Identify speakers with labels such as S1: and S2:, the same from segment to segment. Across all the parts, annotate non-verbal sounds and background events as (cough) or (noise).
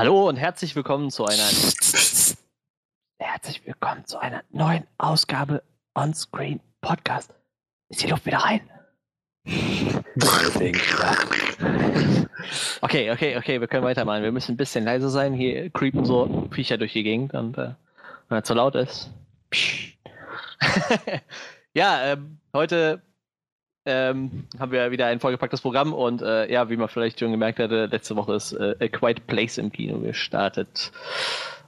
S1: Hallo und herzlich willkommen zu einer (laughs) herzlich willkommen zu einer neuen Ausgabe Onscreen Podcast. Ist die Luft wieder rein? (laughs) okay, okay, okay, wir können weitermachen. Wir müssen ein bisschen leiser sein. Hier creepen so Viecher durch die Gegend und äh, wenn er zu laut ist. (laughs) ja, ähm, heute ähm, haben wir wieder ein vollgepacktes Programm und äh, ja, wie man vielleicht schon gemerkt hatte, letzte Woche ist äh, A Quiet Place im Kino gestartet.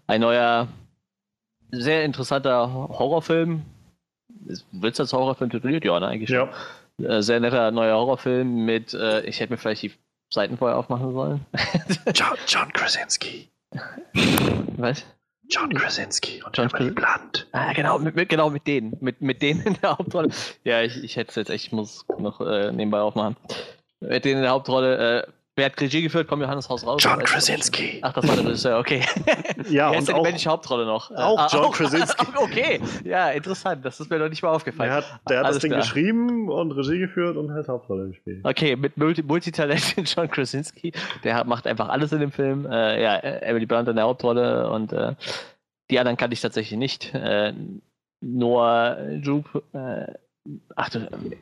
S1: Ein neuer, sehr interessanter Horrorfilm. Wird es als Horrorfilm tituliert? Ja, ne, eigentlich
S2: Ja.
S1: schon. Äh, sehr netter neuer Horrorfilm mit, äh, ich hätte mir vielleicht die Seiten vorher aufmachen sollen.
S2: John, John Krasinski. (laughs)
S1: Was?
S2: John Krasinski und
S1: John
S2: Emily Blunt.
S1: Ah, genau, mit, mit, genau mit denen. Mit, mit denen in der Hauptrolle. Ja, ich, ich hätte es jetzt echt, ich muss noch äh, nebenbei aufmachen. Mit denen in der Hauptrolle. Äh, wer hat Regie geführt? Komm, Johannes Haus raus.
S2: John
S1: auch
S2: Krasinski.
S1: Ach, das war der Regisseur, okay. (laughs)
S2: Ja, und
S1: ist
S2: auch,
S1: die männliche Hauptrolle noch? Äh,
S2: auch John Krasinski. (laughs)
S1: Okay, ja, interessant. Das ist mir noch nicht mal aufgefallen.
S2: der hat, der hat das Ding
S1: klar.
S2: geschrieben und Regie geführt und halt Hauptrolle gespielt.
S1: Okay, mit Multi Multitalent (laughs) John Krasinski. Der hat, macht einfach alles in dem Film. Äh, ja, äh, Emily Blunt in der Hauptrolle und äh, die anderen kannte ich tatsächlich nicht. Äh, Noah Jupe, äh, ach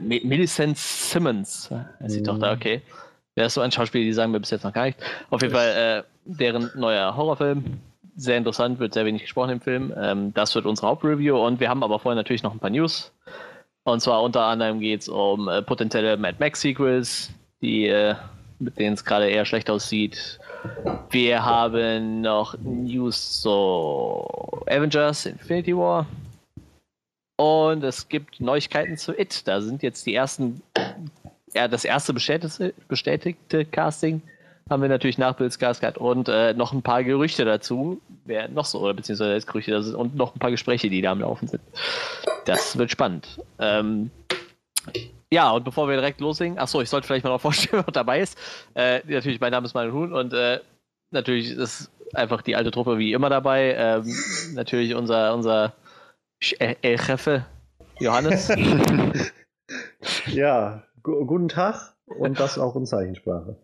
S1: Millicent Simmons äh, ist die
S2: Mhm.
S1: Tochter, okay. Der ist so ein Schauspieler, die sagen mir bis jetzt noch gar nicht. Auf jeden Fall äh, deren neuer Horrorfilm. Sehr interessant, wird sehr wenig gesprochen im Film. Ähm, das wird unsere Hauptreview und wir haben aber vorher natürlich noch ein paar News. Und zwar unter anderem geht es um äh, potenzielle Mad Max Sequels, die, äh, mit denen es gerade eher schlecht aussieht. Wir haben noch News zu Avengers Infinity War. Und es gibt Neuigkeiten zu It. Da sind jetzt die ersten, ja, das erste bestätigte, bestätigte Casting haben wir natürlich nach Bill Skarsgård und äh, noch ein paar Gerüchte dazu, wer noch so, oder beziehungsweise Gerüchte da sind und noch ein paar Gespräche, die da am Laufen sind. Das wird spannend. Ähm, ja, und bevor wir direkt loslegen, achso, ich sollte vielleicht mal noch (laughs) vorstellen, wer dabei ist. Äh, natürlich, mein Name ist Manuel Huhn und äh, natürlich ist einfach die alte Truppe wie immer dabei. Ähm, natürlich unser, unser El Jefe Johannes. (laughs)
S2: Ja, guten Tag und das auch in Zeichensprache.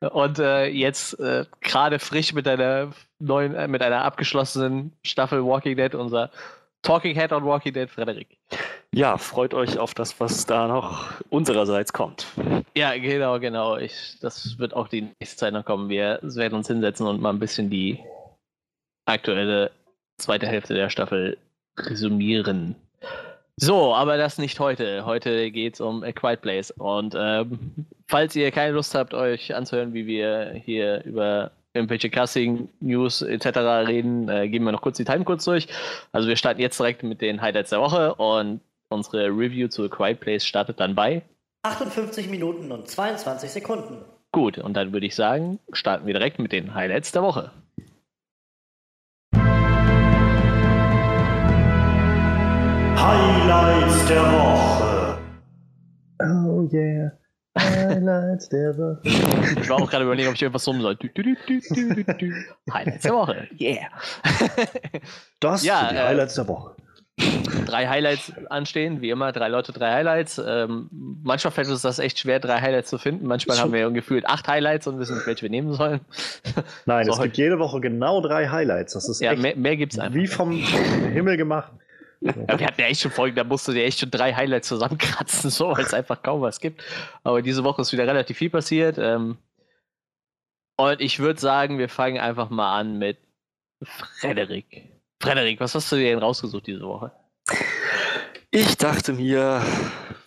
S1: Und äh, jetzt äh, gerade frisch mit einer neuen, äh, mit einer abgeschlossenen Staffel Walking Dead, unser Talking Head on Walking Dead, Frederik.
S3: Ja, freut euch auf das, was da noch unsererseits kommt.
S1: Ja, genau, genau. Ich, das wird auch die nächste Zeit noch kommen. Wir werden uns hinsetzen und mal ein bisschen die aktuelle zweite Hälfte der Staffel resümieren. So, aber das nicht heute. Heute geht es um A Quiet Place. Und ähm, falls ihr keine Lust habt, euch anzuhören, wie wir hier über irgendwelche Casting-News etc. reden, äh, gehen wir noch kurz die Time kurz durch. Also wir starten jetzt direkt mit den Highlights der Woche und unsere Review zu A Quiet Place startet dann bei
S4: 58 Minuten und 22 Sekunden.
S1: Gut, und dann würde ich sagen, starten wir direkt mit den Highlights der Woche.
S2: Highlights der Woche. Oh yeah. Highlights der Woche. (laughs)
S1: Ich war auch gerade überlegen, ob ich irgendwas summen soll. Du, du, du, du, du, du, du. Highlights der Woche. Yeah. (laughs)
S2: Das
S1: Ja,
S2: sind die
S1: äh,
S2: Highlights der Woche.
S1: drei Highlights anstehen, wie immer. Drei Leute, drei Highlights. Ähm, manchmal fällt uns das echt schwer, drei Highlights zu finden. Manchmal haben wir gefühlt acht Highlights und wissen nicht, welche wir nehmen sollen.
S2: Nein,
S1: so
S2: es
S1: heute-
S2: gibt jede Woche genau drei Highlights. Das ist
S1: Ja,
S2: echt
S1: mehr, mehr gibt es einfach.
S2: wie vom Himmel gemacht.
S1: Wir hatten ja echt schon Folgen, da musst du dir echt schon drei Highlights zusammenkratzen, so, weil es (laughs) einfach kaum was gibt. Aber diese Woche ist wieder relativ viel passiert. Ähm, und ich würde sagen, wir fangen einfach mal an mit Frederik. Frederik, was hast du dir denn rausgesucht diese Woche?
S3: Ich dachte mir,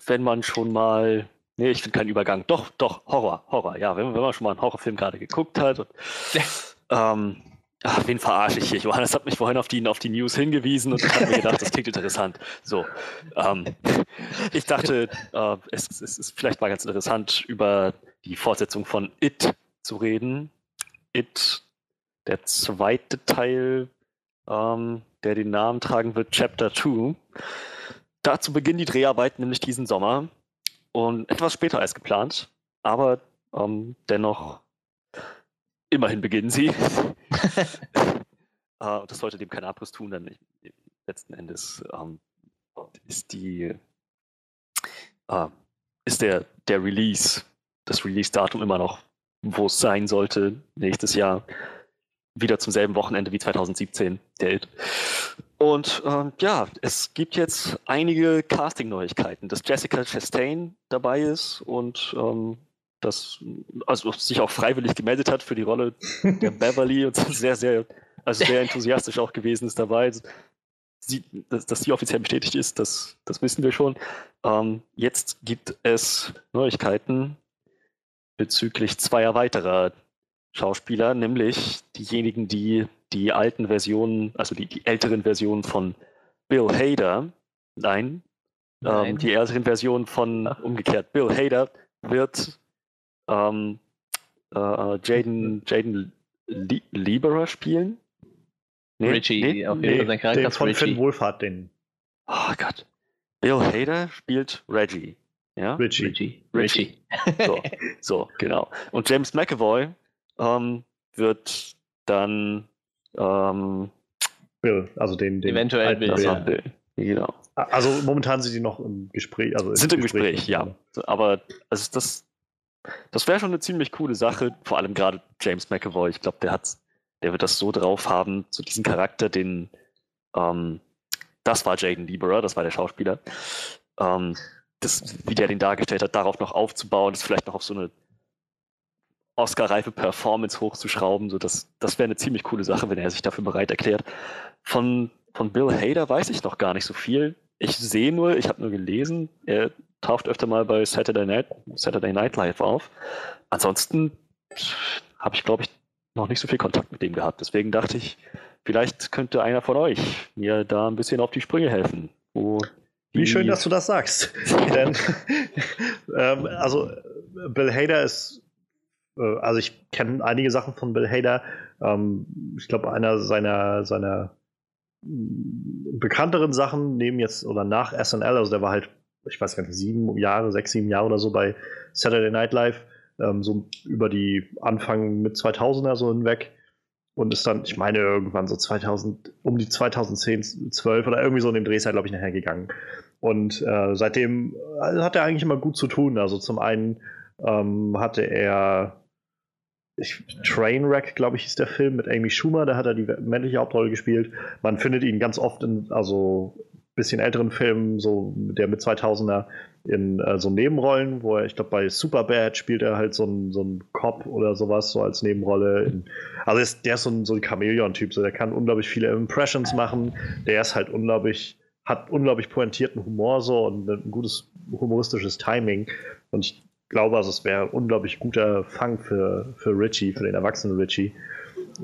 S3: wenn man schon mal. Nee, ich finde keinen Übergang. Doch, doch, Horror, Horror. Ja, wenn, wenn man schon mal einen Horrorfilm gerade geguckt hat. Und, (laughs) ähm, ach, wen verarsche ich hier? Johannes hat mich vorhin auf die, auf die News hingewiesen und ich habe mir gedacht, das klingt interessant. So. Ähm, ich dachte, äh, es, es ist vielleicht mal ganz interessant, über die Fortsetzung von It zu reden. It, der zweite Teil, ähm, der den Namen tragen wird, Chapter 2. Dazu beginnen die Dreharbeiten nämlich diesen Sommer und etwas später als geplant, aber ähm, dennoch immerhin beginnen sie. und (laughs) (laughs) das sollte dem keinen Abriss tun, denn ich, letzten Endes ähm, ist die äh, ist der, der Release, das Release-Datum immer noch, wo es sein sollte, nächstes Jahr. wieder zum selben Wochenende wie 2017 Date. Und ähm, ja, es gibt jetzt einige Casting-Neuigkeiten, dass Jessica Chastain dabei ist und ähm, dass also sich auch freiwillig gemeldet hat für die Rolle der (laughs) Beverly und sehr, sehr, also sehr enthusiastisch auch gewesen ist dabei. Sie, dass, dass sie offiziell bestätigt ist, das, das wissen wir schon. Ähm, jetzt gibt es Neuigkeiten bezüglich zweier weiterer Schauspieler, nämlich diejenigen, die die alten Versionen, also die, die älteren Versionen von Bill Hader, nein, nein. Ähm, die älteren Versionen von, umgekehrt, Bill Hader wird ähm, äh, äh Jaden, (laughs) Jaden Lieberer spielen.
S1: Nee, Richie, nee, auf jeden
S2: Fall sein Charakter den von Richie. Finn Wolfhard, den.
S3: Oh Gott. Bill Hader spielt Reggie. Ja?
S2: Richie.
S1: Richie.
S3: Richie. so, (laughs) so, genau. Und James McAvoy ähm, wird dann ähm,
S2: Bill, also den, den
S1: eventuell Bill,
S3: ja. Bill. Genau.
S2: Also momentan sind die noch im Gespräch. Also
S3: sind im Gespräch, Gespräch ja. Aber also das, das wäre schon eine ziemlich coole Sache, vor allem gerade James McAvoy. Ich glaube, der hat, der wird das so drauf haben, so diesen Charakter, den ähm, das war Jaden Lieberer, das war der Schauspieler. Ähm, das, wie der den dargestellt hat, darauf noch aufzubauen, das vielleicht noch auf so eine Oscar-reife Performance hochzuschrauben. So das, das wäre eine ziemlich coole Sache, wenn er sich dafür bereit erklärt. Von, von Bill Hader weiß ich noch gar nicht so viel. Ich sehe nur, ich habe nur gelesen, er taucht öfter mal bei Saturday Night, Saturday Night Live auf. Ansonsten habe ich, glaube ich, noch nicht so viel Kontakt mit dem gehabt. Deswegen dachte ich, vielleicht könnte einer von euch mir da ein bisschen auf die Sprünge helfen.
S2: Wie schön, dass du das sagst. (laughs) Denn, ähm, also Bill Hader ist äh, also ich kenne einige Sachen von Bill Hader. Ähm, ich glaube, einer seiner, seiner bekannteren Sachen neben jetzt oder nach SNL, also der war halt, ich weiß gar nicht, sieben Jahre, sechs, sieben Jahre oder so bei Saturday Night Live, ähm, so über die Anfang mit 2000er so hinweg und ist dann, ich meine, irgendwann so 2000, um die 2010, 12 oder irgendwie so in dem Drehzeit, glaube ich, nachher gegangen. Und äh, seitdem äh, hat er eigentlich immer gut zu tun. Also zum einen ähm, hatte er ich, Trainwreck, glaube ich, ist der Film mit Amy Schumer, da hat er die männliche Hauptrolle gespielt. Man findet ihn ganz oft in, also bisschen älteren Filmen, so der mit 2000er, in äh, so Nebenrollen, wo er, ich glaube, bei Superbad spielt er halt so einen so Cop oder sowas, so als Nebenrolle. In, also ist, der ist so ein, so ein Chameleon-Typ, so der kann unglaublich viele Impressions machen. Der ist halt unglaublich, hat unglaublich pointierten Humor so und ein gutes humoristisches Timing. Und ich glaube, also es wäre ein unglaublich guter Fang für, für Richie, für den erwachsenen Richie.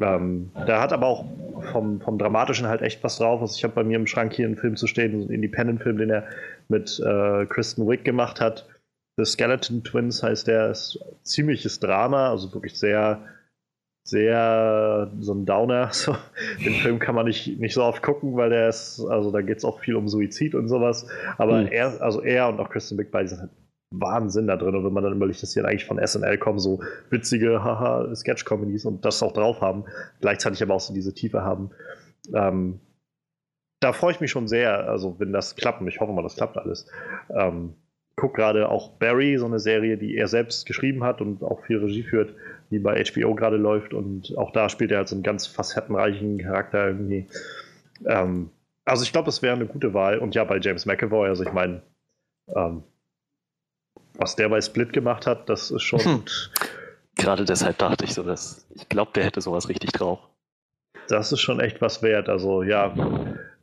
S2: Ähm, der hat aber auch vom, vom Dramatischen halt echt was drauf. Also ich habe bei mir im Schrank hier einen Film zu stehen, einen Independent-Film, den er mit äh, Kristen Wick gemacht hat. The Skeleton Twins heißt der, ist ziemliches Drama, also wirklich sehr, sehr so ein Downer. (laughs) So, den Film kann man nicht, nicht so oft gucken, weil der ist, also da geht es auch viel um Suizid und sowas. Aber mhm. er, also er und auch Kristen Wick beide sind halt Wahnsinn da drin. Und wenn man dann überlegt, dass die eigentlich von SNL kommen, so witzige, haha, Sketch-Comedies und das auch drauf haben, gleichzeitig aber auch so diese Tiefe haben. Ähm, da freue ich mich schon sehr, also wenn das klappt, und ich hoffe mal, das klappt alles. Ähm, guck gerade auch Barry, so eine Serie, die er selbst geschrieben hat und auch viel Regie führt, die bei HBO gerade läuft. Und auch da spielt er halt so einen ganz facettenreichen Charakter irgendwie. Ähm, also ich glaube, es wäre eine gute Wahl. Und ja, bei James McAvoy, also ich meine, ähm, was der bei Split gemacht hat, das ist schon. Hm.
S3: Gerade deshalb dachte ich so, dass ich glaube, der hätte sowas richtig drauf.
S2: Das ist schon echt was wert. Also ja,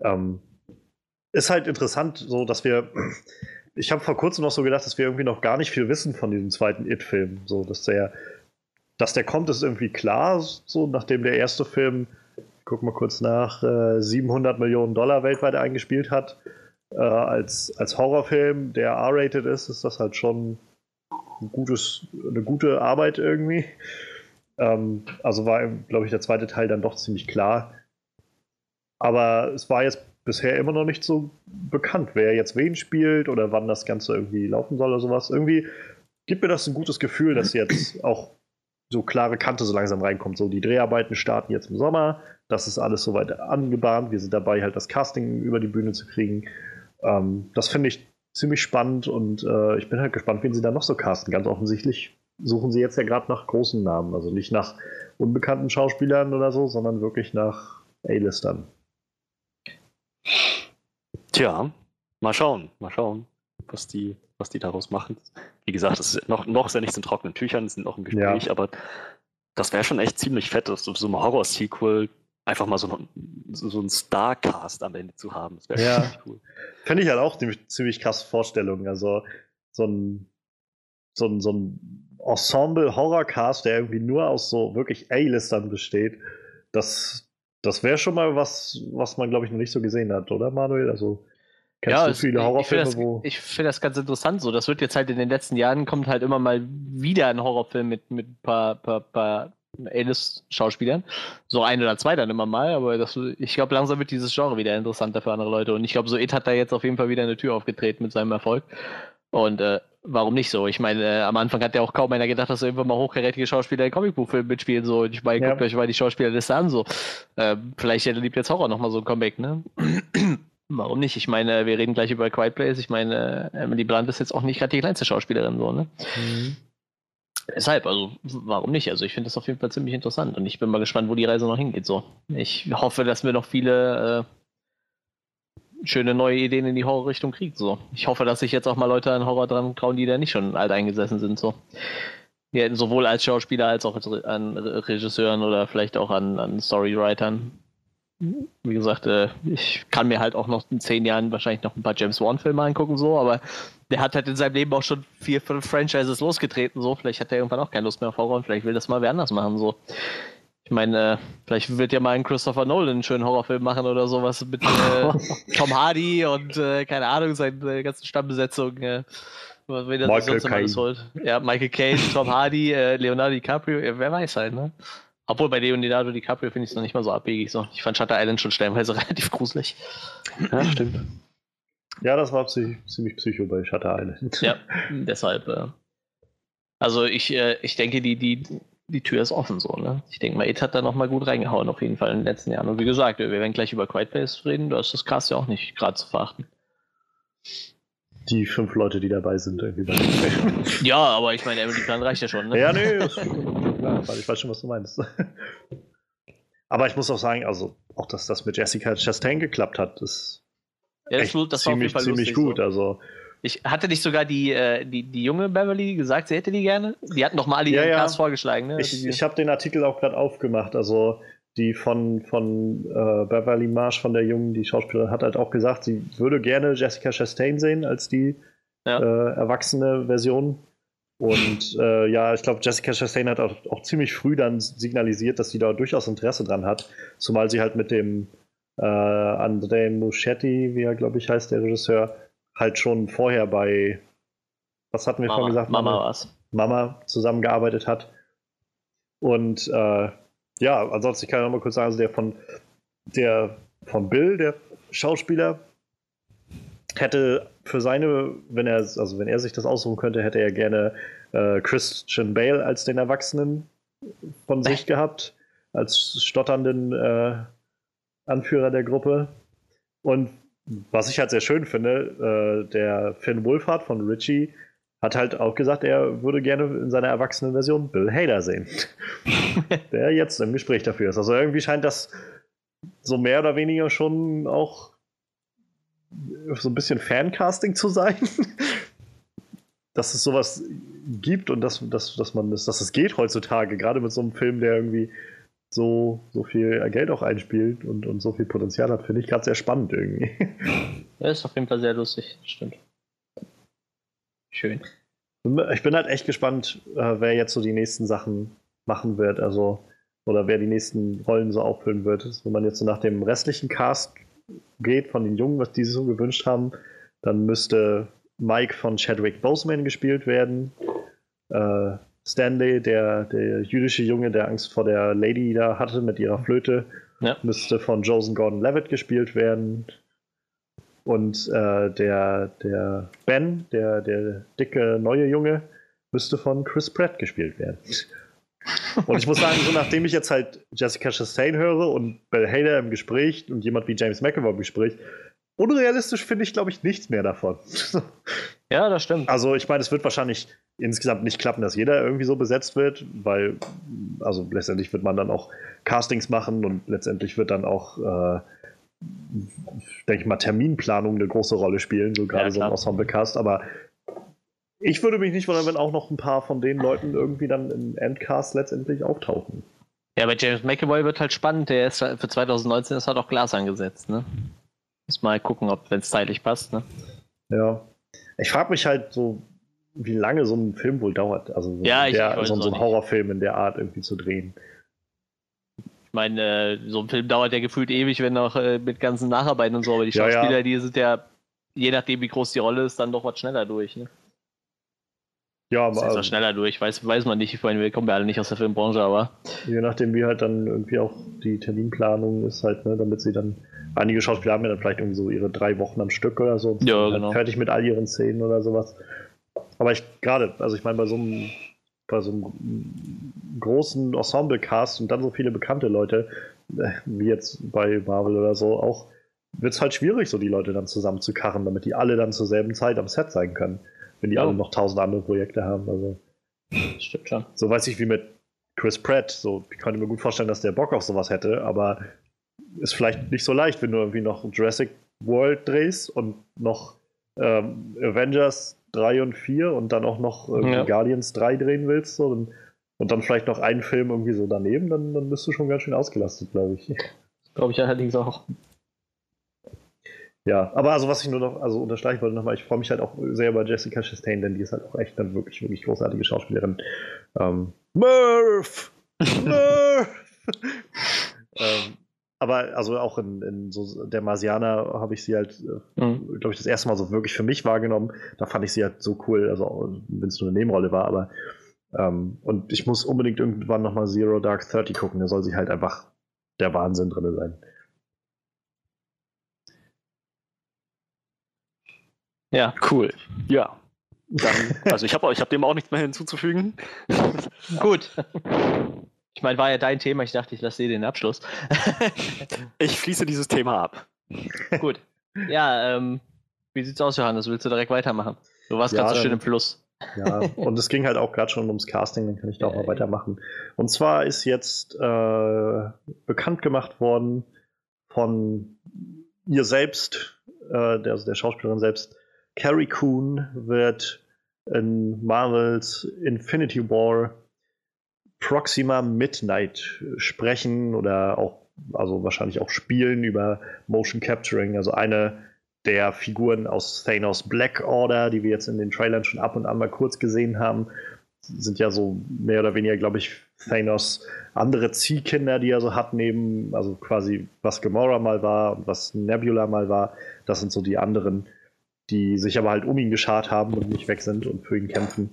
S2: ähm, ist halt interessant, so dass wir. Ich habe vor kurzem noch so gedacht, dass wir irgendwie noch gar nicht viel wissen von diesem zweiten It-Film. So, dass der, dass der kommt, ist irgendwie klar. So nachdem der erste Film, guck mal kurz nach, äh, 700 Millionen Dollar weltweit eingespielt hat äh, als, als Horrorfilm, der R-rated ist, ist das halt schon ein gutes, eine gute Arbeit irgendwie. Ähm, also war, glaube ich, der zweite Teil dann doch ziemlich klar. Aber es war jetzt bisher immer noch nicht so bekannt, wer jetzt wen spielt oder wann das Ganze irgendwie laufen soll oder sowas. Irgendwie gibt mir das ein gutes Gefühl, dass jetzt auch so klare Kante so langsam reinkommt. So, die Dreharbeiten starten jetzt im Sommer, das ist alles soweit angebahnt. Wir sind dabei, halt das Casting über die Bühne zu kriegen. Ähm, das finde ich ziemlich spannend und äh, ich bin halt gespannt, wen sie da noch so casten. Ganz offensichtlich suchen sie jetzt ja gerade nach großen Namen, also nicht nach unbekannten Schauspielern oder so, sondern wirklich nach A-Listern.
S3: Tja, mal schauen, mal schauen, was die, was die daraus machen. Wie gesagt, es ist noch, noch ja nichts in trockenen Tüchern, es sind noch im Gespräch, ja. aber das wäre schon echt ziemlich fett, so ein Horror-Sequel einfach mal so, so, so einen Star-Cast am Ende zu haben. Das wäre
S2: ja. ziemlich cool. Fände ich halt auch ziemlich, ziemlich krasse Vorstellung. Also so ein, so ein, so ein Ensemble-Horror-Cast, der irgendwie nur aus so wirklich A-Listern besteht, das, das wäre schon mal was, was man, glaube ich, noch nicht so gesehen hat, oder Manuel? Also
S1: Kennst ja, du viele Horrorfilme, ich finde das, find das, ganz interessant so. Das wird jetzt halt in den letzten Jahren kommt halt immer mal wieder ein Horrorfilm mit, mit ein paar, paar, paar A-List-Schauspielern. So ein oder zwei dann immer mal, aber das, ich glaube, langsam wird dieses Genre wieder interessanter für andere Leute. Und ich glaube, so It hat da jetzt auf jeden Fall wieder eine Tür aufgetreten mit seinem Erfolg. Und äh, warum nicht so? Ich meine, äh, am Anfang hat ja auch kaum einer gedacht, dass irgendwann mal hochkarätige Schauspieler in Comicbuchfilmen mitspielen. So. Und ich meine, ja. guckt euch mal die Schauspielerliste an. So. Äh, vielleicht erlebt jetzt Horror nochmal so ein Comeback, ne? (clears throat) Warum nicht? Ich meine, wir reden gleich über Quiet Place. Ich meine, Emily Blunt ist jetzt auch nicht gerade die kleinste Schauspielerin, so, ne? Mhm. Deshalb, also warum nicht? Also ich finde das auf jeden Fall ziemlich interessant und ich bin mal gespannt, wo die Reise noch hingeht. So, ich hoffe, dass wir noch viele äh, schöne neue Ideen in die Horrorrichtung kriegen. So, ich hoffe, dass sich jetzt auch mal Leute an Horror dran trauen, die da nicht schon alt eingesessen sind. So, ja, sowohl als Schauspieler als auch an Regisseuren oder vielleicht auch an, an Storywritern. Wie gesagt, äh, ich kann mir halt auch noch in zehn Jahren wahrscheinlich noch ein paar James Wan-Filme angucken, so, aber der hat halt in seinem Leben auch schon vier, fünf Franchises losgetreten, so. Vielleicht hat er irgendwann auch keine Lust mehr auf Horror und vielleicht will das mal wer anders machen, so. Ich meine, äh, vielleicht wird ja mal ein Christopher Nolan einen schönen Horrorfilm machen oder sowas mit äh, (laughs) Tom Hardy und äh, keine Ahnung, seine ganzen Stammbesetzung. Äh, wen das sonst alles holt. Ja, Michael Caine, Tom Hardy, äh, Leonardo DiCaprio, wer weiß halt, ne? Obwohl bei Leonardo DiCaprio finde ich es noch nicht mal so abwegig. So. Ich fand Shutter Island schon stellenweise (laughs) relativ gruselig.
S2: Ja, stimmt. Ja, das war ziemlich, ziemlich psycho bei Shutter Island.
S1: Ja, (laughs) deshalb. Äh, also ich, äh, ich denke, die, die, die Tür ist offen so. Ne? Ich denke mal, It hat da nochmal gut reingehauen auf jeden Fall in den letzten Jahren. Und wie gesagt, wir werden gleich über Quiet Place reden. Da ist das Cast ja auch nicht gerade zu verachten
S2: die fünf Leute, die dabei sind. Irgendwie (laughs)
S1: ja, aber ich meine, Emily Blunt reicht ja schon. Ne?
S2: Ja, nee, klar, ich weiß schon, was du meinst. (laughs) aber ich muss auch sagen, also auch, dass das mit Jessica Chastain geklappt hat, ist
S1: ja, das, das ziemlich,
S2: ziemlich gut. So. Also
S1: ich hatte nicht sogar die, äh, die, die junge Beverly gesagt, sie hätte die gerne? Die hatten doch mal alle ja, ihren ja. Cast vorgeschlagen. Ne?
S2: Ich, ich habe den Artikel auch gerade aufgemacht. Also die von, von äh, Beverly Marsh, von der Jungen, die Schauspielerin, hat halt auch gesagt, sie würde gerne Jessica Chastain sehen als die ja. äh, erwachsene Version. Und äh, ja, ich glaube, Jessica Chastain hat auch, auch, ziemlich früh dann signalisiert, dass sie da durchaus Interesse dran hat. Zumal sie halt mit dem äh, Andrei Muschetti, wie er, glaube ich, heißt, der Regisseur, halt schon vorher bei, was hatten wir vorhin gesagt?
S1: Mama was.
S2: Mama zusammengearbeitet hat. Und äh, ja, ansonsten ich kann ich noch mal kurz sagen, also der von der von Bill, der Schauspieler, hätte für seine, wenn er, also wenn er sich das aussuchen könnte, hätte er gerne äh, Christian Bale als den Erwachsenen von sich gehabt, als stotternden äh, Anführer der Gruppe. Und was ich halt sehr schön finde, äh, der Finn Wolfhard von Richie hat halt auch gesagt, er würde gerne in seiner erwachsenen Version Bill Hader sehen. (laughs) der jetzt im Gespräch dafür ist. Also irgendwie scheint das so mehr oder weniger schon auch so ein bisschen Fancasting zu sein. (laughs) dass es sowas gibt und dass, dass, dass man das, dass es geht heutzutage, gerade mit so einem Film, der irgendwie so, so viel Geld auch einspielt und, und so viel Potenzial hat, finde ich gerade sehr spannend irgendwie. (laughs)
S1: Ja, ist auf jeden Fall sehr lustig, stimmt. Schön.
S2: Ich bin halt echt gespannt, äh, wer jetzt so die nächsten Sachen machen wird, also oder wer die nächsten Rollen so auffüllen wird. Wenn man jetzt so nach dem restlichen Cast geht, von den Jungen, was die so gewünscht haben, dann müsste Mike von Chadwick Boseman gespielt werden. Äh, Stanley, der, der jüdische Junge, der Angst vor der Lady da hatte mit ihrer Flöte, ja. müsste von Joseph Gordon-Levitt gespielt werden. Und äh, der, der Ben, der, der dicke neue Junge, müsste von Chris Pratt gespielt werden. Und ich muss sagen, so nachdem ich jetzt halt Jessica Chastain höre und Bill Hader im Gespräch und jemand wie James McAvoy im Gespräch, unrealistisch finde ich, glaube ich, nichts mehr davon. (laughs)
S1: Ja, das stimmt.
S2: Also ich meine, es wird wahrscheinlich insgesamt nicht klappen, dass jeder irgendwie so besetzt wird, weil also letztendlich wird man dann auch Castings machen und letztendlich wird dann auch, äh, denke ich mal, Terminplanung eine große Rolle spielen, so gerade ja, so ein Ensemble-Cast. Aber ich würde mich nicht wundern, wenn auch noch ein paar von den Leuten irgendwie dann im Endcast letztendlich auftauchen.
S1: Ja, bei James McAvoy wird halt spannend. Der ist für 2019 ist halt auch Glas angesetzt, ne? Muss mal gucken, ob wenn es zeitlich passt, ne?
S2: Ja. Ich frage mich halt so, wie lange so ein Film wohl dauert. Also
S1: ja, ich,
S2: der, so, so ein Horrorfilm in der Art irgendwie zu drehen.
S1: Ich meine, äh, so ein Film dauert ja gefühlt ewig, wenn auch äh, mit ganzen Nacharbeiten und so, aber die Schauspieler, ja, ja. die sind ja, je nachdem wie groß die Rolle ist, dann doch was schneller durch, ne?
S2: Ja,
S1: aber. Das ist also, schneller durch, weiß, weiß man nicht. Ich meine, wir kommen ja alle nicht aus der Filmbranche, aber.
S2: Je nachdem, wie halt dann irgendwie auch die Terminplanung ist, halt, ne, damit sie dann. Einige Schauspieler haben ja dann vielleicht irgendwie so ihre drei Wochen am Stück oder so.
S1: Ja, genau.
S2: Fertig mit all ihren Szenen oder sowas. Aber ich gerade, also ich meine, bei so einem, bei so einem großen Ensemble-Cast und dann so viele bekannte Leute, äh, wie jetzt bei Marvel oder so, auch wird es halt schwierig, so die Leute dann zusammenzukarren, damit die alle dann zur selben Zeit am Set sein können wenn die oh. alle noch tausend andere Projekte haben. Also,
S1: Stimmt schon.
S2: So weiß ich wie mit Chris Pratt. So, ich könnte mir gut vorstellen, dass der Bock auf sowas hätte, aber ist vielleicht nicht so leicht, wenn du irgendwie noch Jurassic World drehst und noch ähm, Avengers 3 und 4 und dann auch noch ja. Guardians 3 drehen willst. So, und, und, dann vielleicht noch einen Film irgendwie so daneben, dann, dann bist du schon ganz schön ausgelastet, glaube ich. (laughs)
S1: Glaube ich allerdings auch.
S2: Ja, aber also was ich nur noch also unterstreichen wollte nochmal, ich freue mich halt auch sehr über Jessica Chastain, denn die ist halt auch echt eine wirklich, wirklich großartige Schauspielerin. Ähm, Murph! (laughs) Murph! (laughs) ähm, aber also auch in, in so der Marsianer habe ich sie halt, äh, mhm. glaube ich, das erste Mal so wirklich für mich wahrgenommen. Da fand ich sie halt so cool, also wenn es nur eine Nebenrolle war, aber ähm, und ich muss unbedingt irgendwann nochmal Zero Dark Thirty gucken, da soll sie halt einfach der Wahnsinn drin sein.
S3: Ja, cool. Ja. Dann, also ich habe ich hab dem auch nichts mehr hinzuzufügen.
S1: Gut. Ich meine, war ja dein Thema, ich dachte, ich lasse dir den Abschluss. (laughs)
S3: ich schließe dieses Thema ab. (laughs)
S1: Gut. Ja, ähm, wie sieht's aus, Johannes? Willst du direkt weitermachen? Du warst ja, gerade so schön im Fluss.
S2: Ja, und es ging halt auch gerade schon ums Casting, dann kann ich da auch mal weitermachen. Und zwar ist jetzt äh, bekannt gemacht worden von ihr selbst, äh, der, also der Schauspielerin selbst, Carrie Coon wird in Marvels Infinity War Proxima Midnight sprechen oder auch, also wahrscheinlich auch spielen über Motion Capturing. Also eine der Figuren aus Thanos Black Order, die wir jetzt in den Trailern schon ab und an mal kurz gesehen haben, sind ja so mehr oder weniger, glaube ich, Thanos andere Ziehkinder, die er so hat, neben, also quasi was Gamora mal war und was Nebula mal war. Das sind so die anderen die sich aber halt um ihn geschart haben und nicht weg sind und für ihn kämpfen.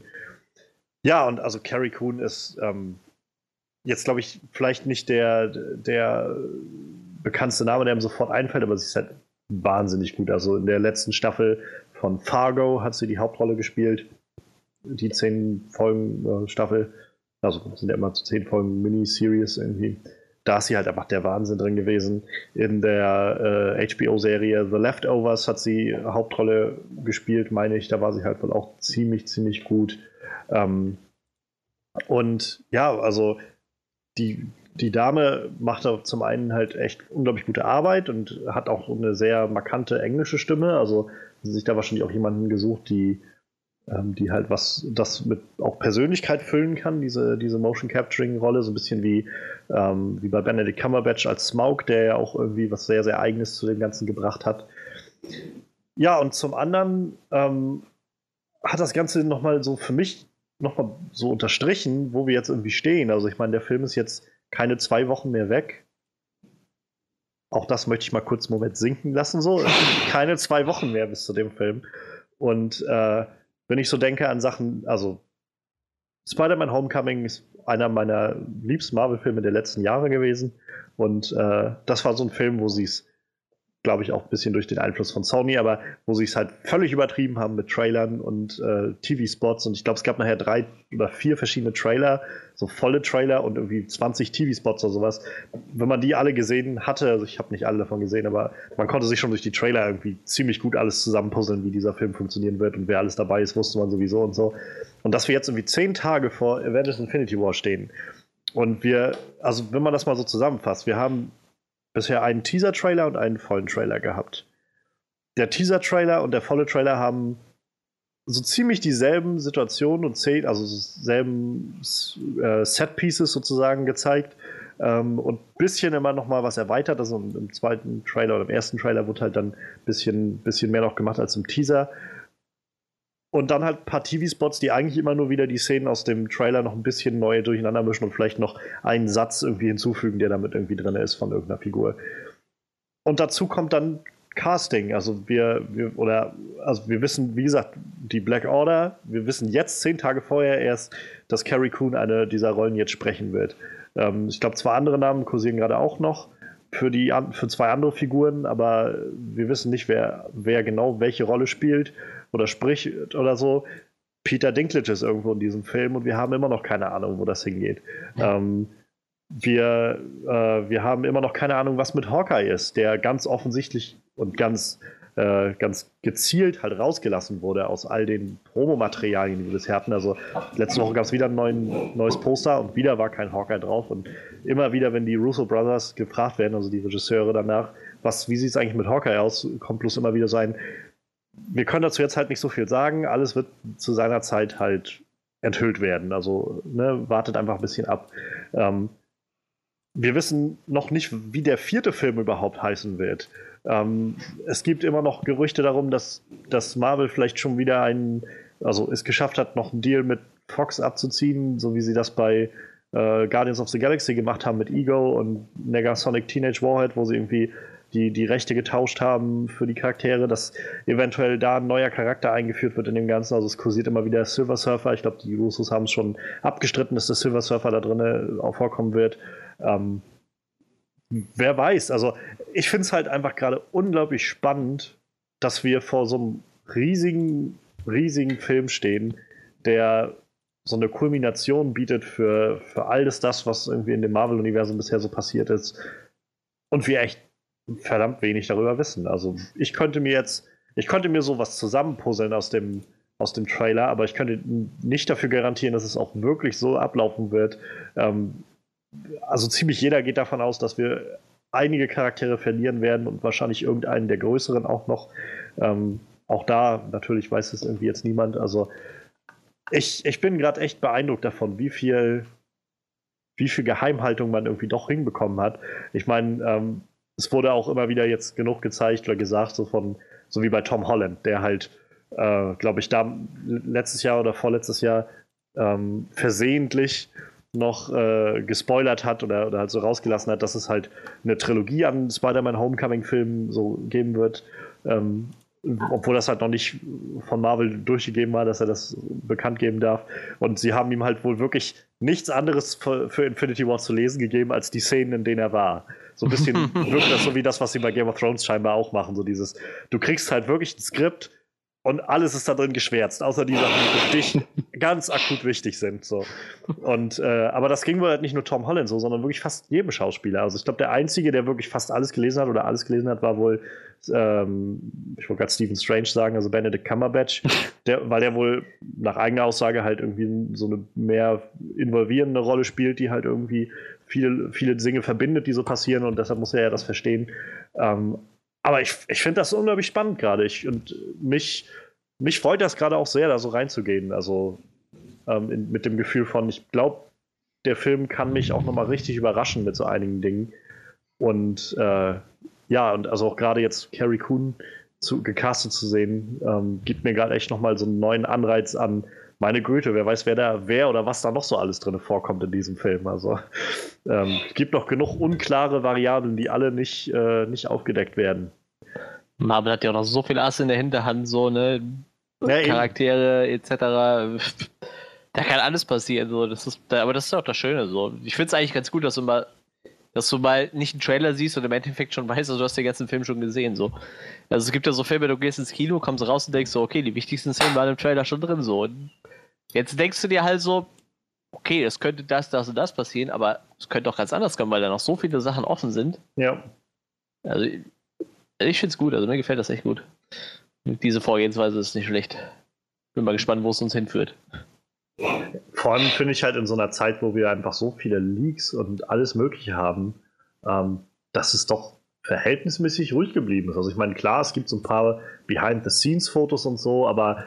S2: Ja, und also Carrie Coon ist ähm, jetzt, glaube ich, vielleicht nicht der, der bekannteste Name, der ihm sofort einfällt, aber sie ist halt wahnsinnig gut. Also in der letzten Staffel von Fargo hat sie die Hauptrolle gespielt. Die zehn Folgen äh, Staffel, also sind ja immer zu zehn Folgen Miniseries irgendwie da ist sie halt einfach der Wahnsinn drin gewesen. In der äh, HBO-Serie The Leftovers hat sie Hauptrolle gespielt, meine ich. Da war sie halt wohl auch ziemlich, ziemlich gut. Ähm, und ja, also die, die Dame macht da zum einen halt echt unglaublich gute Arbeit und hat auch eine sehr markante englische Stimme. Also sich da wahrscheinlich auch jemanden gesucht, die ähm, die halt was das mit auch Persönlichkeit füllen kann, diese, diese Motion Capturing Rolle, so ein bisschen wie, ähm, wie bei Benedict Cumberbatch als Smaug, der ja auch irgendwie was sehr, sehr Eigenes zu dem Ganzen gebracht hat. Ja, und zum anderen ähm, hat das Ganze nochmal so für mich nochmal so unterstrichen, wo wir jetzt irgendwie stehen. Also ich meine, der Film ist jetzt keine zwei Wochen mehr weg. Auch das möchte ich mal kurz einen Moment sinken lassen. So, keine zwei Wochen mehr bis zu dem Film. Und äh, wenn ich so denke an Sachen, also Spider-Man Homecoming ist einer meiner liebsten Marvel-Filme der letzten Jahre gewesen. Und äh, das war so ein Film, wo sie es glaube ich, auch ein bisschen durch den Einfluss von Sony, aber wo sie es halt völlig übertrieben haben mit Trailern und äh, TV-Spots. Und ich glaube, es gab nachher drei oder vier verschiedene Trailer, so volle Trailer und irgendwie 20 TV-Spots oder sowas. Wenn man die alle gesehen hatte, also ich habe nicht alle davon gesehen, aber man konnte sich schon durch die Trailer irgendwie ziemlich gut alles zusammenpuzzeln, wie dieser Film funktionieren wird und wer alles dabei ist, wusste man sowieso und so. Und dass wir jetzt irgendwie zehn Tage vor Avengers Infinity War stehen und wir, also wenn man das mal so zusammenfasst, wir haben bisher einen Teaser-Trailer und einen vollen Trailer gehabt. Der Teaser-Trailer und der volle Trailer haben so ziemlich dieselben Situationen und Szenen, also dieselben äh, Set-Pieces sozusagen gezeigt ähm, und ein bisschen immer noch mal was erweitert. Also im zweiten Trailer oder im ersten Trailer wurde halt dann ein bisschen, bisschen mehr noch gemacht als im Teaser. Und dann halt ein paar TV-Spots, die eigentlich immer nur wieder die Szenen aus dem Trailer noch ein bisschen neu durcheinander mischen und vielleicht noch einen Satz irgendwie hinzufügen, der damit irgendwie drin ist von irgendeiner Figur. Und dazu kommt dann Casting. Also wir, wir, oder also wir wissen, wie gesagt, die Black Order, wir wissen jetzt zehn Tage vorher erst, dass Carrie Coon eine dieser Rollen jetzt sprechen wird. Ähm, ich glaube, zwei andere Namen kursieren gerade auch noch für, die, für zwei andere Figuren, aber wir wissen nicht, wer, wer genau welche Rolle spielt oder spricht oder so. Peter Dinklage ist irgendwo in diesem Film und wir haben immer noch keine Ahnung, wo das hingeht. Ähm, wir, äh, wir haben immer noch keine Ahnung, was mit Hawkeye ist, der ganz offensichtlich und ganz, äh, ganz gezielt halt rausgelassen wurde aus all den Promomaterialien, die wir bisher hatten. Also letzte Woche gab es wieder ein neuen, neues Poster und wieder war kein Hawkeye drauf. Und immer wieder, wenn die Russo Brothers gefragt werden, also die Regisseure danach, was, wie sieht es eigentlich mit Hawkeye aus, kommt bloß immer wieder sein, wir können dazu jetzt halt nicht so viel sagen. Alles wird zu seiner Zeit halt enthüllt werden. Also ne, wartet einfach ein bisschen ab. Ähm, wir wissen noch nicht, wie der vierte Film überhaupt heißen wird. Ähm, es gibt immer noch Gerüchte darum, dass, dass Marvel vielleicht schon wieder einen, also es geschafft hat, noch einen Deal mit Fox abzuziehen, so wie sie das bei äh, Guardians of the Galaxy gemacht haben mit Ego und Negasonic Teenage Warhead, wo sie irgendwie die, die Rechte getauscht haben für die Charaktere, dass eventuell da ein neuer Charakter eingeführt wird in dem Ganzen. Also es kursiert immer wieder Silver Surfer. Ich glaube, die Russos haben es schon abgestritten, dass der Silver Surfer da drin auch vorkommen wird. Ähm, wer weiß. Also ich finde es halt einfach gerade unglaublich spannend, dass wir vor so einem riesigen, riesigen Film stehen, der so eine Kulmination bietet für, für alles das, was irgendwie in dem Marvel-Universum bisher so passiert ist. Und wir echt verdammt wenig darüber wissen. Also ich könnte mir jetzt, ich könnte mir sowas zusammenpuzzeln aus dem, aus dem Trailer, aber ich könnte nicht dafür garantieren, dass es auch wirklich so ablaufen wird. Ähm, also ziemlich jeder geht davon aus, dass wir einige Charaktere verlieren werden und wahrscheinlich irgendeinen der größeren auch noch. Ähm, auch da natürlich weiß es irgendwie jetzt niemand. Also ich, ich bin gerade echt beeindruckt davon, wie viel, wie viel Geheimhaltung man irgendwie doch hinbekommen hat. Ich meine, ähm, es wurde auch immer wieder jetzt genug gezeigt oder gesagt, so von, so wie bei Tom Holland, der halt, äh, glaube ich, da letztes Jahr oder vorletztes Jahr ähm, versehentlich noch äh, gespoilert hat oder, oder halt so rausgelassen hat, dass es halt eine Trilogie an Spider-Man Homecoming-Filmen so geben wird. Ähm, obwohl das halt noch nicht von Marvel durchgegeben war, dass er das bekannt geben darf. Und sie haben ihm halt wohl wirklich nichts anderes für, für Infinity War zu lesen gegeben, als die Szenen, in denen er war. So ein bisschen (laughs) wirkt das so wie das, was sie bei Game of Thrones scheinbar auch machen. So dieses, du kriegst halt wirklich ein Skript und alles ist da drin geschwärzt, außer die Sachen, die für dich ganz akut wichtig sind. So. Und, äh, aber das ging wohl halt nicht nur Tom Holland so, sondern wirklich fast jedem Schauspieler. Also ich glaube, der Einzige, der wirklich fast alles gelesen hat oder alles gelesen hat, war wohl, ähm, ich wollte gerade Stephen Strange sagen, also Benedict Cumberbatch, der, weil der wohl nach eigener Aussage halt irgendwie so eine mehr involvierende Rolle spielt, die halt irgendwie viele, viele Dinge verbindet, die so passieren und deshalb muss er ja das verstehen. Ähm, aber ich, ich finde das unglaublich spannend gerade. Und mich, mich freut das gerade auch sehr, da so reinzugehen. Also ähm, in, mit dem Gefühl von, ich glaube, der Film kann mich auch nochmal richtig überraschen mit so einigen Dingen. Und äh, ja, und also auch gerade jetzt Carrie Coon zu, gecastet zu sehen, ähm, gibt mir gerade echt nochmal so einen neuen Anreiz an, meine Güte, wer weiß, wer da, wer oder was da noch so alles drin vorkommt in diesem Film. Also ähm, gibt noch genug unklare Variablen, die alle nicht, äh, nicht aufgedeckt werden.
S1: Marvel hat ja auch noch so viel Ass in der Hinterhand, so, ne? Ja, Charaktere etc. Da kann alles passieren, so. Das ist, aber das ist auch das Schöne, so. Ich finde es eigentlich ganz gut, dass immer dass du mal nicht einen Trailer siehst und im Endeffekt schon weißt, also du hast den ganzen Film schon gesehen. So. Also es gibt ja so Filme, du gehst ins Kino, kommst raus und denkst so, okay, die wichtigsten Szenen waren im Trailer schon drin. So. Und jetzt denkst du dir halt so, okay, es könnte das, das und das passieren, aber es könnte auch ganz anders kommen, weil da noch so viele Sachen offen sind.
S2: Ja.
S1: Also ich finde es gut, also mir gefällt das echt gut. Diese Vorgehensweise ist nicht schlecht. Bin mal gespannt, wo es uns hinführt.
S2: Vor allem finde ich halt in so einer Zeit, wo wir einfach so viele Leaks und alles Mögliche haben, ähm, dass es doch verhältnismäßig ruhig geblieben ist. Also ich meine, klar, es gibt so ein paar Behind-the-Scenes-Fotos und so, aber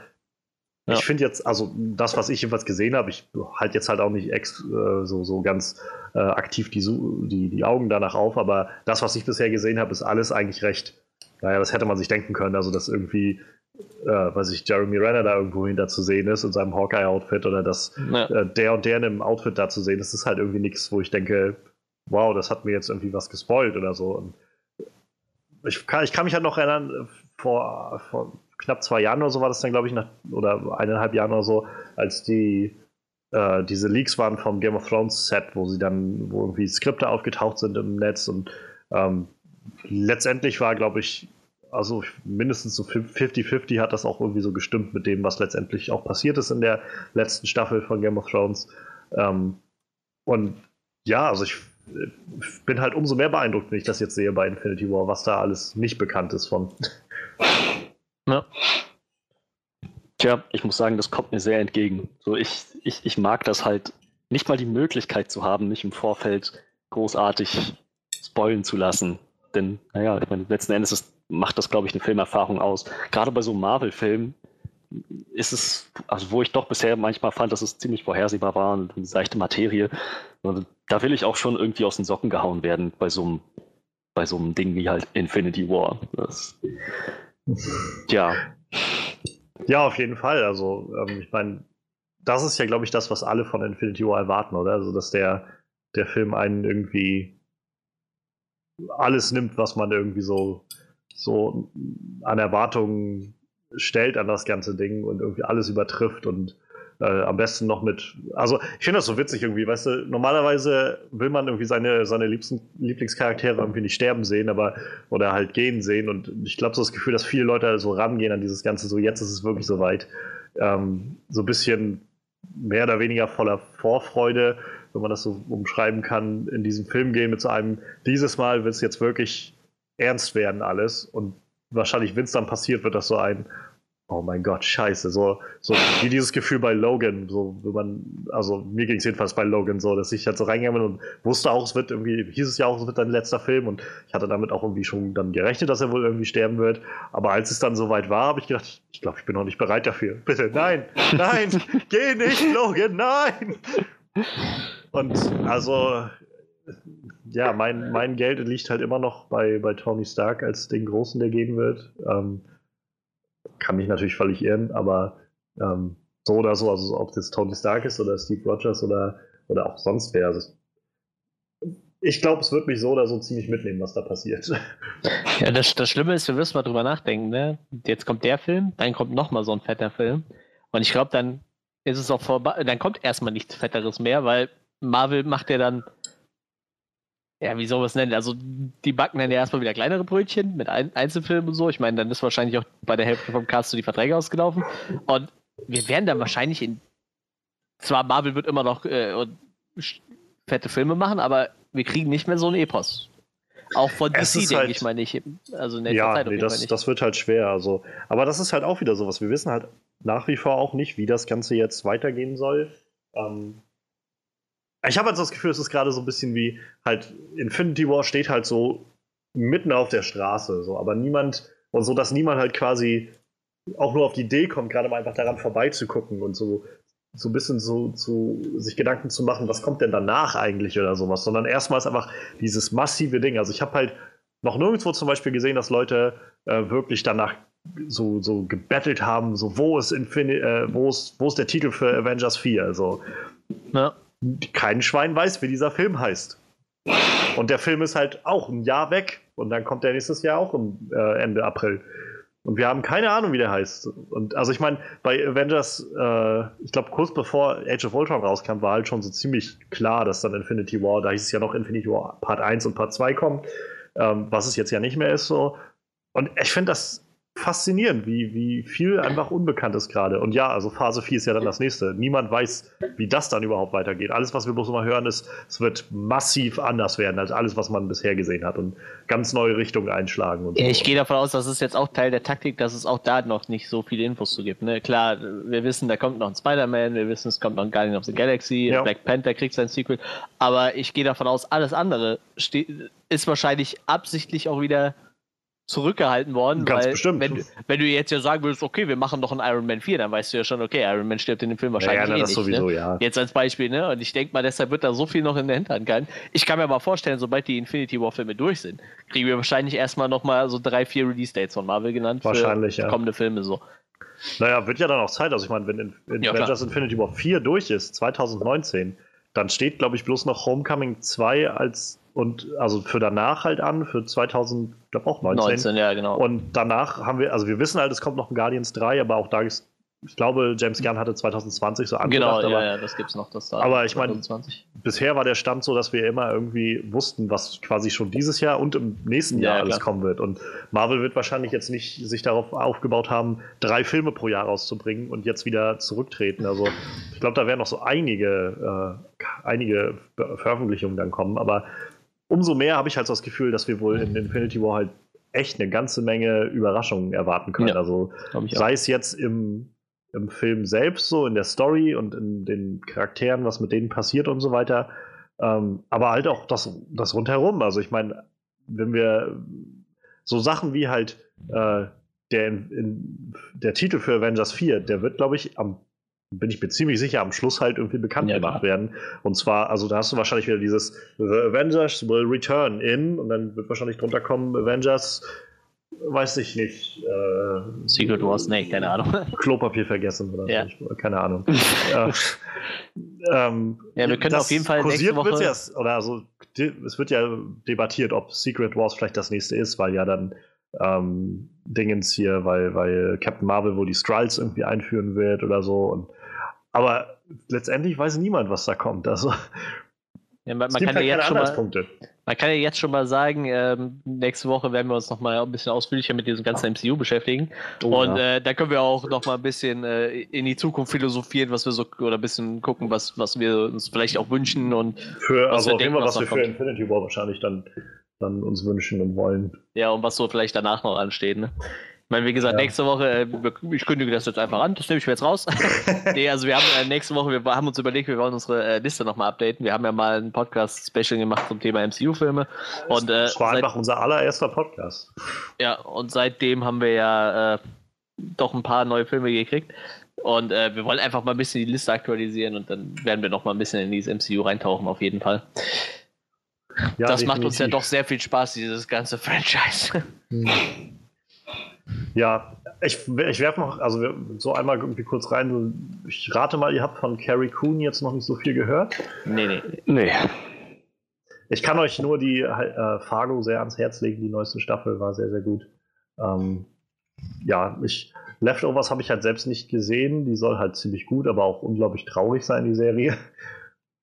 S2: ja. ich finde jetzt, also das, was ich jedenfalls gesehen habe, ich halte jetzt halt auch nicht ex, äh, so, so ganz äh, aktiv die, die, die Augen danach auf, aber das, was ich bisher gesehen habe, ist alles eigentlich recht, naja, das hätte man sich denken können, also dass irgendwie äh, weiß ich, Jeremy Renner da irgendwo hinter zu sehen ist in seinem Hawkeye-Outfit oder dass ja. äh, der und der in einem Outfit da zu sehen ist, ist halt irgendwie nichts, wo ich denke, wow, das hat mir jetzt irgendwie was gespoilt oder so. Und ich, kann, ich kann mich halt noch erinnern, vor, vor knapp zwei Jahren oder so war das dann, glaube ich, nach, oder eineinhalb Jahren oder so, als die äh, diese Leaks waren vom Game of Thrones Set, wo sie dann, wo irgendwie Skripte aufgetaucht sind im Netz und ähm, letztendlich war, glaube ich, also mindestens so 50-50 hat das auch irgendwie so gestimmt mit dem, was letztendlich auch passiert ist in der letzten Staffel von Game of Thrones. Ähm, und ja, also ich bin halt umso mehr beeindruckt, wenn ich das jetzt sehe bei Infinity War, was da alles nicht bekannt ist von.
S3: Ja. Tja, ich muss sagen, das kommt mir sehr entgegen. So, ich, ich, ich mag das halt, nicht mal die Möglichkeit zu haben, mich im Vorfeld großartig spoilen zu lassen. Denn, naja, ich meine, letzten Endes ist macht das, glaube ich, eine Filmerfahrung aus. Gerade bei so Marvel-Filmen ist es, also wo ich doch bisher manchmal fand, dass es ziemlich vorhersehbar war und eine seichte Materie. Und da will ich auch schon irgendwie aus den Socken gehauen werden bei so einem, bei so einem Ding wie halt Infinity War. Das,
S2: ja. Ja, auf jeden Fall. Also, ähm, ich meine, das ist ja, glaube ich, das, was alle von Infinity War erwarten, oder? Also, dass der, der Film einen irgendwie alles nimmt, was man irgendwie so so an Erwartungen stellt an das ganze Ding und irgendwie alles übertrifft und äh, am besten noch mit. Also, ich finde das so witzig irgendwie, weißt du, normalerweise will man irgendwie seine, seine liebsten, Lieblingscharaktere irgendwie nicht sterben sehen, aber oder halt gehen sehen. Und ich glaube, so das Gefühl, dass viele Leute so rangehen an dieses Ganze, so jetzt ist es wirklich soweit. Ähm, so ein bisschen mehr oder weniger voller Vorfreude, wenn man das so umschreiben kann, in diesen Film gehen mit so einem, dieses Mal wird es jetzt wirklich ernst werden alles und wahrscheinlich, wenn es dann passiert, wird das so ein Oh mein Gott, scheiße. So, so wie dieses Gefühl bei Logan, so wenn man, also mir ging es jedenfalls bei Logan so, dass ich halt so reingegangen bin und wusste auch, es wird irgendwie, hieß es ja auch, es wird dein letzter Film und ich hatte damit auch irgendwie schon dann gerechnet, dass er wohl irgendwie sterben wird. Aber als es dann soweit war, habe ich gedacht, ich glaube, ich bin noch nicht bereit dafür. Bitte, nein, nein, (laughs) geh nicht, Logan, nein! Und also ja, mein, mein Geld liegt halt immer noch bei, bei Tony Stark als den Großen, der gehen wird. Ähm, kann mich natürlich völlig irren, aber ähm, so oder so, also ob jetzt Tony Stark ist oder Steve Rogers oder, oder auch sonst wer. Also ich glaube, es wird mich so oder so ziemlich mitnehmen, was da passiert. (laughs)
S1: Ja, das, das Schlimme ist, wir müssen mal drüber nachdenken. Ne? Jetzt kommt der Film, dann kommt nochmal so ein fetter Film. Und ich glaube, dann ist es auch vorbei, dann kommt erstmal nichts Fetteres mehr, weil Marvel macht ja dann ja, wie soll man es nennen? Also, die backen dann ja erstmal wieder kleinere Brötchen mit Ein Einzelfilmen und so. Ich meine, dann ist wahrscheinlich auch bei der Hälfte vom Cast so die Verträge ausgelaufen. Und wir werden dann wahrscheinlich in. Zwar Marvel wird immer noch äh, fette Filme machen, aber wir kriegen nicht mehr so ein Epos. Auch von DC, denke halt, ich mal nicht. Also
S2: in der ja, Zeit nee, das, das wird halt schwer. Also. Aber das ist halt auch wieder sowas. Wir wissen halt nach wie vor auch nicht, wie das Ganze jetzt weitergehen soll. Ähm, ich habe halt das Gefühl, es ist gerade so ein bisschen wie halt Infinity War steht halt so mitten auf der Straße, so, aber niemand und so, dass niemand halt quasi auch nur auf die Idee kommt, gerade mal einfach daran vorbeizugucken und so so ein bisschen so zu sich Gedanken zu machen, was kommt denn danach eigentlich oder sowas, sondern erstmals einfach dieses massive Ding. Also ich habe halt noch nirgendwo zum Beispiel gesehen, dass Leute äh, wirklich danach so, so gebettelt haben, so wo ist Infini äh, wo ist, wo ist der Titel für Avengers 4? Also, ja kein Schwein weiß, wie dieser Film heißt. Und der Film ist halt auch ein Jahr weg und dann kommt der nächstes Jahr auch im, äh, Ende April. Und wir haben keine Ahnung, wie der heißt. Und also ich meine, bei Avengers, äh, ich glaube, kurz bevor Age of Ultron rauskam, war halt schon so ziemlich klar, dass dann Infinity War, da hieß es ja noch Infinity War Part 1 und Part 2 kommen, ähm, was es jetzt ja nicht mehr ist so. Und ich finde das faszinierend, wie, wie viel einfach unbekannt ist gerade. Und ja, also Phase 4 ist ja dann das nächste. Niemand weiß, wie das dann überhaupt weitergeht. Alles, was wir bloß mal hören, ist, es wird massiv anders werden als alles, was man bisher gesehen hat und ganz neue Richtungen einschlagen. Und so.
S1: ich gehe davon aus, dass es jetzt auch Teil der Taktik, dass es auch da noch nicht so viele Infos zu gibt. Ne? Klar, wir wissen, da kommt noch ein Spider-Man, wir wissen, es kommt noch ein Guardian of the Galaxy, ja. Black Panther kriegt sein Sequel, aber ich gehe davon aus, alles andere ist wahrscheinlich absichtlich auch wieder zurückgehalten worden.
S2: Ganz
S1: weil,
S2: bestimmt.
S1: Wenn, wenn, du jetzt ja sagen würdest, okay, wir machen doch einen Iron Man 4, dann weißt du ja schon, okay, Iron Man stirbt in dem Film wahrscheinlich ja, ja, eh das nicht. Sowieso,
S2: ne? ja.
S1: Jetzt als Beispiel, ne? Und ich denke mal, deshalb wird da so viel noch in der Hinterhand gehalten. Ich kann mir aber vorstellen, sobald die Infinity War Filme durch sind, kriegen wir wahrscheinlich erstmal nochmal so drei, vier Release-Dates von Marvel genannt.
S2: Wahrscheinlich, für ja.
S1: kommende Filme so.
S2: Naja, wird ja dann auch Zeit. Also ich meine, wenn in, in ja, Avengers Infinity War 4 durch ist, 2019, dann steht, glaube ich, bloß noch Homecoming 2 als und also für danach halt an, für 2000, glaube auch 19. 19,
S1: ja, genau.
S2: Und danach haben wir, also wir wissen halt, es kommt noch ein Guardians 3, aber auch da ist, ich glaube, James Gunn hatte 2020 so
S1: angedacht. Genau, ja, ja, das gibt's noch, das
S2: da. Aber ich meine, bisher war der Stand so, dass wir immer irgendwie wussten, was quasi schon dieses Jahr und im nächsten ja, Jahr alles kommen wird. Und Marvel wird wahrscheinlich jetzt nicht sich darauf aufgebaut haben, drei Filme pro Jahr rauszubringen und jetzt wieder zurücktreten. Also ich glaube, da werden noch so einige, äh, einige Veröffentlichungen dann kommen, aber umso mehr habe ich halt so das Gefühl, dass wir wohl in Infinity War halt echt eine ganze Menge Überraschungen erwarten können. Ja, also sei es jetzt im, im Film selbst so, in der Story und in den Charakteren, was mit denen passiert und so weiter. Ähm, aber halt auch das, das rundherum. Also ich meine, wenn wir so Sachen wie halt äh, der, in, in, der Titel für Avengers 4, der wird, glaube ich, am bin ich mir ziemlich sicher, am Schluss halt irgendwie bekannt ja, gemacht werden. Und zwar, also da hast du wahrscheinlich wieder dieses The Avengers will return in und dann wird wahrscheinlich drunter kommen Avengers, weiß ich nicht. Äh,
S1: Secret Wars, nee, keine Ahnung. (laughs)
S2: Klopapier vergessen oder
S1: ja.
S2: keine Ahnung. (laughs) äh,
S1: ähm, ja, wir können auf jeden Fall
S2: nächste Woche... Ja, oder also, es wird ja debattiert, ob Secret Wars vielleicht das nächste ist, weil ja dann ähm, Dingens hier, weil, weil Captain Marvel wohl die Skrulls irgendwie einführen wird oder so und aber letztendlich weiß niemand, was da kommt. Also,
S1: ja, man, man kann ja jetzt schon mal, man kann ja jetzt schon mal sagen, ähm, nächste Woche werden wir uns noch mal ein bisschen ausführlicher mit diesem ganzen MCU beschäftigen. Oh, und ja. äh, da können wir auch noch mal ein bisschen äh, in die Zukunft philosophieren, was wir so oder ein bisschen gucken, was, was wir uns vielleicht auch wünschen und
S2: für, was also wir denken, was, was wir für Infinity War wahrscheinlich dann, dann uns wünschen und wollen.
S1: Ja, und was so vielleicht danach noch ansteht. Ne? Ich meine, wie gesagt, ja. nächste Woche, äh, ich kündige das jetzt einfach an, das nehme ich mir jetzt raus. (laughs) nee, also wir haben äh, nächste Woche, wir haben uns überlegt, wir wollen unsere äh, Liste nochmal updaten. Wir haben ja mal ein Podcast-Special gemacht zum Thema MCU-Filme. Und,
S2: äh, das war einfach unser allererster Podcast.
S1: Ja, und seitdem haben wir ja äh, doch ein paar neue Filme gekriegt. Und äh, wir wollen einfach mal ein bisschen die Liste aktualisieren und dann werden wir noch mal ein bisschen in dieses MCU reintauchen, auf jeden Fall. Ja, das definitiv. macht uns ja doch sehr viel Spaß, dieses ganze (laughs) Franchise. Hm.
S2: Ja, ich, ich werfe noch, also so einmal irgendwie kurz rein. Ich rate mal, ihr habt von Carrie Coon jetzt noch nicht so viel gehört.
S1: Nee, nee.
S3: Nee.
S2: Ich kann euch nur die äh, Fargo sehr ans Herz legen. Die neueste Staffel war sehr, sehr gut. Ähm, ja, ich, Leftovers habe ich halt selbst nicht gesehen. Die soll halt ziemlich gut, aber auch unglaublich traurig sein, die Serie.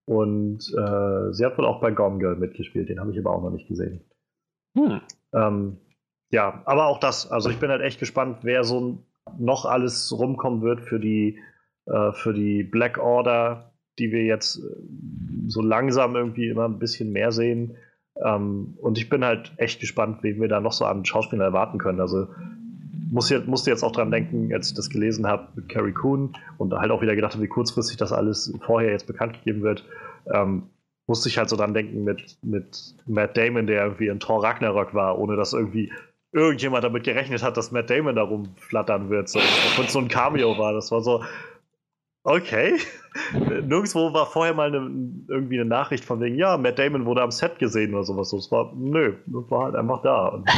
S2: Und äh, sie hat wohl auch bei Gone Girl mitgespielt. Den habe ich aber auch noch nicht gesehen. Hm. Ähm, ja, aber auch das, also ich bin halt echt gespannt, wer so noch alles rumkommen wird für die, äh, für die Black Order, die wir jetzt äh, so langsam irgendwie immer ein bisschen mehr sehen. Ähm, und ich bin halt echt gespannt, wen wir da noch so an Schauspielern erwarten können. Also muss jetzt, musste jetzt auch dran denken, als ich das gelesen habe mit Carrie Coon und halt auch wieder gedacht habe, wie kurzfristig das alles vorher jetzt bekannt gegeben wird. Ähm, musste ich halt so dran denken mit, mit Matt Damon, der irgendwie in Thor Ragnarok war, ohne dass irgendwie irgendjemand damit gerechnet hat, dass Matt Damon da rumflattern wird. So, und so ein Cameo war. Das war so, okay. (laughs) Nirgendwo war vorher mal eine, irgendwie eine Nachricht von wegen, ja, Matt Damon wurde am Set gesehen oder sowas. Das war, nö, das war halt einfach da. Und,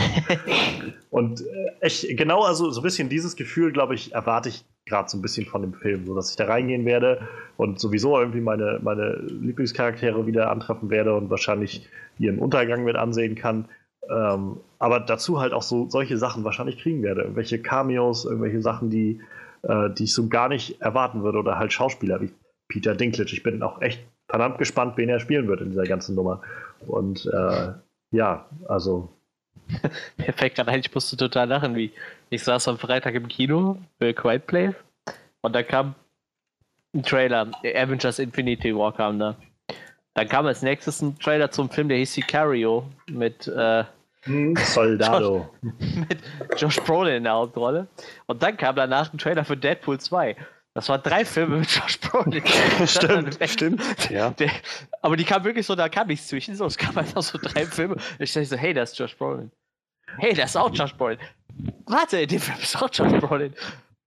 S2: (laughs) und echt, äh, genau, also so ein bisschen dieses Gefühl, glaube ich, erwarte ich gerade so ein bisschen von dem Film, so dass ich da reingehen werde und sowieso irgendwie meine, meine Lieblingscharaktere wieder antreffen werde und wahrscheinlich ihren Untergang mit ansehen kann ähm, aber dazu halt auch so solche Sachen wahrscheinlich kriegen werde. Irgendwelche Cameos, irgendwelche Sachen, die, äh, die ich so gar nicht erwarten würde. Oder halt Schauspieler wie Peter Dinklage. Ich bin auch echt verdammt gespannt, wen er spielen wird in dieser ganzen Nummer. Und äh, ja, also. (laughs)
S1: Mir fällt gerade ein, ich musste total lachen, wie ich saß am Freitag im Kino für Quiet Place und da kam ein Trailer, Avengers Infinity War kam da. Dann kam als nächstes ein Trailer zum Film, der hieß Sicario mit äh,
S2: Soldado.
S1: Josh, mit Josh Brolin in der Hauptrolle. Und dann kam danach ein Trailer für Deadpool 2. Das waren drei Filme mit Josh Brolin. (laughs)
S2: stimmt, stimmt.
S1: Ja. Der, aber die kamen wirklich so, da kam nichts zwischen. So, es kamen einfach so drei Filme. Ich dachte so, hey, das ist Josh Brolin. Hey, das ist auch Josh Brolin. Warte, in dem Film ist auch Josh Brolin.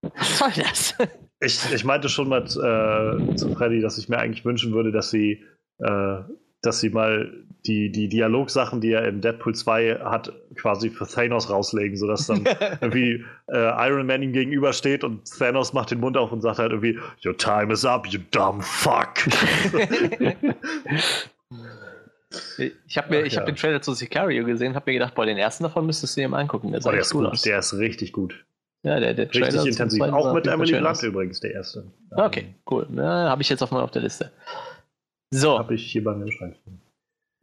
S1: Was soll das?
S2: Ich, ich meinte schon mal äh, zu Freddy, dass ich mir eigentlich wünschen würde, dass sie äh, dass sie mal die, die Dialogsachen, die er in Deadpool 2 hat, quasi für Thanos rauslegen, sodass dann (laughs) irgendwie äh, Iron Man ihm gegenübersteht und Thanos macht den Mund auf und sagt halt irgendwie, Your time is up, you dumb fuck. (laughs)
S1: ich habe mir, ich ja. habe den Trailer zu Sicario gesehen, habe mir gedacht, boah, den ersten davon müsstest du dir mal angucken.
S2: Der, oh, der ist gut, aus. der ist richtig gut.
S1: Ja, der, der
S2: Richtig intensiv. Auch mit Emily Blunt übrigens, der erste.
S1: Okay, cool. Ja, habe ich jetzt auf, mal auf der Liste. So.
S2: Habe ich hier bei mir im Schrank.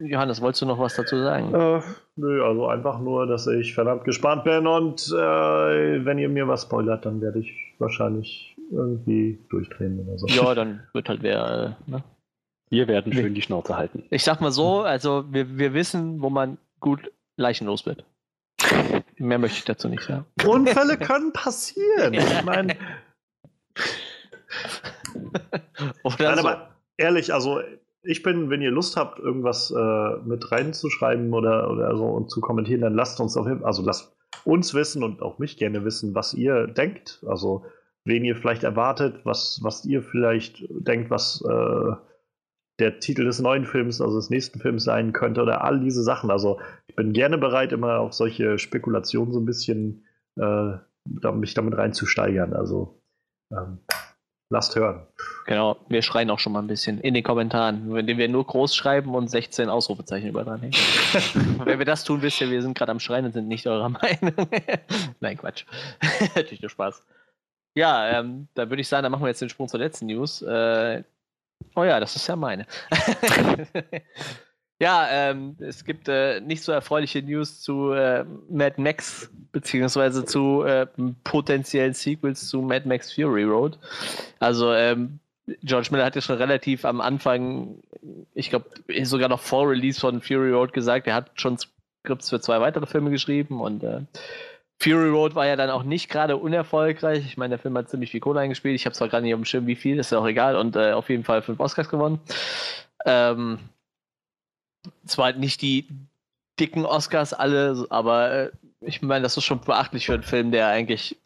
S1: Johannes, wolltest du noch was dazu sagen?
S2: Äh, nö, also einfach nur, dass ich verdammt gespannt bin und äh, wenn ihr mir was spoilert, dann werde ich wahrscheinlich irgendwie durchdrehen oder so.
S1: Ja, dann wird halt wer. Äh, ne?
S3: Wir werden schön die Schnauze halten.
S1: Ich sag mal so, also wir, wir wissen, wo man gut leichenlos wird. Mehr möchte ich dazu nicht sagen.
S2: Unfälle können passieren. Ich meine. (laughs) Oder Nein, so. aber ehrlich, also ich bin, wenn ihr Lust habt, irgendwas äh, mit reinzuschreiben oder, oder so und zu kommentieren, dann lasst uns auf jeden also lasst uns wissen und auch mich gerne wissen, was ihr denkt. Also wen ihr vielleicht erwartet, was, was ihr vielleicht denkt, was äh, der Titel des neuen Films, also des nächsten Films sein könnte oder all diese Sachen. Also ich bin gerne bereit, immer auf solche Spekulationen so ein bisschen äh, mich damit reinzusteigern. Also ähm, Lasst hören.
S1: Genau, wir schreien auch schon mal ein bisschen in den Kommentaren, indem wir nur groß schreiben und 16 Ausrufezeichen über dran hängen. (laughs) Wenn wir das tun, wisst ihr, wir sind gerade am Schreien und sind nicht eurer (laughs) Meinung. Nein, Quatsch. (laughs) Natürlich nur Spaß. Ja, ähm, da würde ich sagen, dann machen wir jetzt den Sprung zur letzten News. Äh, oh ja, das ist ja meine. Ja, ähm, es gibt äh, nicht so erfreuliche News zu äh, Mad Max, beziehungsweise zu äh, potenziellen Sequels zu Mad Max Fury Road. Also, ähm, George Miller hat ja schon relativ am Anfang, ich glaube, sogar noch vor Release von Fury Road gesagt, er hat schon Skripts für zwei weitere Filme geschrieben und äh, Fury Road war ja dann auch nicht gerade unerfolgreich. Ich meine, der Film hat ziemlich viel Kohle eingespielt. Ich habe zwar gerade nicht auf dem Schirm, wie viel, ist ja auch egal. Und äh, auf jeden Fall fünf Oscars gewonnen. Ähm, zwar nicht die dicken Oscars alle, aber äh, ich meine, das ist schon beachtlich für einen Film, der eigentlich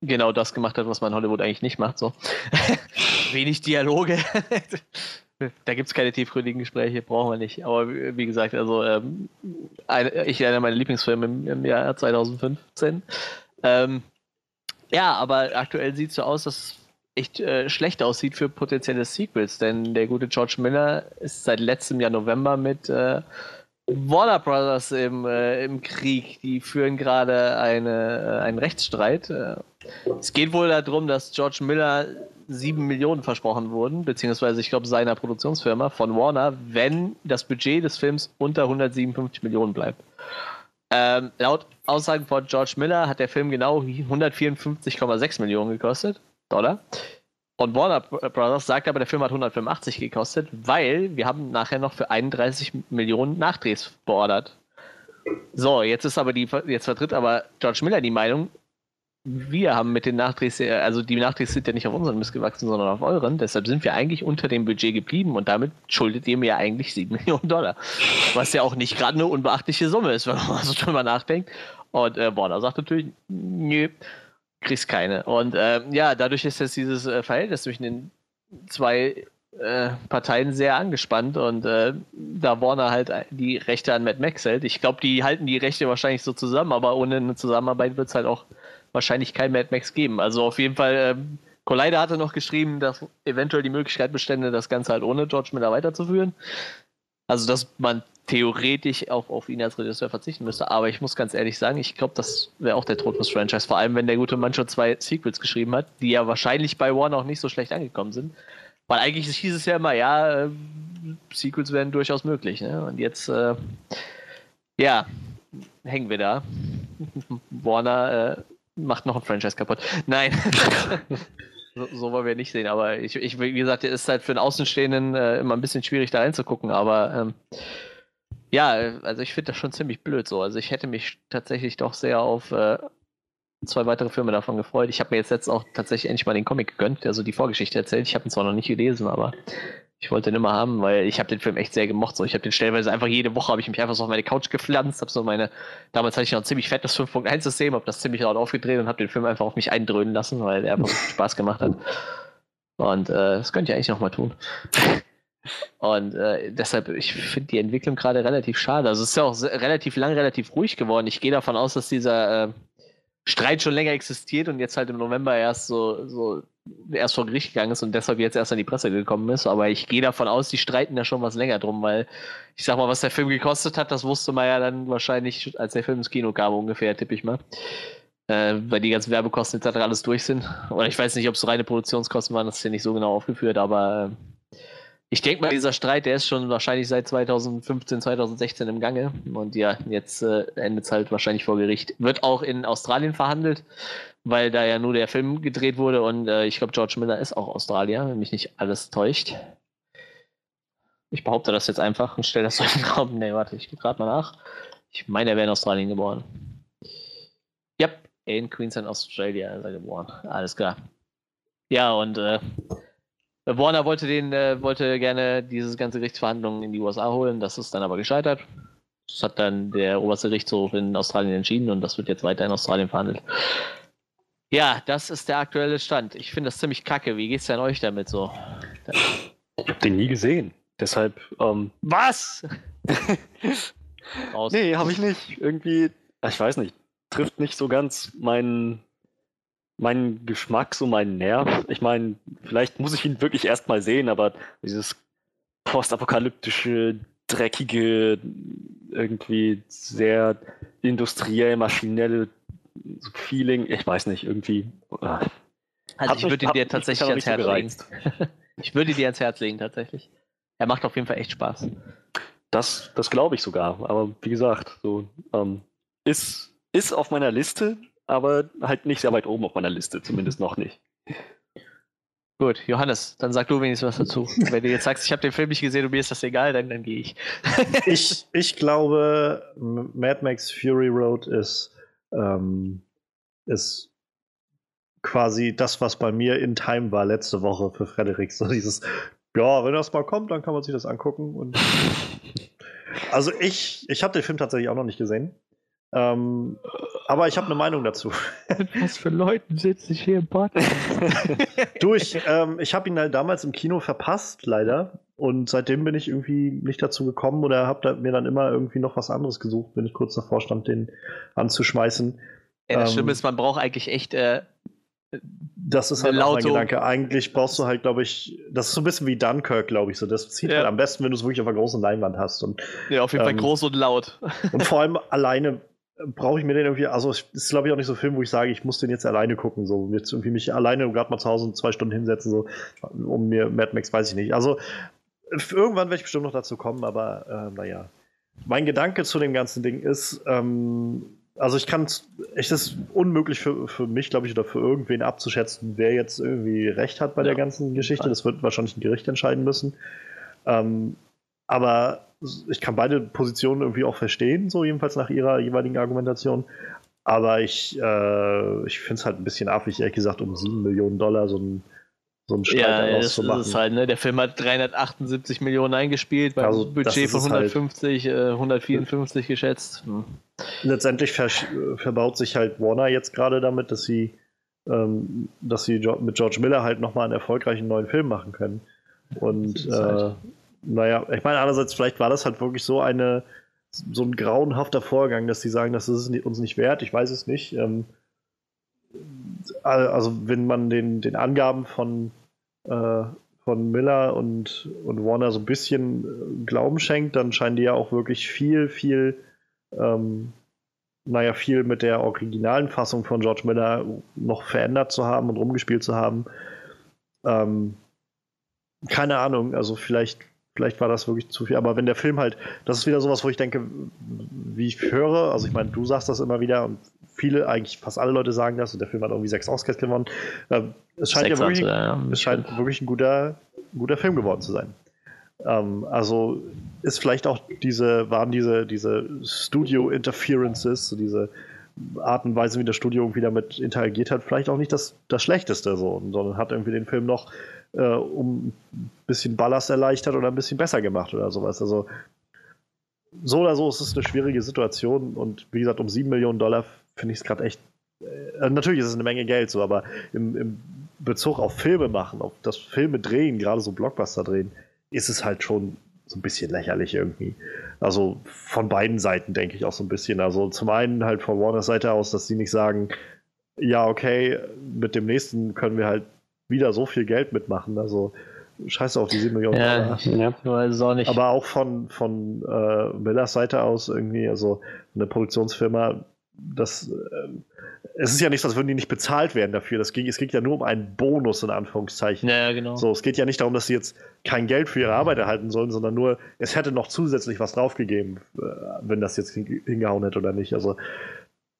S1: genau das gemacht hat, was man in Hollywood eigentlich nicht macht. So. (laughs) Wenig Dialoge. (laughs) da gibt es keine tiefgründigen Gespräche, brauchen wir nicht. Aber wie gesagt, also ähm, ein, ich einer meiner Lieblingsfilme im, im Jahr 2015. Ähm, ja, aber aktuell sieht es so aus, dass echt äh, schlecht aussieht für potenzielle Sequels, denn der gute George Miller ist seit letztem Jahr November mit äh, Warner Brothers im, äh, im Krieg. Die führen gerade eine, äh, einen Rechtsstreit. Äh, es geht wohl darum, dass George Miller sieben Millionen versprochen wurden, beziehungsweise ich glaube seiner Produktionsfirma von Warner, wenn das Budget des Films unter 157 Millionen bleibt. Ähm, laut Aussagen von George Miller hat der Film genau 154,6 Millionen gekostet. Dollar. Und Warner Brothers sagt aber, der Film hat 185 gekostet, weil wir haben nachher noch für 31 Millionen Nachdrehs beordert. So, jetzt ist aber die, jetzt vertritt aber George Miller die Meinung, wir haben mit den Nachdrehs, also die Nachdrehs sind ja nicht auf unseren Mist gewachsen, sondern auf euren. Deshalb sind wir eigentlich unter dem Budget geblieben und damit schuldet ihr mir eigentlich 7 (laughs) Millionen Dollar. Was ja auch nicht gerade eine unbeachtliche Summe ist, wenn man (laughs) so drüber nachdenkt. Und äh, Warner sagt natürlich, nö, kriegst keine. Und äh, ja, dadurch ist jetzt dieses äh, Verhältnis zwischen den zwei äh, Parteien sehr angespannt und äh, da Warner halt die Rechte an Mad Max hält. Ich glaube, die halten die Rechte wahrscheinlich so zusammen, aber ohne eine Zusammenarbeit wird es halt auch wahrscheinlich kein Mad Max geben. Also auf jeden Fall, ähm, Collider hatte noch geschrieben, dass eventuell die Möglichkeit bestände, das Ganze halt ohne George Miller weiterzuführen. Also, dass man theoretisch auch auf ihn als Regisseur verzichten müsste. Aber ich muss ganz ehrlich sagen, ich glaube, das wäre auch der Tod des Franchise. Vor allem, wenn der gute Mann schon zwei Sequels geschrieben hat, die ja wahrscheinlich bei Warner auch nicht so schlecht angekommen sind. Weil eigentlich hieß es ja immer, ja, äh, Sequels wären durchaus möglich. Ne? Und jetzt, äh, ja, hängen wir da. (laughs) Warner äh, macht noch ein Franchise kaputt. Nein. (laughs) so, so, wollen wir nicht sehen, aber ich, ich, wie gesagt, es ist halt für einen Außenstehenden äh, immer ein bisschen schwierig da reinzugucken, aber ähm, ja, also ich finde das schon ziemlich blöd so. Also ich hätte mich tatsächlich doch sehr auf äh, zwei weitere Filme davon gefreut. Ich habe mir jetzt, jetzt auch tatsächlich endlich mal den Comic gegönnt, der so die Vorgeschichte erzählt. Ich habe ihn zwar noch nicht gelesen, aber ich wollte den immer haben, weil ich habe den Film echt sehr gemocht. So, ich habe den stellenweise einfach jede Woche habe ich mich einfach so auf meine Couch gepflanzt, habe so meine, damals hatte ich noch ein ziemlich fettes 5.1 System, habe das ziemlich laut aufgedreht und habe den Film einfach auf mich eindröhnen lassen, weil der einfach (laughs) Spaß gemacht hat. Und äh, das könnt ihr eigentlich noch mal tun. Und äh, deshalb, ich finde die Entwicklung gerade relativ schade. Also es ist ja auch relativ lang, relativ ruhig geworden. Ich gehe davon aus, dass dieser äh, Streit schon länger existiert und jetzt halt im November erst so, so erst vor Gericht gegangen ist und deshalb jetzt erst an die Presse gekommen ist. Aber ich gehe davon aus, die streiten da schon was länger drum, weil ich sag mal, was der Film gekostet hat, das wusste man ja dann wahrscheinlich, als der Film ins Kino kam, ungefähr, tippe ich mal. Äh, weil die ganzen Werbekosten etc. alles durch sind. Oder ich weiß nicht, ob es reine Produktionskosten waren, das ist hier nicht so genau aufgeführt, aber äh, ich denke mal, dieser Streit, der ist schon wahrscheinlich seit 2015, 2016 im Gange. Und ja, jetzt äh, endet es halt wahrscheinlich vor Gericht. Wird auch in Australien verhandelt, weil da ja nur der Film gedreht wurde. Und äh, ich glaube, George Miller ist auch Australier, wenn mich nicht alles täuscht. Ich behaupte das jetzt einfach und stelle das so in den Raum. Nee, warte, ich gehe gerade mal nach. Ich meine, er wäre in Australien geboren. Ja, yep, in Queensland, Australia ist er geboren. Alles klar. Ja, und äh, Warner wollte den, äh, wollte gerne diese ganze Gerichtsverhandlungen in die USA holen, das ist dann aber gescheitert. Das hat dann der oberste Gerichtshof in Australien entschieden und das wird jetzt weiter in Australien verhandelt. Ja, das ist der aktuelle Stand. Ich finde das ziemlich kacke. Wie geht's denn euch damit so?
S3: Ich habe den nie gesehen. Deshalb. Ähm,
S1: Was? (laughs)
S3: nee, habe ich nicht. Irgendwie, ich weiß nicht, trifft nicht so ganz meinen mein Geschmack, so mein Nerv. Ich meine, vielleicht muss ich ihn wirklich erstmal sehen, aber dieses postapokalyptische, dreckige, irgendwie sehr industriell, maschinelle Feeling, ich weiß nicht, irgendwie.
S1: Äh, also ich würde dir tatsächlich ans Herz legen. ich würde dir ans Herz legen, tatsächlich. Er macht auf jeden Fall echt Spaß.
S3: Das, das glaube ich sogar. Aber wie gesagt, so ähm, ist, ist auf meiner Liste, aber halt nicht sehr weit oben auf meiner Liste, zumindest noch nicht.
S1: Gut, Johannes, dann sag du wenigstens was dazu. Wenn du jetzt sagst, ich habe den Film nicht gesehen und mir ist das egal, dann, dann gehe ich. (laughs)
S2: ich. Ich glaube, Mad Max Fury Road ist, ähm, ist quasi das, was bei mir in Time war letzte Woche für Frederik. So dieses, ja, wenn das mal kommt, dann kann man sich das angucken. Und (laughs) also ich, ich habe den Film tatsächlich auch noch nicht gesehen. Ähm, aber ich habe eine Meinung dazu. (laughs)
S1: Was für Leuten sitze ich hier im Podcast? (laughs)
S2: du, ich, ähm, ich habe ihn halt damals im Kino verpasst, leider. Und seitdem bin ich irgendwie nicht dazu gekommen oder habe da mir dann immer irgendwie noch was anderes gesucht, wenn ich kurz davor stand, den anzuschmeißen.
S1: Ja, das ähm, Schlimme ist, man braucht eigentlich echt. Äh,
S2: das ist halt auch mein Gedanke. Eigentlich brauchst du halt, glaube ich, das ist so ein bisschen wie Dunkirk, glaube ich. So, das zieht ja. halt am besten, wenn du es wirklich auf einer großen Leinwand hast. Und,
S1: ja, auf jeden ähm, Fall groß und laut.
S2: und vor allem (laughs) alleine brauche ich mir den irgendwie, also es ist glaube ich auch nicht so ein Film, wo ich sage, ich muss den jetzt alleine gucken, so jetzt irgendwie mich alleine gerade mal zu Hause zwei Stunden hinsetzen, so um mir Mad Max weiß ich nicht. Also irgendwann werde ich bestimmt noch dazu kommen, aber äh, naja. Mein Gedanke zu dem ganzen Ding ist, ähm, also ich kann es, es ist unmöglich für, für mich, glaube ich, oder für irgendwen abzuschätzen, wer jetzt irgendwie recht hat bei ja. der ganzen Geschichte. Das wird wahrscheinlich ein Gericht entscheiden müssen. Ähm, aber ich kann beide Positionen irgendwie auch verstehen, so jedenfalls nach ihrer jeweiligen Argumentation. Aber ich, äh, ich finde es halt ein bisschen affig, ehrlich gesagt, um 7 Millionen Dollar so ein so einen
S1: Streit ja, das ist es halt, ne? Der Film hat 378 Millionen eingespielt, beim also, Budget von 150, halt. äh, 154 geschätzt. Hm.
S2: Letztendlich ver verbaut sich halt Warner jetzt gerade damit, dass sie, ähm, dass sie mit George Miller halt nochmal einen erfolgreichen neuen Film machen können. Und äh, halt naja, ich meine, einerseits, vielleicht war das halt wirklich so eine, so ein grauenhafter Vorgang, dass sie sagen, das ist uns nicht wert, ich weiß es nicht. Ähm, also, wenn man den, den Angaben von, äh, von Miller und, und Warner so ein bisschen äh, Glauben schenkt, dann scheinen die ja auch wirklich viel, viel, ähm, naja, viel mit der originalen Fassung von George Miller noch verändert zu haben und rumgespielt zu haben. Ähm, keine Ahnung, also vielleicht, vielleicht war das wirklich zu viel, aber wenn der Film halt, das ist wieder sowas, wo ich denke, wie ich höre, also ich meine, du sagst das immer wieder und viele, eigentlich fast alle Leute sagen das und der Film hat irgendwie sechs Oscars gewonnen. Ähm, es scheint ja wirklich, ja, es scheint wirklich ein guter, guter Film geworden zu sein. Ähm, also ist vielleicht auch diese, waren diese, diese Studio-Interferences, so diese Art und Weise, wie das Studio irgendwie damit interagiert hat, vielleicht auch nicht das, das Schlechteste so, sondern hat irgendwie den Film noch äh, um ein bisschen Ballast erleichtert oder ein bisschen besser gemacht oder sowas. Also so oder so ist es eine schwierige Situation und wie gesagt, um sieben Millionen Dollar finde ich es gerade echt. Äh, natürlich ist es eine Menge Geld so, aber im, im Bezug auf Filme machen, auf das Filme drehen, gerade so Blockbuster drehen, ist es halt schon so ein bisschen lächerlich irgendwie. Also von beiden Seiten denke ich auch so ein bisschen. Also zum einen halt von Warners Seite aus, dass sie nicht sagen, ja, okay, mit dem nächsten können wir halt wieder so viel Geld mitmachen. Also scheiße auf die 7 Millionen
S1: ja, Ja, weiß auch nicht.
S2: Aber auch von, von äh, Millers Seite aus irgendwie, also eine Produktionsfirma, das äh, es ist ja nicht als würden die nicht bezahlt werden dafür. Das ging, es geht ja nur um einen Bonus in Anführungszeichen.
S1: Ja, genau.
S2: So, es geht ja nicht darum, dass sie jetzt kein Geld für ihre Arbeit erhalten sollen, sondern nur, es hätte noch zusätzlich was draufgegeben, äh, wenn das jetzt hingehauen hätte oder nicht. Also,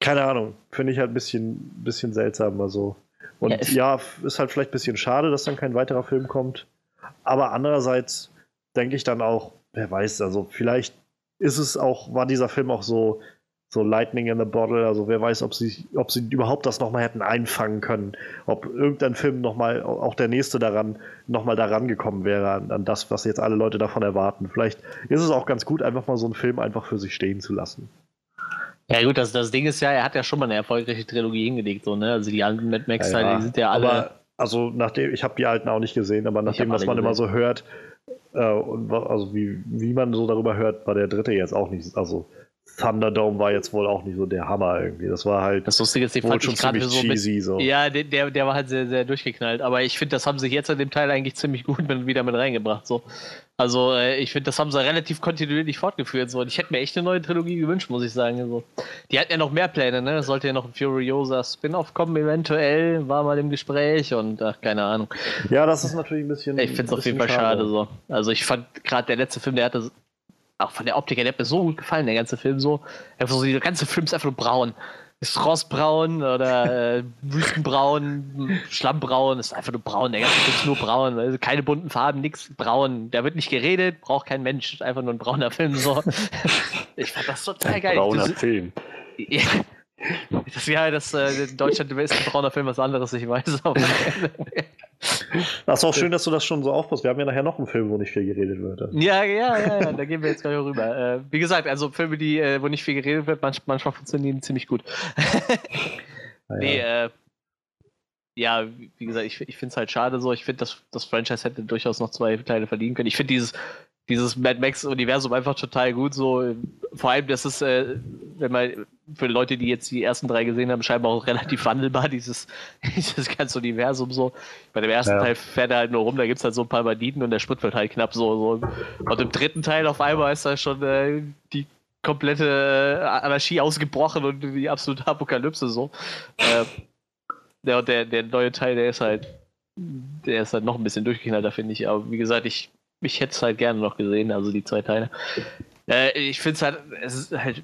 S2: keine Ahnung, finde ich halt ein bisschen, bisschen seltsam. Also. Und ja, ja, ist halt vielleicht ein bisschen schade, dass dann kein weiterer Film kommt. Aber andererseits denke ich dann auch, wer weiß, also vielleicht ist es auch, war dieser Film auch so so Lightning in the Bottle. Also wer weiß, ob sie, ob sie überhaupt das nochmal hätten einfangen können. Ob irgendein Film nochmal, auch der nächste daran, nochmal daran gekommen wäre, an, an, das, was jetzt alle Leute davon erwarten. Vielleicht ist es auch ganz gut, einfach mal so einen Film einfach für sich stehen zu lassen.
S1: Ja gut, das, das Ding ist ja, er hat ja schon mal eine erfolgreiche Trilogie hingelegt, so, ne? Also die alten Mad Max ja, ja. die sind ja alle. Aber,
S2: also nachdem, ich habe die alten auch nicht gesehen, aber nachdem, was man gesehen. immer so hört, äh, und also wie, wie man so darüber hört, war der dritte jetzt auch nicht. Also Thunderdome war jetzt wohl auch nicht so der Hammer irgendwie. Das war halt.
S1: Das Lustige ist, die fand schon ich gerade so, cheesy, so. Ja, der, der war halt sehr, sehr durchgeknallt. Aber ich finde, das haben sie jetzt in dem Teil eigentlich ziemlich gut mit, wieder mit reingebracht. So. Also, äh, ich finde, das haben sie relativ kontinuierlich fortgeführt. So. Und ich hätte mir echt eine neue Trilogie gewünscht, muss ich sagen. So. Die hatten ja noch mehr Pläne, ne? Es sollte ja noch ein Furiosa Spin-off kommen, eventuell. War mal im Gespräch und ach, keine Ahnung.
S2: Ja, das ist natürlich ein bisschen.
S1: Ich finde es auf jeden Fall schade. schade so. Also, ich fand gerade der letzte Film, der hatte auch von der Optik her, der hat mir so gut gefallen, der ganze Film so. Einfach so, der ganze Film ist einfach nur braun. Ist Rostbraun oder äh, Wüstenbraun, Schlammbraun, ist einfach nur braun. Der ganze Film ist nur braun. Also keine bunten Farben, nichts braun. Da wird nicht geredet, braucht kein Mensch. Ist einfach nur ein brauner Film. So. (laughs) Ich fand das total geil.
S3: Brauner Film.
S1: Ja, das ja, das äh, in Deutschland ist ein brauner Film was anderes, ich weiß. Aber
S2: das ist auch (laughs) schön, dass du das schon so aufpasst. Wir haben ja nachher noch einen Film, wo nicht viel geredet wird.
S1: Ja, ja, ja, ja da gehen wir jetzt gleich rüber. Äh, wie gesagt, also Filme, die, äh, wo nicht viel geredet wird, manch, manchmal funktionieren ziemlich gut. (laughs) ja. Nee, äh, ja, wie gesagt, ich, ich finde es halt schade so. Ich finde, das, das Franchise hätte durchaus noch zwei Teile verdienen können. Ich finde dieses dieses Mad Max-Universum einfach total gut. So, vor allem, das ist, äh, wenn man für Leute, die jetzt die ersten drei gesehen haben, scheinbar auch relativ wandelbar, (laughs) dieses, dieses ganze Universum so. Bei dem ersten ja. Teil fährt er halt nur rum, da gibt es halt so ein paar Banditen und der Sprit wird halt knapp so. so. Und im dritten Teil auf einmal ist da schon äh, die komplette äh, Anarchie ausgebrochen und die absolute Apokalypse so. Äh, der, der, der neue Teil, der ist halt, der ist halt noch ein bisschen durchgeknallter, finde ich. Aber wie gesagt, ich ich hätte es halt gerne noch gesehen, also die zwei Teile. Äh, ich finde es halt, es ist halt,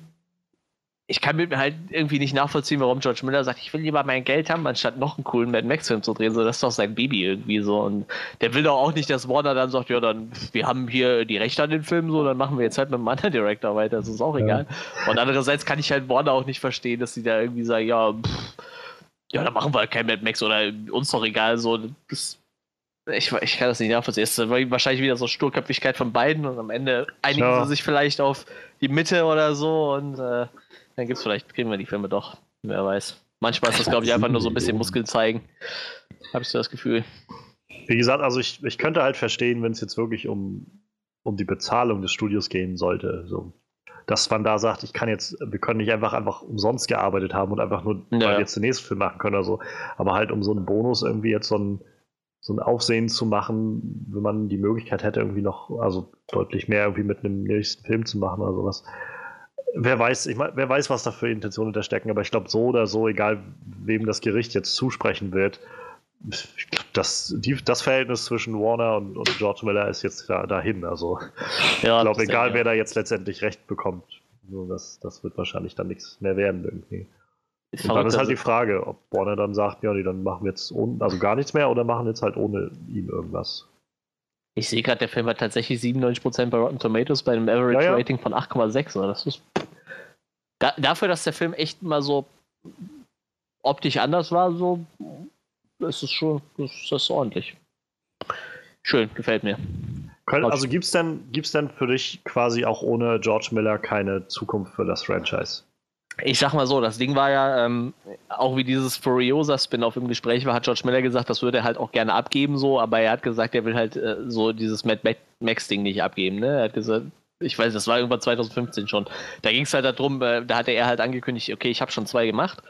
S1: ich kann mir halt irgendwie nicht nachvollziehen, warum George Miller sagt, ich will lieber mein Geld haben, anstatt noch einen coolen Mad Max-Film zu drehen. So, das ist doch sein Baby irgendwie so. Und der will doch auch nicht, dass Warner dann sagt, ja, dann, wir haben hier die Rechte an den Film, so, dann machen wir jetzt halt mit einem anderen Director weiter. Das ist auch ja. egal. Und andererseits kann ich halt Warner auch nicht verstehen, dass sie da irgendwie sagen, ja, pff, ja, dann machen wir halt kein Mad Max oder uns doch egal, so. Das ich, ich kann das nicht nachvollziehen. Es ist wahrscheinlich wieder so Sturköpfigkeit von beiden und am Ende einigen ja. sie sich vielleicht auf die Mitte oder so und äh, dann gibt's vielleicht, kriegen wir die Filme doch. Wer weiß. Manchmal ist das, glaube ich, einfach nur so ein bisschen Muskeln zeigen. Habe ich so das Gefühl.
S2: Wie gesagt, also ich, ich könnte halt verstehen, wenn es jetzt wirklich um, um die Bezahlung des Studios gehen sollte. So. Dass man da sagt, ich kann jetzt, wir können nicht einfach einfach umsonst gearbeitet haben und einfach nur, ja. weil wir jetzt den nächsten Film machen können oder so. Aber halt um so einen Bonus irgendwie jetzt so ein so ein Aufsehen zu machen, wenn man die Möglichkeit hätte, irgendwie noch, also deutlich mehr irgendwie mit einem nächsten Film zu machen oder sowas. Wer weiß, ich mein, wer weiß, was da für Intentionen hinterstecken, aber ich glaube, so oder so, egal wem das Gericht jetzt zusprechen wird, ich glaub, das, die, das Verhältnis zwischen Warner und, und George Miller ist jetzt da, dahin. Also ja, ich glaube, egal wer da jetzt letztendlich recht bekommt, so, das, das wird wahrscheinlich dann nichts mehr werden irgendwie. Und dann ist halt die Frage, ob Warner dann sagt, ja, nee, dann machen wir jetzt ohne, also gar nichts mehr oder machen jetzt halt ohne ihn irgendwas.
S1: Ich sehe gerade, der Film hat tatsächlich 97% bei Rotten Tomatoes bei einem Average ja, ja. Rating von 8,6. Das ist da, dafür, dass der Film echt mal so optisch anders war, so ist es schon, ist das ordentlich. Schön, gefällt mir.
S2: Also gibt es denn, gibt's denn für dich quasi auch ohne George Miller keine Zukunft für das Franchise?
S1: Ich sag mal so, das Ding war ja, ähm, auch wie dieses Furiosa-Spin-off im Gespräch war, hat George Miller gesagt, das würde er halt auch gerne abgeben, so, aber er hat gesagt, er will halt äh, so dieses Mad Max-Ding nicht abgeben, ne? Er hat gesagt, ich weiß, das war irgendwann 2015 schon. Da ging es halt darum, äh, da hatte er halt angekündigt, okay, ich habe schon zwei gemacht.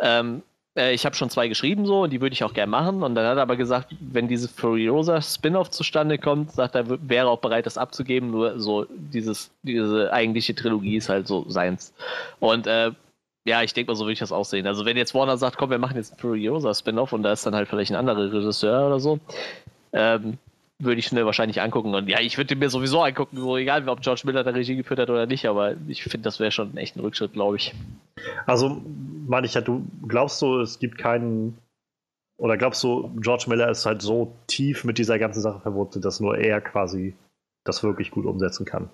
S1: Ähm, äh, ich habe schon zwei geschrieben so und die würde ich auch gerne machen. Und dann hat er aber gesagt, wenn diese Furiosa Spin-off zustande kommt, sagt er, wäre auch bereit, das abzugeben. Nur so dieses, diese eigentliche Trilogie ist halt so seins. Und äh, ja, ich denke mal, so würde ich das auch sehen. Also wenn jetzt Warner sagt, komm, wir machen jetzt Furiosa Spin-off und da ist dann halt vielleicht ein anderer Regisseur oder so, ähm, würde ich schnell wahrscheinlich angucken. Und ja, ich würde mir sowieso angucken, so egal, ob George Miller da Regie geführt hat oder nicht, aber ich finde, das wäre schon echt ein Rückschritt, glaube ich.
S2: Also, meine ich ja, du glaubst so, es gibt keinen. Oder glaubst du, George Miller ist halt so tief mit dieser ganzen Sache verwurzelt, dass nur er quasi das wirklich gut umsetzen kann?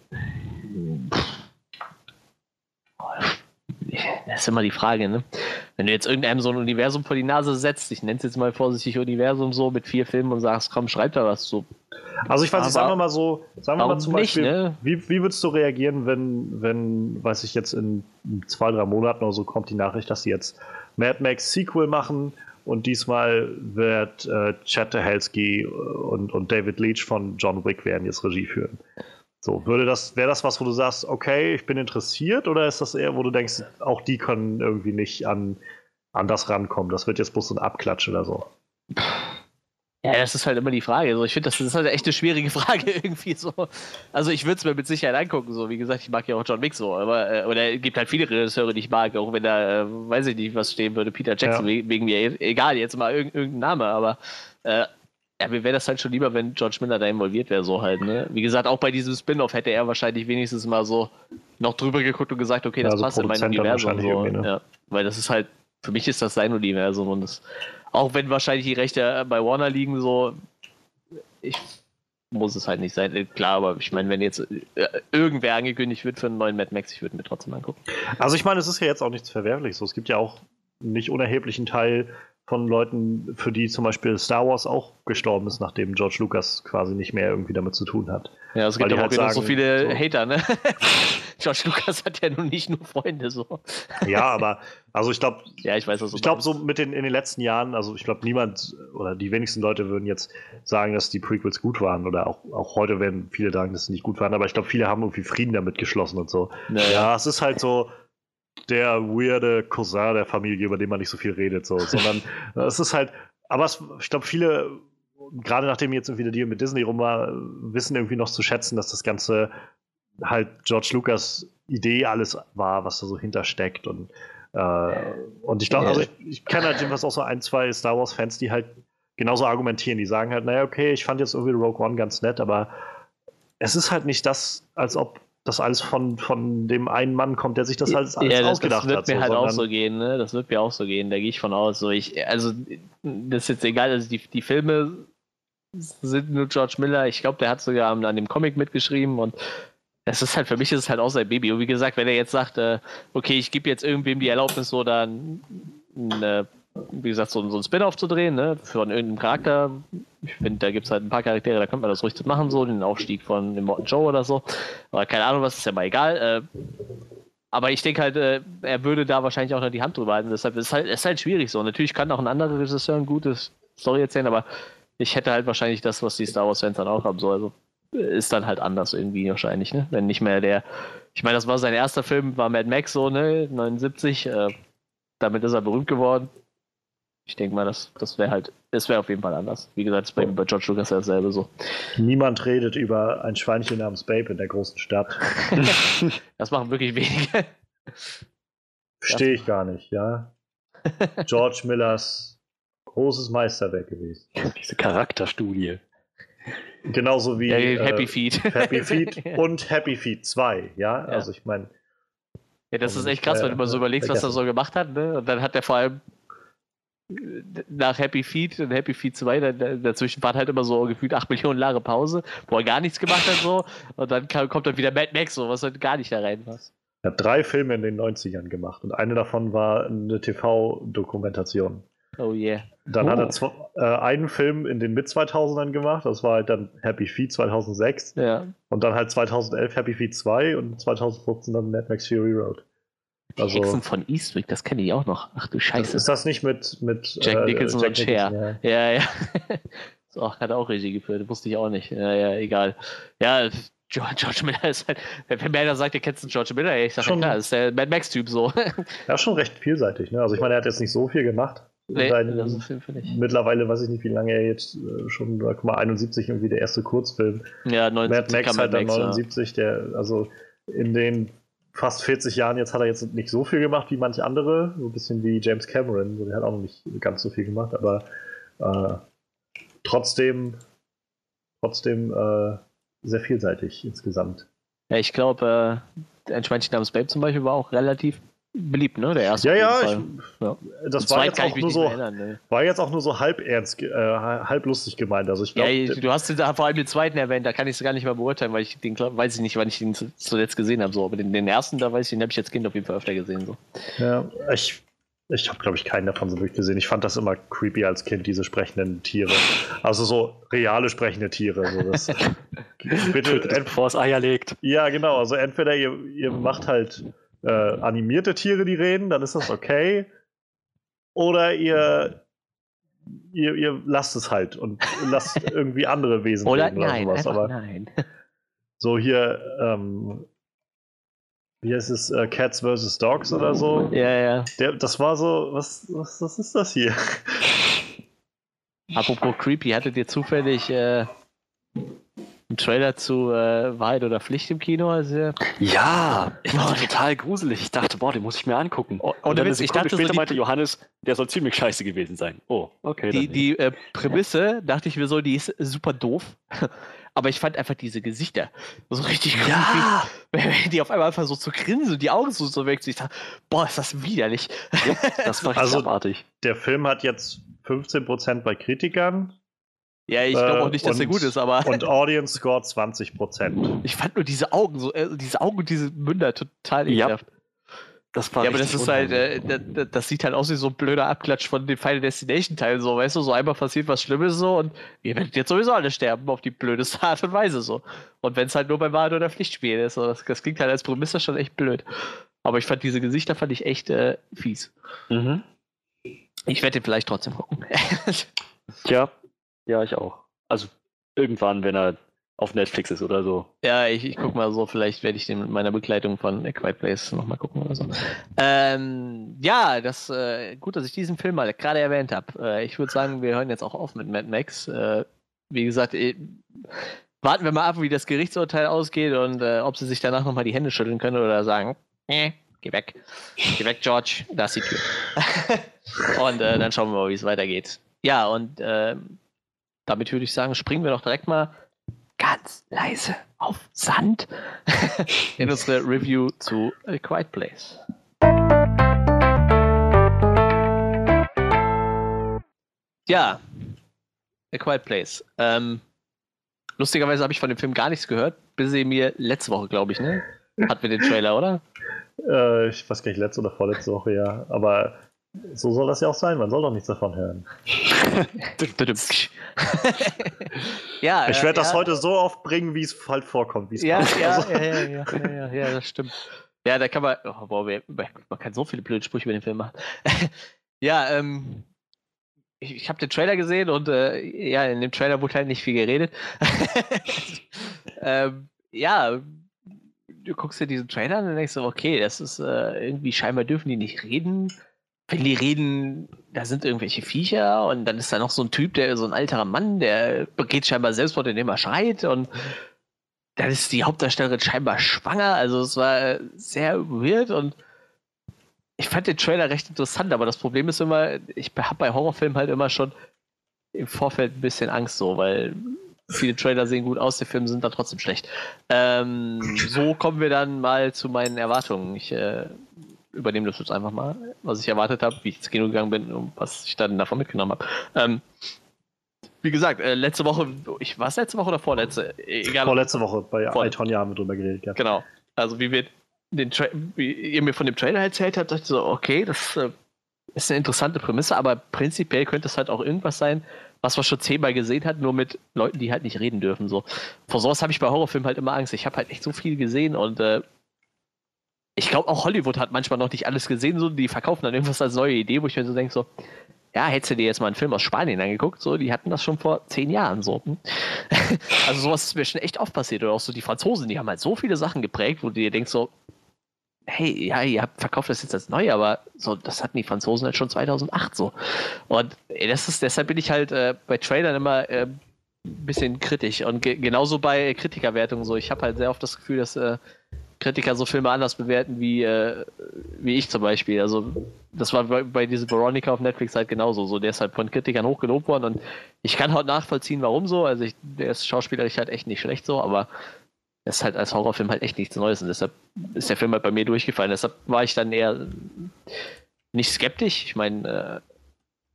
S1: Das ist immer die Frage, ne? Wenn du jetzt irgendeinem so ein Universum vor die Nase setzt, ich nenne es jetzt mal vorsichtig Universum so mit vier Filmen und sagst, komm, schreib da was zu.
S2: Also ich weiß nicht, sagen wir mal so, sagen wir mal zum nicht, Beispiel, ne? wie, wie würdest du reagieren, wenn, wenn, weiß ich jetzt, in zwei, drei Monaten oder so kommt die Nachricht, dass sie jetzt Mad Max Sequel machen und diesmal wird äh, Chad Stahelski und, und David Leach von John Wick werden jetzt Regie führen. So, würde das, wäre das was, wo du sagst, okay, ich bin interessiert, oder ist das eher, wo du denkst, auch die können irgendwie nicht an, an das rankommen? Das wird jetzt bloß so ein Abklatsch oder so.
S1: Ja, das ist halt immer die Frage. Also ich finde, das ist halt echt eine schwierige (laughs) Frage irgendwie so. Also ich würde es mir mit Sicherheit angucken. So wie gesagt, ich mag ja auch John Wick so, aber äh, oder es gibt halt viele Regisseure, die ich mag, auch wenn da, äh, weiß ich nicht, was stehen würde, Peter Jackson ja. wegen mir. Egal, jetzt mal irgendein Name, aber äh, ja, mir wäre das halt schon lieber, wenn George Miller da involviert wäre, so halt, ne? Wie gesagt, auch bei diesem Spin-off hätte er wahrscheinlich wenigstens mal so noch drüber geguckt und gesagt, okay, das ja, also passt in mein Universum. So, ne? ja, weil das ist halt, für mich ist das sein Universum und das, auch wenn wahrscheinlich die Rechte bei Warner liegen, so, ich muss es halt nicht sein. Klar, aber ich meine, wenn jetzt äh, irgendwer angekündigt wird für einen neuen Mad Max, ich würde mir trotzdem angucken.
S2: Also ich meine, es ist ja jetzt auch nichts Verwerfliches. So, es gibt ja auch nicht unerheblichen Teil von Leuten, für die zum Beispiel Star Wars auch gestorben ist, nachdem George Lucas quasi nicht mehr irgendwie damit zu tun hat.
S1: Ja, es gibt ja auch halt sagen, so viele so, Hater, ne? (laughs) George Lucas hat ja nun nicht nur Freunde so.
S2: Ja, aber also ich glaube, (laughs)
S1: ja, ich weiß, was
S2: ich glaube so mit den in den letzten Jahren, also ich glaube niemand oder die wenigsten Leute würden jetzt sagen, dass die Prequels gut waren oder auch, auch heute werden viele sagen, dass sie nicht gut waren, aber ich glaube, viele haben irgendwie Frieden damit geschlossen und so. Naja. Ja, es ist halt so, der weirde Cousin der Familie, über den man nicht so viel redet, so, sondern (laughs) es ist halt, aber es, ich glaube, viele, gerade nachdem jetzt wieder die mit Disney rum war, wissen irgendwie noch zu schätzen, dass das Ganze halt George Lucas Idee alles war, was da so hintersteckt und äh, und ich glaube, also ich, ich kenne halt jedenfalls auch so ein, zwei Star Wars-Fans, die halt genauso argumentieren. Die sagen halt, naja, okay, ich fand jetzt irgendwie Rogue One ganz nett, aber es ist halt nicht das, als ob das alles von, von dem einen Mann kommt, der sich das alles, alles ja, das, ausgedacht hat.
S1: Das wird mir so, halt auch so gehen, ne? Das wird mir auch so gehen, da gehe ich von aus. So, ich, also, das ist jetzt egal, also die, die Filme sind nur George Miller. Ich glaube, der hat sogar an dem Comic mitgeschrieben und das ist halt, für mich ist es halt auch sein Baby. Und wie gesagt, wenn er jetzt sagt, äh, okay, ich gebe jetzt irgendwem die Erlaubnis, so dann eine wie gesagt, so, so ein Spin-off zu drehen, ne, von irgendeinem Charakter. Ich finde, da gibt es halt ein paar Charaktere, da könnte man das ruhig machen, so, den Aufstieg von dem Morton Joe oder so. Aber keine Ahnung, was ist ja mal egal. Äh, aber ich denke halt, äh, er würde da wahrscheinlich auch noch die Hand drüber halten. Deshalb ist es halt, ist halt schwierig so. Natürlich kann auch ein anderer Regisseur eine gute Story erzählen, aber ich hätte halt wahrscheinlich das, was die Star Wars-Fans dann auch haben. So. Also ist dann halt anders irgendwie wahrscheinlich, ne? Wenn nicht mehr der. Ich meine, das war sein erster Film, war Mad Max so, ne? 79. Äh, damit ist er berühmt geworden ich denke mal, das, das wäre halt, es wäre auf jeden Fall anders. Wie gesagt, es bei, bei George Lucas ja dasselbe so.
S2: Niemand redet über ein Schweinchen namens Babe in der großen Stadt. (laughs)
S1: das machen wirklich wenige.
S2: Verstehe ich gar nicht, ja. (laughs) George Millers großes Meisterwerk gewesen.
S3: Diese Charakterstudie.
S2: Genauso wie
S1: ja, Happy äh, Feet.
S2: Happy Feet (laughs) und Happy Feet 2, ja. ja. Also ich meine.
S1: Ja, das ist echt krass, wenn du mal so überlegst, was er so gemacht hat, ne? Und dann hat er vor allem nach Happy Feet und Happy Feet 2, dann, dazwischen war halt immer so gefühlt 8 Millionen Jahre Pause, wo er gar nichts gemacht hat so. Und dann kam, kommt dann wieder Mad Max, so, was halt gar nicht da reinpasst.
S2: Er hat drei Filme in den 90ern gemacht und eine davon war eine TV-Dokumentation.
S1: Oh yeah.
S2: Dann oh. hat er zwei, äh, einen Film in den Mid-2000ern gemacht, das war halt dann Happy Feet 2006.
S1: Ja.
S2: Und dann halt 2011 Happy Feet 2 und 2015 dann Mad Max Fury Road.
S1: Also, Hexen von Eastwick, das kenne ich auch noch. Ach du Scheiße.
S2: Ist das nicht mit, mit
S1: Jack äh, Nicholson Jack und Cher? Ja, ja. ja. (laughs) so, hat auch Regie geführt, wusste ich auch nicht. Ja, ja, egal. Ja, George Miller (laughs) ist halt, wenn mir einer sagt, ihr kennt George Miller, ich sage, ja klar, das ist der Mad Max-Typ so. (laughs)
S2: Ja, schon recht vielseitig, ne? Also ich meine, er hat jetzt nicht so viel gemacht.
S1: Nee, Seinen, also
S2: mittlerweile weiß ich nicht, wie lange er jetzt äh, schon, guck mal, 71 irgendwie der erste Kurzfilm.
S1: Ja, 79
S2: Mad Max halt dann 79, ja. der, also in den fast 40 Jahren jetzt hat er jetzt nicht so viel gemacht wie manche andere, so ein bisschen wie James Cameron, der hat auch noch nicht ganz so viel gemacht, aber äh, trotzdem, trotzdem äh, sehr vielseitig insgesamt.
S1: Ja, ich glaube, äh, ein Schweinchen namens Babe zum Beispiel war auch relativ beliebt, ne? Der erste.
S2: Ja, ja, ich, ja. Das war jetzt, auch nur so, erinnern, ne? war jetzt auch nur so halb ernst, äh, halb lustig gemeint. Also ich glaub,
S1: ja, du hast da vor allem den zweiten erwähnt, da kann ich es gar nicht mehr beurteilen, weil ich den weiß ich nicht, wann ich den zuletzt gesehen habe. So. Aber den, den ersten, da weiß ich, den habe ich als Kind auf jeden Fall öfter gesehen. So.
S2: Ja, ich ich habe, glaube ich, keinen davon so wirklich gesehen. Ich fand das immer creepy als Kind, diese sprechenden Tiere. Also so reale sprechende Tiere. So das, (laughs)
S3: bitte, bevor es Eier legt.
S2: Ja, genau. Also entweder ihr, ihr macht halt äh, animierte Tiere, die reden, dann ist das okay. Oder ihr, ihr, ihr lasst es halt und lasst (laughs) irgendwie andere Wesen
S1: oder reden nein, oder sowas. Aber
S2: nein. so hier ähm, wie heißt es, äh, Cats vs. Dogs oder so.
S1: Ja, ja.
S2: Der, das war so, was, was, was ist das hier?
S1: Apropos creepy, hattet ihr zufällig äh, einen Trailer zu äh, Wahrheit oder Pflicht im Kino? Also,
S3: ja, ich war total gruselig. Ich dachte, boah, den muss ich mir angucken.
S1: Oh, und, und dann ich dachte,
S3: später so meinte Johannes, der soll ziemlich scheiße gewesen sein. Oh, okay.
S1: Die, die äh, Prämisse, dachte ich mir so, die ist super doof. (laughs) Aber ich fand einfach diese Gesichter so richtig
S3: ja.
S1: Wenn die auf einmal einfach so zu grinsen und die Augen so, so wechseln. Ich dachte, boah, ist das widerlich.
S3: Ja, das war also, abartig.
S2: Der Film hat jetzt 15% bei Kritikern.
S1: Ja, ich glaube auch nicht, dass und, er gut ist, aber.
S2: Und Audience Score 20%. (laughs)
S1: Ich fand nur diese Augen, so, äh, diese Augen und diese Münder total ekelhaft. Ja. Das ja, aber das ist halt, äh, das, das, sieht halt aus wie so ein blöder Abklatsch von dem Final Destination Teil, so, weißt du, so einmal passiert was Schlimmes so und ihr werdet jetzt sowieso alle sterben auf die blödeste Art und Weise so. Und wenn es halt nur beim Wahrheit oder Pflichtspiel ist, so, das, das, klingt halt als Prämisse schon echt blöd. Aber ich fand diese Gesichter fand ich echt äh, fies.
S3: Mhm.
S1: Ich werde den vielleicht trotzdem gucken. (laughs)
S3: Tja, ja, ich auch. Also irgendwann, wenn er auf Netflix ist oder so.
S1: Ja, ich, ich guck mal so, vielleicht werde ich den mit meiner Begleitung von A Quiet Place nochmal gucken oder so. Ähm, ja, das äh, gut, dass ich diesen Film mal gerade erwähnt habe. Äh, ich würde sagen, wir hören jetzt auch auf mit Mad Max. Äh, wie gesagt, äh, warten wir mal ab, wie das Gerichtsurteil ausgeht und äh, ob sie sich danach nochmal die Hände schütteln können oder sagen, äh, geh weg. Geh weg, George, da ist die Tür. (laughs) und äh, dann schauen wir mal, wie es weitergeht. Ja, und ähm, damit würde ich sagen, springen wir doch direkt mal ganz leise auf Sand (laughs) in unsere Review zu A Quiet Place. Ja, A Quiet Place. Ähm, lustigerweise habe ich von dem Film gar nichts gehört, bis sie mir letzte Woche, glaube ich, ne? Hatten wir den Trailer, oder?
S2: Äh, ich weiß gar nicht, letzte oder vorletzte Woche, ja. Aber so soll das ja auch sein, man soll doch nichts davon hören. (laughs)
S1: ja,
S2: ich werde das ja. heute so oft bringen, wie es halt vorkommt.
S1: Ja, ja, also. ja, ja, ja, ja, ja, das stimmt. Ja, da kann man, oh, boah, man kann so viele blöde Sprüche über den Film machen. (laughs) ja, ähm, ich, ich habe den Trailer gesehen und äh, ja, in dem Trailer wurde halt nicht viel geredet. (laughs) ähm, ja, du guckst dir diesen Trailer an und denkst so, okay, das ist äh, irgendwie scheinbar dürfen die nicht reden wenn die reden, da sind irgendwelche Viecher und dann ist da noch so ein Typ, der so ein alterer Mann, der begeht scheinbar Selbstmord, indem er schreit und dann ist die Hauptdarstellerin scheinbar schwanger. Also es war sehr weird und ich fand den Trailer recht interessant, aber das Problem ist immer, ich habe bei Horrorfilmen halt immer schon im Vorfeld ein bisschen Angst so, weil viele Trailer sehen gut aus, die Filme sind dann trotzdem schlecht. Ähm, so kommen wir dann mal zu meinen Erwartungen. Ich äh, übernehme das jetzt einfach mal, was ich erwartet habe, wie ich ins Kino gegangen bin und was ich dann davon mitgenommen habe. Ähm, wie gesagt, äh, letzte Woche, ich war es letzte Woche oder vorletzte?
S2: Egal. Vorletzte Woche, bei Vor Itonia haben wir drüber geredet. Ja.
S1: Genau. Also wie wir den Tra wie ihr mir von dem Trailer erzählt habt, dachte ich so, okay, das äh, ist eine interessante Prämisse, aber prinzipiell könnte es halt auch irgendwas sein, was man schon zehnmal gesehen hat, nur mit Leuten, die halt nicht reden dürfen. So. Vor sowas habe ich bei Horrorfilmen halt immer Angst. Ich habe halt echt so viel gesehen und äh, ich glaube auch Hollywood hat manchmal noch nicht alles gesehen, so die verkaufen dann irgendwas als neue Idee, wo ich mir so denke, so, ja, hättest du dir jetzt mal einen Film aus Spanien angeguckt, so, die hatten das schon vor zehn Jahren so. Hm? (laughs) also sowas ist mir schon echt oft passiert. Oder auch so die Franzosen, die haben halt so viele Sachen geprägt, wo du dir denkst so, hey, ja, ihr habt verkauft das jetzt als neu, aber so, das hatten die Franzosen halt schon 2008 so. Und ey, das ist, deshalb bin ich halt äh, bei Trailern immer äh, ein bisschen kritisch. Und ge genauso bei Kritikerwertungen so. Ich habe halt sehr oft das Gefühl, dass äh, Kritiker so Filme anders bewerten wie, äh, wie ich zum Beispiel. Also das war bei, bei diesem Veronica auf Netflix halt genauso. So, der ist halt von Kritikern hochgelobt worden und ich kann halt nachvollziehen, warum so. Also ich, der ist schauspielerisch halt echt nicht schlecht so, aber das ist halt als Horrorfilm halt echt nichts Neues und deshalb ist der Film halt bei mir durchgefallen. Deshalb war ich dann eher nicht skeptisch. Ich meine, äh,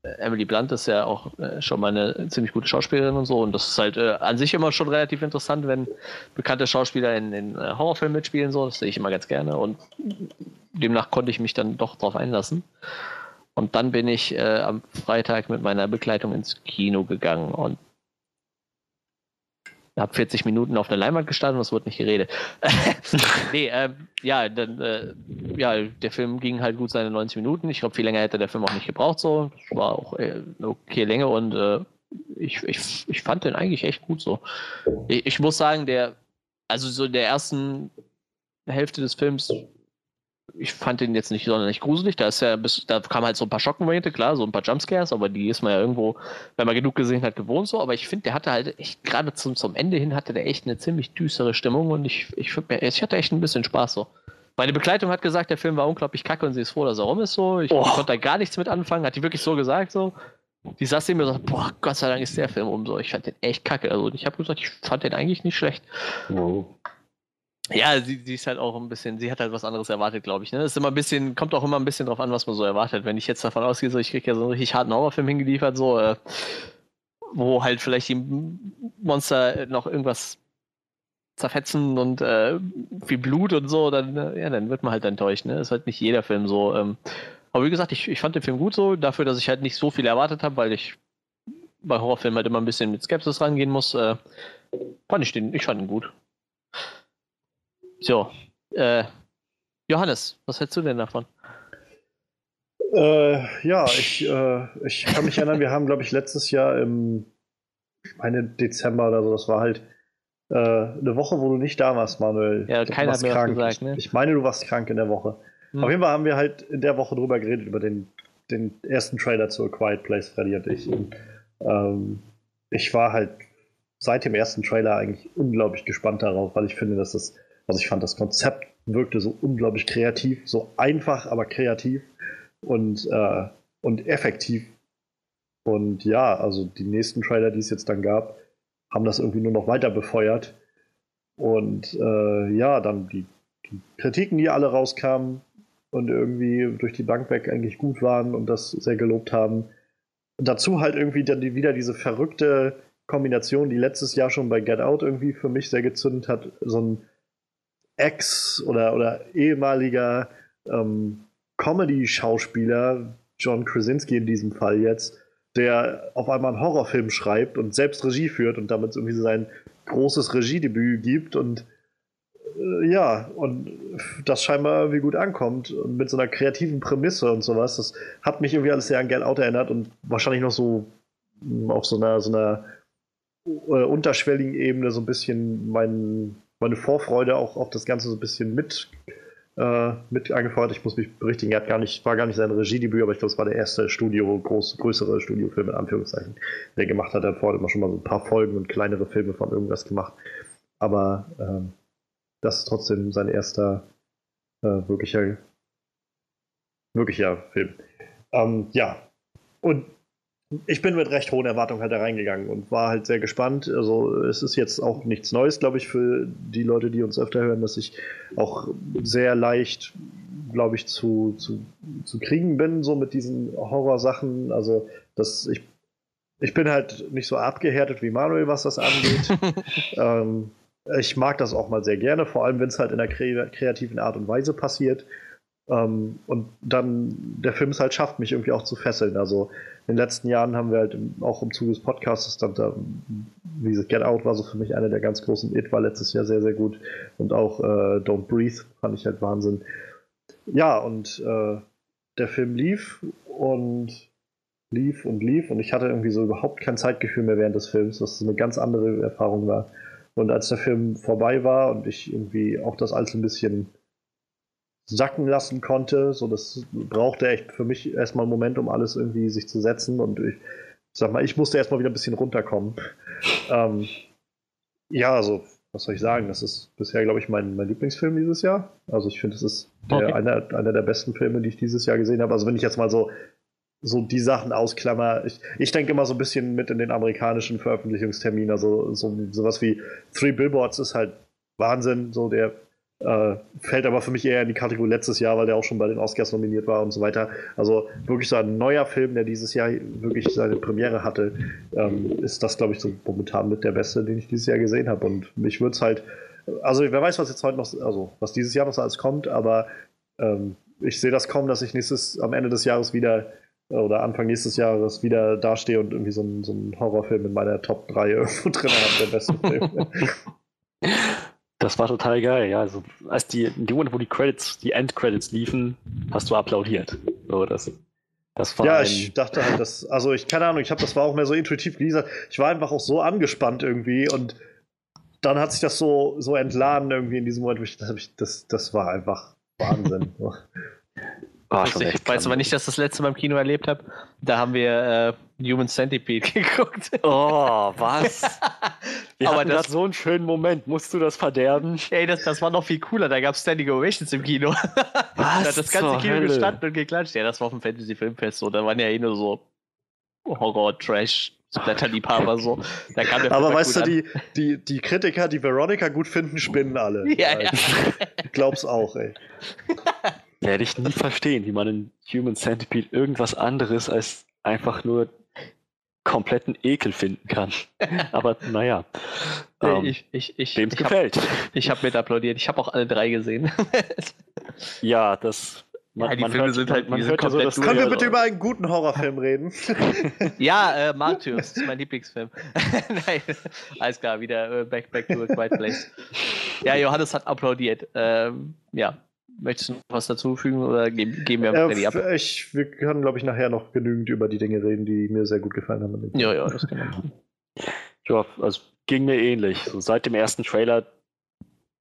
S1: Emily Blunt ist ja auch äh, schon mal eine ziemlich gute Schauspielerin und so und das ist halt äh, an sich immer schon relativ interessant, wenn bekannte Schauspieler in, in äh, Horrorfilmen mitspielen. So, das sehe ich immer ganz gerne und demnach konnte ich mich dann doch drauf einlassen. Und dann bin ich äh, am Freitag mit meiner Begleitung ins Kino gegangen und habe 40 Minuten auf der Leinwand gestanden und es wurde nicht geredet. (laughs) nee, äh, ja, dann, äh, ja, der Film ging halt gut seine 90 Minuten. Ich glaube, viel länger hätte der Film auch nicht gebraucht. So, war auch äh, eine okay Länge und äh, ich, ich, ich fand den eigentlich echt gut so. Ich, ich muss sagen, der, also so in der ersten Hälfte des Films ich fand den jetzt nicht sonderlich gruselig. Da ist ja bis, da kamen halt so ein paar Schockmomente, klar, so ein paar Jumpscares, aber die ist man ja irgendwo, wenn man genug gesehen hat, gewohnt so. Aber ich finde, der hatte halt echt, gerade zum, zum Ende hin hatte der echt eine ziemlich düstere Stimmung und ich, ich, ich hatte echt ein bisschen Spaß so. Meine Begleitung hat gesagt, der Film war unglaublich kacke und sie ist froh, dass er rum ist so. Ich, oh. konnte da gar nichts mit anfangen, hat die wirklich so gesagt so. Die saß neben mir und sagt, boah, Gott sei Dank ist der Film um so. Ich fand den echt kacke. Also ich habe gesagt, ich fand den eigentlich nicht schlecht. Oh. Ja, sie, sie, ist halt auch ein bisschen, sie hat halt was anderes erwartet, glaube ich. Ne? Ist immer ein bisschen, kommt auch immer ein bisschen drauf an, was man so erwartet. Wenn ich jetzt davon ausgehe, so ich kriege ja so einen richtig harten Horrorfilm hingeliefert, so, äh, wo halt vielleicht die Monster noch irgendwas zerfetzen und äh, viel Blut und so, dann, äh, ja, dann wird man halt enttäuscht. Ne? Ist halt nicht jeder Film so. Ähm, aber wie gesagt, ich, ich fand den Film gut so, dafür, dass ich halt nicht so viel erwartet habe, weil ich bei Horrorfilmen halt immer ein bisschen mit Skepsis rangehen muss. Äh, fand ich den, ich fand ihn gut. So, äh, Johannes, was hältst du denn davon?
S2: Äh, ja, ich, äh, ich kann mich erinnern, wir haben, glaube ich, letztes Jahr im, ich meine, Dezember oder so, das war halt äh, eine Woche, wo du nicht da warst, Manuel.
S1: Ja, keiner hat mir krank. gesagt, ne?
S2: Ich meine, du warst krank in der Woche. Hm. Auf jeden Fall haben wir halt in der Woche drüber geredet, über den, den ersten Trailer zu A Quiet Place, Freddy und ich. Und, ähm, ich war halt seit dem ersten Trailer eigentlich unglaublich gespannt darauf, weil ich finde, dass das also ich fand, das Konzept wirkte so unglaublich kreativ, so einfach, aber kreativ und, äh, und effektiv. Und ja, also die nächsten Trailer, die es jetzt dann gab, haben das irgendwie nur noch weiter befeuert. Und äh, ja, dann die, die, Kritiken, die alle rauskamen und irgendwie durch die Bank weg eigentlich gut waren und das sehr gelobt haben. Und dazu halt irgendwie dann die, wieder diese verrückte Kombination, die letztes Jahr schon bei Get Out irgendwie für mich sehr gezündet hat. So ein Ex- oder, oder ehemaliger ähm, Comedy-Schauspieler, John Krasinski in diesem Fall jetzt, der auf einmal einen Horrorfilm schreibt und selbst Regie führt und damit irgendwie sein großes Regiedebüt gibt und äh, ja, und das scheinbar irgendwie gut ankommt und mit so einer kreativen Prämisse und sowas. Das hat mich irgendwie alles sehr an Get Out erinnert und wahrscheinlich noch so hm, auf so einer, so einer äh, unterschwelligen Ebene so ein bisschen mein meine Vorfreude auch auf das Ganze so ein bisschen mit äh, mit angefeuert. Ich muss mich berichtigen, er hat gar nicht, war gar nicht sein Regiedebüt, aber ich glaube, es war der erste Studio, groß, größere Studiofilm in Anführungszeichen, der er gemacht hat. Er hat vorher immer schon mal so ein paar Folgen und kleinere Filme von irgendwas gemacht. Aber ähm, das ist trotzdem sein erster äh, wirklicher, wirklicher Film. Ähm, ja. Und ich bin mit recht hohen Erwartungen halt da reingegangen und war halt sehr gespannt. Also es ist jetzt auch nichts Neues, glaube ich, für die Leute, die uns öfter hören, dass ich auch sehr leicht, glaube ich, zu, zu, zu kriegen bin, so mit diesen Horrorsachen. Also dass ich, ich bin halt nicht so abgehärtet wie Manuel, was das angeht. (laughs) ähm, ich mag das auch mal sehr gerne, vor allem wenn es halt in einer kreativen Art und Weise passiert. Ähm, und dann der Film es halt schafft, mich irgendwie auch zu fesseln. Also in den letzten Jahren haben wir halt auch im Zuge des Podcasts dann da, wie gesagt, Get Out war so für mich einer der ganz großen. It war letztes Jahr sehr, sehr gut. Und auch äh, Don't Breathe fand ich halt Wahnsinn. Ja, und äh, der Film lief und lief und lief und ich hatte irgendwie so überhaupt kein Zeitgefühl mehr während des Films, was eine ganz andere Erfahrung war. Und als der Film vorbei war und ich irgendwie auch das alles ein bisschen sacken lassen konnte. So, das brauchte echt für mich erstmal einen Moment, um alles irgendwie sich zu setzen. Und ich, sag mal, ich musste erstmal wieder ein bisschen runterkommen. Ähm, ja, also, was soll ich sagen? Das ist bisher, glaube ich, mein, mein Lieblingsfilm dieses Jahr. Also, ich finde, es ist der, okay. einer, einer der besten Filme, die ich dieses Jahr gesehen habe. Also, wenn ich jetzt mal so so die Sachen ausklammer. Ich, ich denke immer so ein bisschen mit in den amerikanischen Veröffentlichungstermin. Also so, sowas wie Three Billboards ist halt Wahnsinn. So der äh, fällt aber für mich eher in die Kategorie letztes Jahr, weil der auch schon bei den Oscars nominiert war und so weiter. Also wirklich so ein neuer Film, der dieses Jahr wirklich seine Premiere hatte, ähm, ist das, glaube ich, so momentan mit der beste, den ich dieses Jahr gesehen habe. Und mich würde es halt, also wer weiß, was jetzt heute noch, also was dieses Jahr noch alles kommt, aber ähm, ich sehe das kommen, dass ich nächstes, am Ende des Jahres wieder oder Anfang nächstes Jahres wieder dastehe und irgendwie so einen so Horrorfilm in meiner Top 3 irgendwo drin habe, der beste Film. (laughs)
S3: Das war total geil, ja. Also, als die, in dem Moment, wo die Credits, die Endcredits liefen, hast du applaudiert. So, das, das war
S2: ja, ich dachte halt, dass, also ich, keine Ahnung, ich habe das war auch mehr so intuitiv gelesen. Ich war einfach auch so angespannt irgendwie und dann hat sich das so, so entladen irgendwie in diesem Moment. Das, das, das war einfach Wahnsinn. (laughs)
S1: Oh, ich weiß aber nicht, dass ich das letzte Mal im Kino erlebt habe. Da haben wir äh, Human Centipede (laughs) geguckt.
S3: Oh, was? (laughs) Wir aber das so einen schönen Moment. Musst du das verderben?
S1: Ey, das, das war noch viel cooler. Da gab es Standing Ovations im Kino. Was (laughs) da hat das ganze Kino Hölle? gestanden und geklatscht. Ja, das war auf dem Fantasy Filmfest so. Da waren ja eh nur so Horror-Trash. Splatter-Liebhaber so.
S2: Da kam der Aber weißt du, die, die, die Kritiker, die Veronica gut finden, spinnen alle. Ja, ja. Ich glaub's auch, ey.
S3: Werde ich nie verstehen, wie man in Human Centipede irgendwas anderes als einfach nur kompletten Ekel finden kann. (laughs) Aber naja.
S1: Ähm, ich, ich, ich,
S3: Dem gefällt.
S1: Hab, ich habe mit applaudiert. Ich habe auch alle drei gesehen. (laughs)
S3: ja, das.
S1: Man, ja, die Filme hört, sind halt
S2: man, man hört so, das Können wir bitte über einen guten Horrorfilm reden? (laughs)
S1: ja, äh, Martyrs ist mein Lieblingsfilm. Nein, alles klar, wieder äh, back, back to a quiet place. Ja, Johannes hat applaudiert. Ähm, ja, Möchtest du noch was dazufügen oder geben, geben wir
S2: Freddy ab? Ich, wir können, glaube ich, nachher noch genügend über die Dinge reden, die mir sehr gut gefallen haben.
S1: Ja, ja, das kann man
S3: Ja, also ging mir ähnlich. So, seit dem ersten Trailer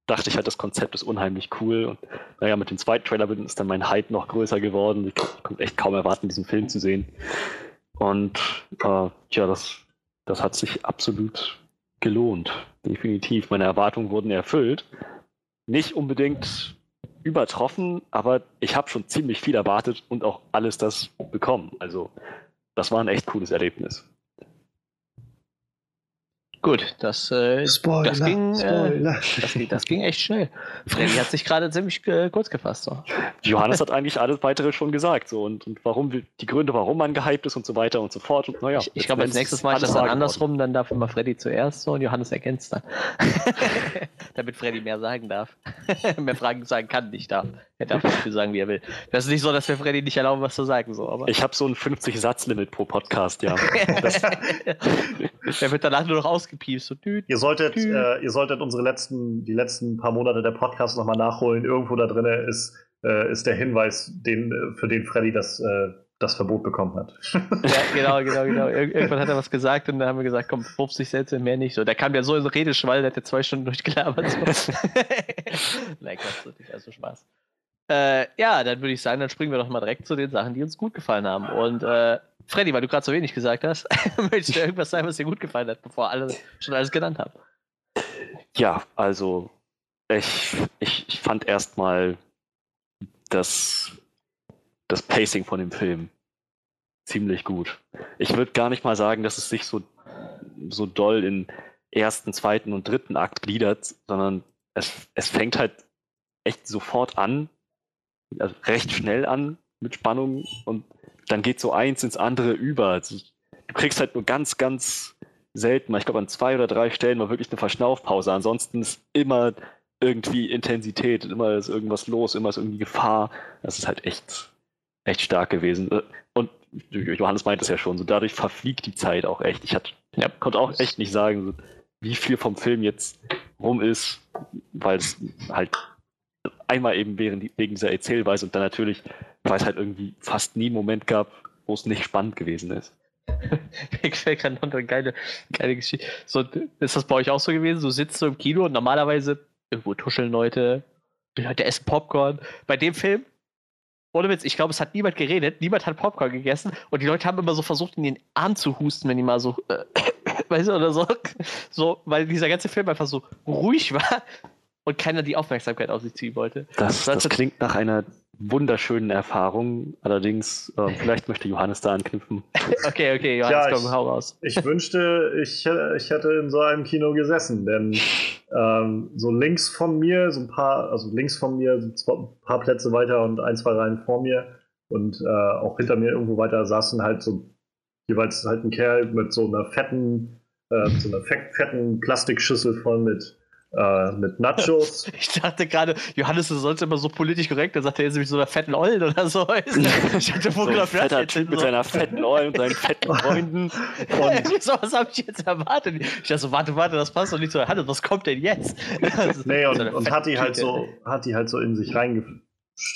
S3: dachte ich halt, das Konzept ist unheimlich cool. Und naja, mit dem zweiten Trailer ist dann mein Hype noch größer geworden. Ich konnte echt kaum erwarten, diesen Film zu sehen. Und äh, ja, das, das hat sich absolut gelohnt. Definitiv. Meine Erwartungen wurden erfüllt. Nicht unbedingt übertroffen, aber ich habe schon ziemlich viel erwartet und auch alles das bekommen. Also das war ein echt cooles Erlebnis.
S1: Gut, das, äh, Spoiler, das, ging, äh, das, das, ging echt schnell. Freddy hat sich gerade ziemlich äh, kurz gefasst. So.
S3: Johannes hat eigentlich alles weitere schon gesagt. So, und, und warum die Gründe, warum man gehypt ist und so weiter und so fort. Und,
S1: naja, ich, ich glaube, als nächstes Mal ist das dann andersrum, dann darf immer Freddy zuerst so und Johannes ergänzt dann. (laughs) Damit Freddy mehr sagen darf. (laughs) mehr Fragen sagen kann, nicht darf. Er darf so viel sagen, wie er will. Das ist nicht so, dass wir Freddy nicht erlauben, was zu sagen. So, aber.
S3: Ich habe so ein 50-Satz-Limit pro Podcast, ja. (laughs)
S1: Der wird danach nur noch ausgepiepst. So,
S2: düt, ihr, solltet, äh, ihr solltet unsere letzten, die letzten paar Monate der Podcasts nochmal nachholen. Irgendwo da drin ist, äh, ist der Hinweis, den, für den Freddy das, äh, das Verbot bekommen hat. (laughs)
S1: ja, genau, genau, genau. Ir (laughs) irgendwann hat er was gesagt und dann haben wir gesagt, komm, 50 Sätze, mehr nicht. So, der kam ja so in Redeschwall, der hat ja zwei Stunden durchgelabert. So. (laughs) Nein, Quatsch, das ist also Spaß. Äh, ja, dann würde ich sagen, dann springen wir doch mal direkt zu den Sachen, die uns gut gefallen haben. Und äh, Freddy, weil du gerade so wenig gesagt hast, (laughs) möchtest du irgendwas sagen, was dir gut gefallen hat, bevor alle schon alles genannt haben?
S3: Ja, also ich, ich, ich fand erstmal das, das Pacing von dem Film ziemlich gut. Ich würde gar nicht mal sagen, dass es sich so, so doll in ersten, zweiten und dritten Akt gliedert, sondern es, es fängt halt echt sofort an, also recht schnell an mit Spannung und dann geht so eins ins andere über. Also du kriegst halt nur ganz, ganz selten, ich glaube an zwei oder drei Stellen mal wirklich eine Verschnaufpause. Ansonsten ist immer irgendwie Intensität, immer ist irgendwas los, immer ist irgendwie Gefahr. Das ist halt echt, echt stark gewesen. Und Johannes meint es ja schon, so dadurch verfliegt die Zeit auch echt. Ich hatte, ja, konnte auch echt nicht sagen, wie viel vom Film jetzt rum ist, weil es halt einmal eben wegen, wegen dieser Erzählweise und dann natürlich, weil es halt irgendwie fast nie einen Moment gab, wo es nicht spannend gewesen ist. (laughs)
S1: Mir gefällt gerade noch eine geile, geile Geschichte. So, ist das bei euch auch so gewesen? Du sitzt so im Kino und normalerweise irgendwo tuscheln Leute, die Leute essen Popcorn. Bei dem Film, ohne Witz, ich glaube, es hat niemand geredet, niemand hat Popcorn gegessen und die Leute haben immer so versucht, in den Arm zu husten, wenn die mal so, äh, (coughs) weißt du, oder so, so, weil dieser ganze Film einfach so ruhig war und keiner die Aufmerksamkeit auf sich ziehen wollte.
S3: Das, das, das klingt nach einer wunderschönen Erfahrung. Allerdings, äh, (laughs) vielleicht möchte Johannes da anknüpfen. (laughs)
S1: okay, okay, Johannes,
S2: ja, komm, hau raus. (laughs) Ich wünschte, ich, ich hätte in so einem Kino gesessen, denn ähm, so links von mir, so ein paar, also links von mir, so ein paar Plätze weiter und ein, zwei Reihen vor mir und äh, auch hinter mir irgendwo weiter saßen halt so jeweils halt ein Kerl mit so einer fetten, äh, so einer fetten Plastikschüssel voll mit äh, mit Nachos. (laughs)
S1: Ich dachte gerade, Johannes, du sollst immer so politisch korrekt, dann sagt er jetzt nämlich so einer fetten Ollen oder so. Ich hatte
S3: so ein fetter Typ mit seiner fetten Ollen und seinen fetten (laughs) Freunden. (laughs)
S1: Und so was habe ich jetzt erwartet. Ich dachte so, warte, warte, das passt doch nicht so. Hannes, was kommt denn jetzt?
S2: nee, und, und hat die halt so, hat die halt so in sich reingefressen.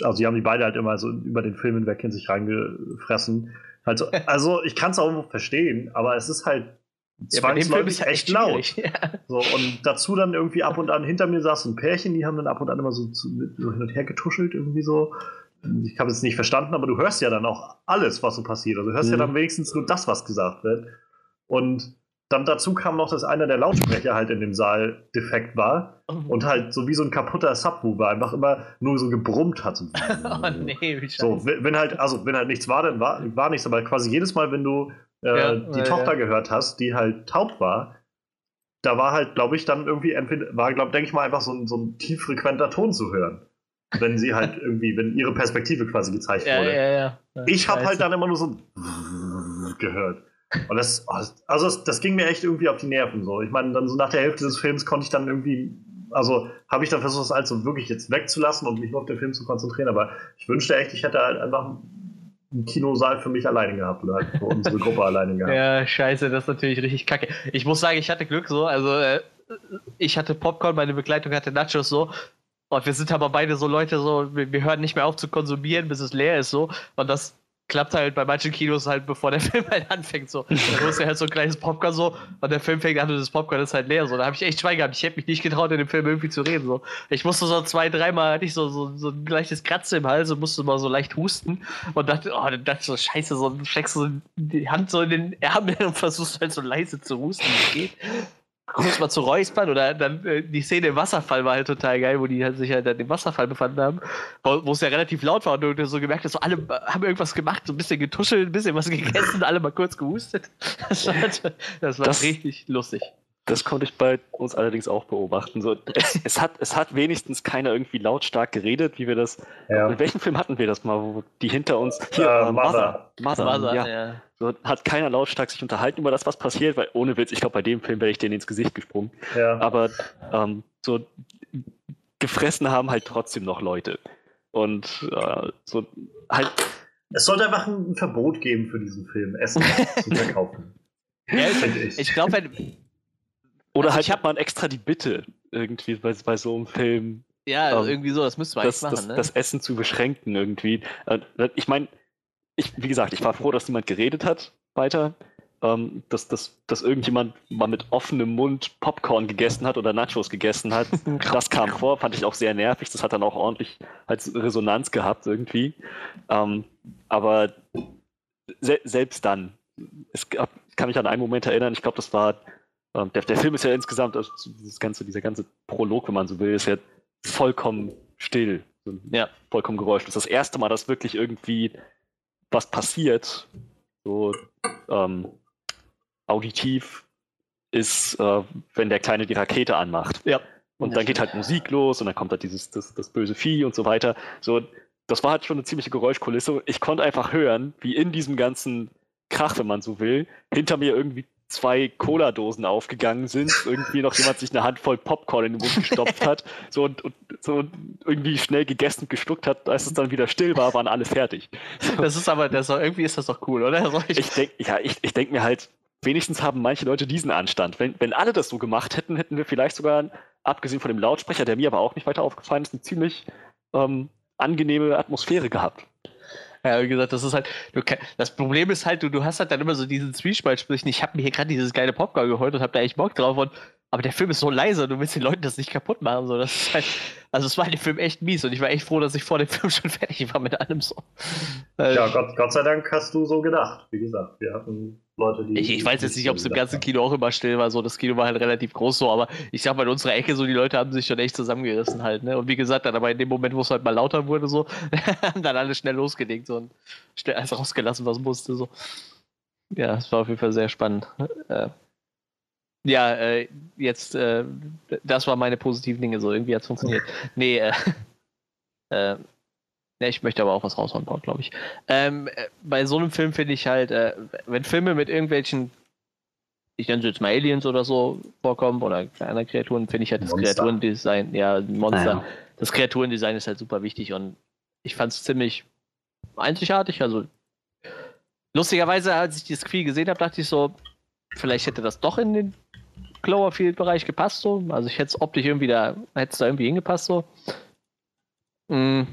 S2: Also die haben die beide halt immer so über den Film hinweg in sich reingefressen. Also, also ich kann es auch verstehen, aber es ist halt zwangsläufig ja, echt laut. (laughs) Ja. So, und dazu dann irgendwie ab und an hinter mir saß ein Pärchen, die haben dann ab und an immer so, so hin und her getuschelt, irgendwie so. Ich habe es nicht verstanden, aber du hörst ja dann auch alles, was so passiert. Also du hörst mhm. ja dann wenigstens nur das, was gesagt wird. Und dann dazu kam noch, dass einer der Lautsprecher halt in dem Saal defekt war mhm. und halt so wie so ein kaputter Subwoofer einfach immer nur so gebrummt hat. (laughs) oh nee, wie scheiße. So, wenn halt, also wenn halt nichts war, dann war, war nichts, aber quasi jedes Mal, wenn du äh, ja, die ja, Tochter ja. gehört hast, die halt taub war, da war halt, glaube ich, dann irgendwie entweder, war, glaube denke ich mal, einfach so ein, so ein tieffrequenter Ton zu hören. Wenn sie halt irgendwie, wenn ihre Perspektive quasi gezeigt wurde. Ich habe halt dann immer nur so gehört. Und das, oh, also das, das, ging mir echt irgendwie auf die Nerven so. Ich meine, dann so nach der Hälfte des Films konnte ich dann irgendwie, also habe ich dann versucht, das also wirklich jetzt wegzulassen und mich nur auf den Film zu konzentrieren. Aber ich wünschte echt, ich hätte halt einfach einen Kinosaal für mich alleine gehabt oder halt für unsere Gruppe (laughs) alleine gehabt.
S1: Ja, scheiße, das ist natürlich richtig kacke. Ich muss sagen, ich hatte Glück so, also äh, ich hatte Popcorn, meine Begleitung hatte Nachos so. Und wir sind aber beide so Leute so, wir, wir hören nicht mehr auf zu konsumieren, bis es leer ist so. Und das klappt halt bei manchen Kinos halt, bevor der (laughs) Film halt anfängt. So. Da holst du halt so ein kleines Popcorn so und der Film fängt an und das Popcorn ist halt leer. So. Da habe ich echt Schwein gehabt. Ich hätte mich nicht getraut, in dem Film irgendwie zu reden. So. Ich musste so zwei, dreimal hatte ich so, so, so ein leichtes Kratzen im Hals und musste mal so leicht husten und dachte, oh, dann dachte ich so, scheiße, so steckst so die Hand so in den Ärmel und versuchst halt so leise zu husten, wie es geht kurz mal zu räuspern oder dann äh, die Szene im Wasserfall war halt total geil, wo die halt sich halt im Wasserfall befanden haben, wo, es ja relativ laut war und du so gemerkt hast, so alle haben irgendwas gemacht, so ein bisschen getuschelt, ein bisschen was (laughs) gegessen, alle mal kurz gehustet. Das war, das war das, richtig lustig.
S3: Das konnte ich bei uns allerdings auch beobachten. So, es, es, hat, es hat wenigstens keiner irgendwie lautstark geredet, wie wir das. Ja. In welchem Film hatten wir das mal, wo die hinter uns. Hier, uh, Mother. Mother, Mother, Mother ja. ja. So, hat keiner lautstark sich unterhalten über das, was passiert, weil ohne Witz, ich glaube, bei dem Film wäre ich denen ins Gesicht gesprungen. Ja. Aber ähm, so gefressen haben halt trotzdem noch Leute. Und äh, so halt.
S2: Es sollte einfach ein Verbot geben für diesen Film, Essen zu verkaufen. (laughs)
S1: Ja, ich, ich glaube, wenn
S3: oder also halt hat man extra die Bitte irgendwie bei, bei so einem Film.
S1: Ja, ähm, irgendwie so, das müsste man
S3: das, machen. Das, ne? das Essen zu beschränken irgendwie. Äh, ich meine, ich, wie gesagt, ich war froh, dass niemand geredet hat weiter. ähm, dass, dass, dass irgendjemand mal mit offenem Mund Popcorn gegessen hat oder Nachos gegessen hat. (laughs) das kam vor, fand ich auch sehr nervig. Das hat dann auch ordentlich als Resonanz gehabt irgendwie. Ähm, aber se selbst dann, es gab, ich kann mich an einen Moment erinnern, ich glaube, das war, ähm, der, der Film ist ja insgesamt, also das ganze, dieser ganze Prolog, wenn man so will, ist ja vollkommen still. Ja. Vollkommen geräuschlos. Das erste Mal, dass wirklich irgendwie was passiert, so ähm, auditiv, ist, äh, wenn der Kleine die Rakete anmacht. Ja. Und dann geht halt Musik los und dann kommt halt dieses, das, das böse Vieh und so weiter. So, das war halt schon eine ziemliche Geräuschkulisse. Ich konnte einfach hören, wie in diesem ganzen Krach, wenn man so will, hinter mir irgendwie zwei Cola-Dosen aufgegangen sind, irgendwie noch jemand sich eine Handvoll Popcorn in den Mund gestopft hat, so und, und so irgendwie schnell gegessen und geschluckt hat, als es dann wieder still war, waren alle fertig.
S1: Das ist aber, das, irgendwie ist das doch cool, oder?
S3: Ich, ich denke ja, ich, ich denk mir halt, wenigstens haben manche Leute diesen Anstand. Wenn, wenn alle das so gemacht hätten, hätten wir vielleicht sogar, abgesehen von dem Lautsprecher, der mir aber auch nicht weiter aufgefallen ist, eine ziemlich ähm, angenehme Atmosphäre gehabt.
S1: Ja, wie gesagt, das ist halt, du, das Problem ist halt, du, du hast halt dann immer so diesen Zwiespalt, sprich, ich habe mir hier gerade dieses geile Popcorn geholt und habe da echt Bock drauf und aber der Film ist so leise, du willst den Leuten das nicht kaputt machen. So. Das halt, also es war der Film echt mies und ich war echt froh, dass ich vor dem Film schon (laughs) fertig war mit allem so.
S2: Ja, Gott, Gott sei Dank hast du so gedacht. Wie gesagt, wir hatten Leute, die.
S1: Ich, ich weiß jetzt nicht, ob es im ganzen Kino auch immer still war. So, das Kino war halt relativ groß so, aber ich sag mal, in unserer Ecke so, die Leute haben sich schon echt zusammengerissen halt. Ne? Und wie gesagt, dann aber in dem Moment, wo es halt mal lauter wurde, so, (laughs) haben dann alle schnell losgelegt so, und schnell alles rausgelassen, was musste. So. Ja, es war auf jeden Fall sehr spannend. Äh, ja, äh, jetzt, äh, das war meine positiven Dinge, so irgendwie hat es funktioniert. (laughs) Nee, äh, (laughs) äh, ne, ich möchte aber auch was raushauen, glaube ich. Ähm, äh, bei so einem Film finde ich halt, äh, wenn Filme mit irgendwelchen, ich nenne sie jetzt mal Aliens oder so vorkommen oder kleine Kreaturen, finde ich halt das Monster. Kreaturendesign, ja, Monster, ja. das Kreaturendesign ist halt super wichtig und ich fand es ziemlich einzigartig, also lustigerweise, als ich dieses Spiel gesehen habe, dachte ich so, vielleicht hätte das doch in den Cloverfield-Bereich gepasst, so. Also ich hätte es optisch irgendwie da, hätte es da irgendwie hingepasst, so. Mm.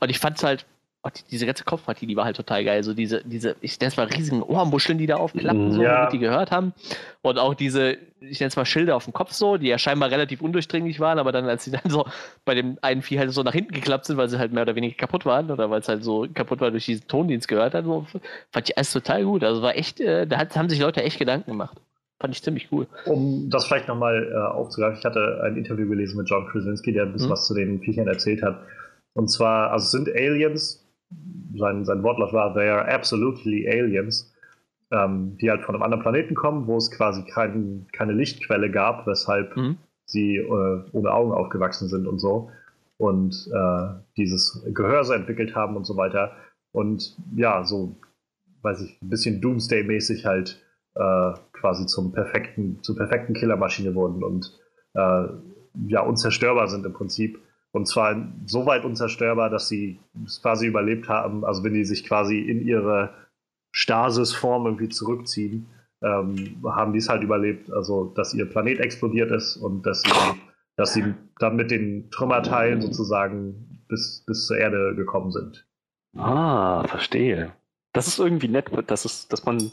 S1: Und ich fand es halt, oh, die, diese ganze Kopfpartie, die war halt total geil. So diese, diese, ich nenne es mal riesigen Ohrmuscheln, die da aufklappen, so, ja. damit die gehört haben. Und auch diese, ich nenne es mal Schilder auf dem Kopf so, die ja scheinbar relativ undurchdringlich waren, aber dann, als sie dann so bei dem einen Vieh halt so nach hinten geklappt sind, weil sie halt mehr oder weniger kaputt waren oder weil es halt so kaputt war durch diesen Tondienst gehört hat, so, fand ich alles total gut. Also war echt, äh, da hat, haben sich Leute echt Gedanken gemacht. Fand ich ziemlich cool.
S2: Um das vielleicht nochmal äh, aufzugreifen, ich hatte ein Interview gelesen mit John Krasinski, der ein bisschen mhm. was zu den Viechern erzählt hat. Und zwar, also sind Aliens, sein, sein Wortlaut war, they are absolutely aliens, ähm, die halt von einem anderen Planeten kommen, wo es quasi kein, keine Lichtquelle gab, weshalb mhm. sie äh, ohne Augen aufgewachsen sind und so. Und äh, dieses Gehörse entwickelt haben und so weiter. Und ja, so, weiß ich, ein bisschen Doomsday-mäßig halt äh, quasi zum perfekten, zur perfekten Killermaschine wurden und äh, ja unzerstörbar sind im Prinzip. Und zwar so weit unzerstörbar, dass sie es quasi überlebt haben. Also wenn die sich quasi in ihre Stasisform irgendwie zurückziehen, ähm, haben die es halt überlebt. Also dass ihr Planet explodiert ist und dass sie, dass sie dann mit den Trümmerteilen sozusagen bis, bis zur Erde gekommen sind.
S3: Ah, verstehe. Das ist irgendwie nett, dass, es, dass man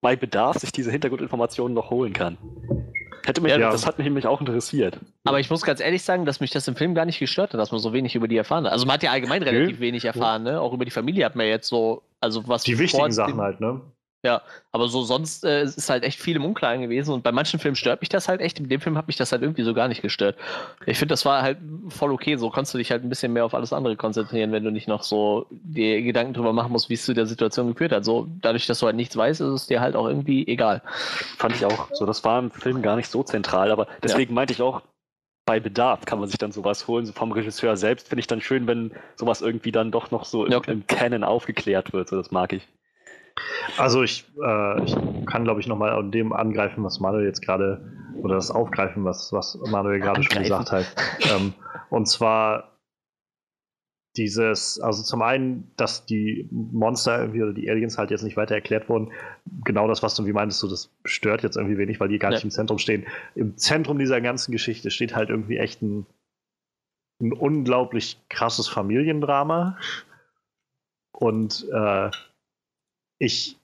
S3: bei Bedarf sich diese Hintergrundinformationen noch holen kann. Hätte mich, ja. Das hat mich nämlich auch interessiert.
S1: Aber ich muss ganz ehrlich sagen, dass mich das im Film gar nicht gestört hat, dass man so wenig über die erfahren hat. Also man hat ja allgemein relativ wenig erfahren, ne? Auch über die Familie hat man jetzt so, also was
S2: Die wichtigen Sachen halt, ne?
S1: Ja, aber so sonst äh, ist halt echt viel im Unklaren gewesen und bei manchen Filmen stört mich das halt echt. In dem Film hat mich das halt irgendwie so gar nicht gestört. Ich finde, das war halt voll okay. So kannst du dich halt ein bisschen mehr auf alles andere konzentrieren, wenn du nicht noch so die Gedanken drüber machen musst, wie es zu der Situation geführt hat. So dadurch, dass du halt nichts weißt, ist es dir halt auch irgendwie egal.
S3: Fand ich auch. So, das war im Film gar nicht so zentral, aber deswegen ja. meinte ich auch, bei Bedarf kann man sich dann sowas holen. So vom Regisseur selbst finde ich dann schön, wenn sowas irgendwie dann doch noch so ja, okay. im, im Canon aufgeklärt wird. So, das mag ich.
S2: Also ich, äh, ich kann, glaube ich, nochmal an dem angreifen, was Manuel jetzt gerade, oder das aufgreifen, was, was Manuel gerade schon gesagt hat. Ähm, und zwar dieses, also zum einen, dass die Monster irgendwie oder die Aliens halt jetzt nicht weiter erklärt wurden. Genau das, was du wie meintest, du, das stört jetzt irgendwie wenig, weil die gar nicht im Zentrum stehen. Im Zentrum dieser ganzen Geschichte steht halt irgendwie echt ein, ein unglaublich krasses Familiendrama. Und äh, ich,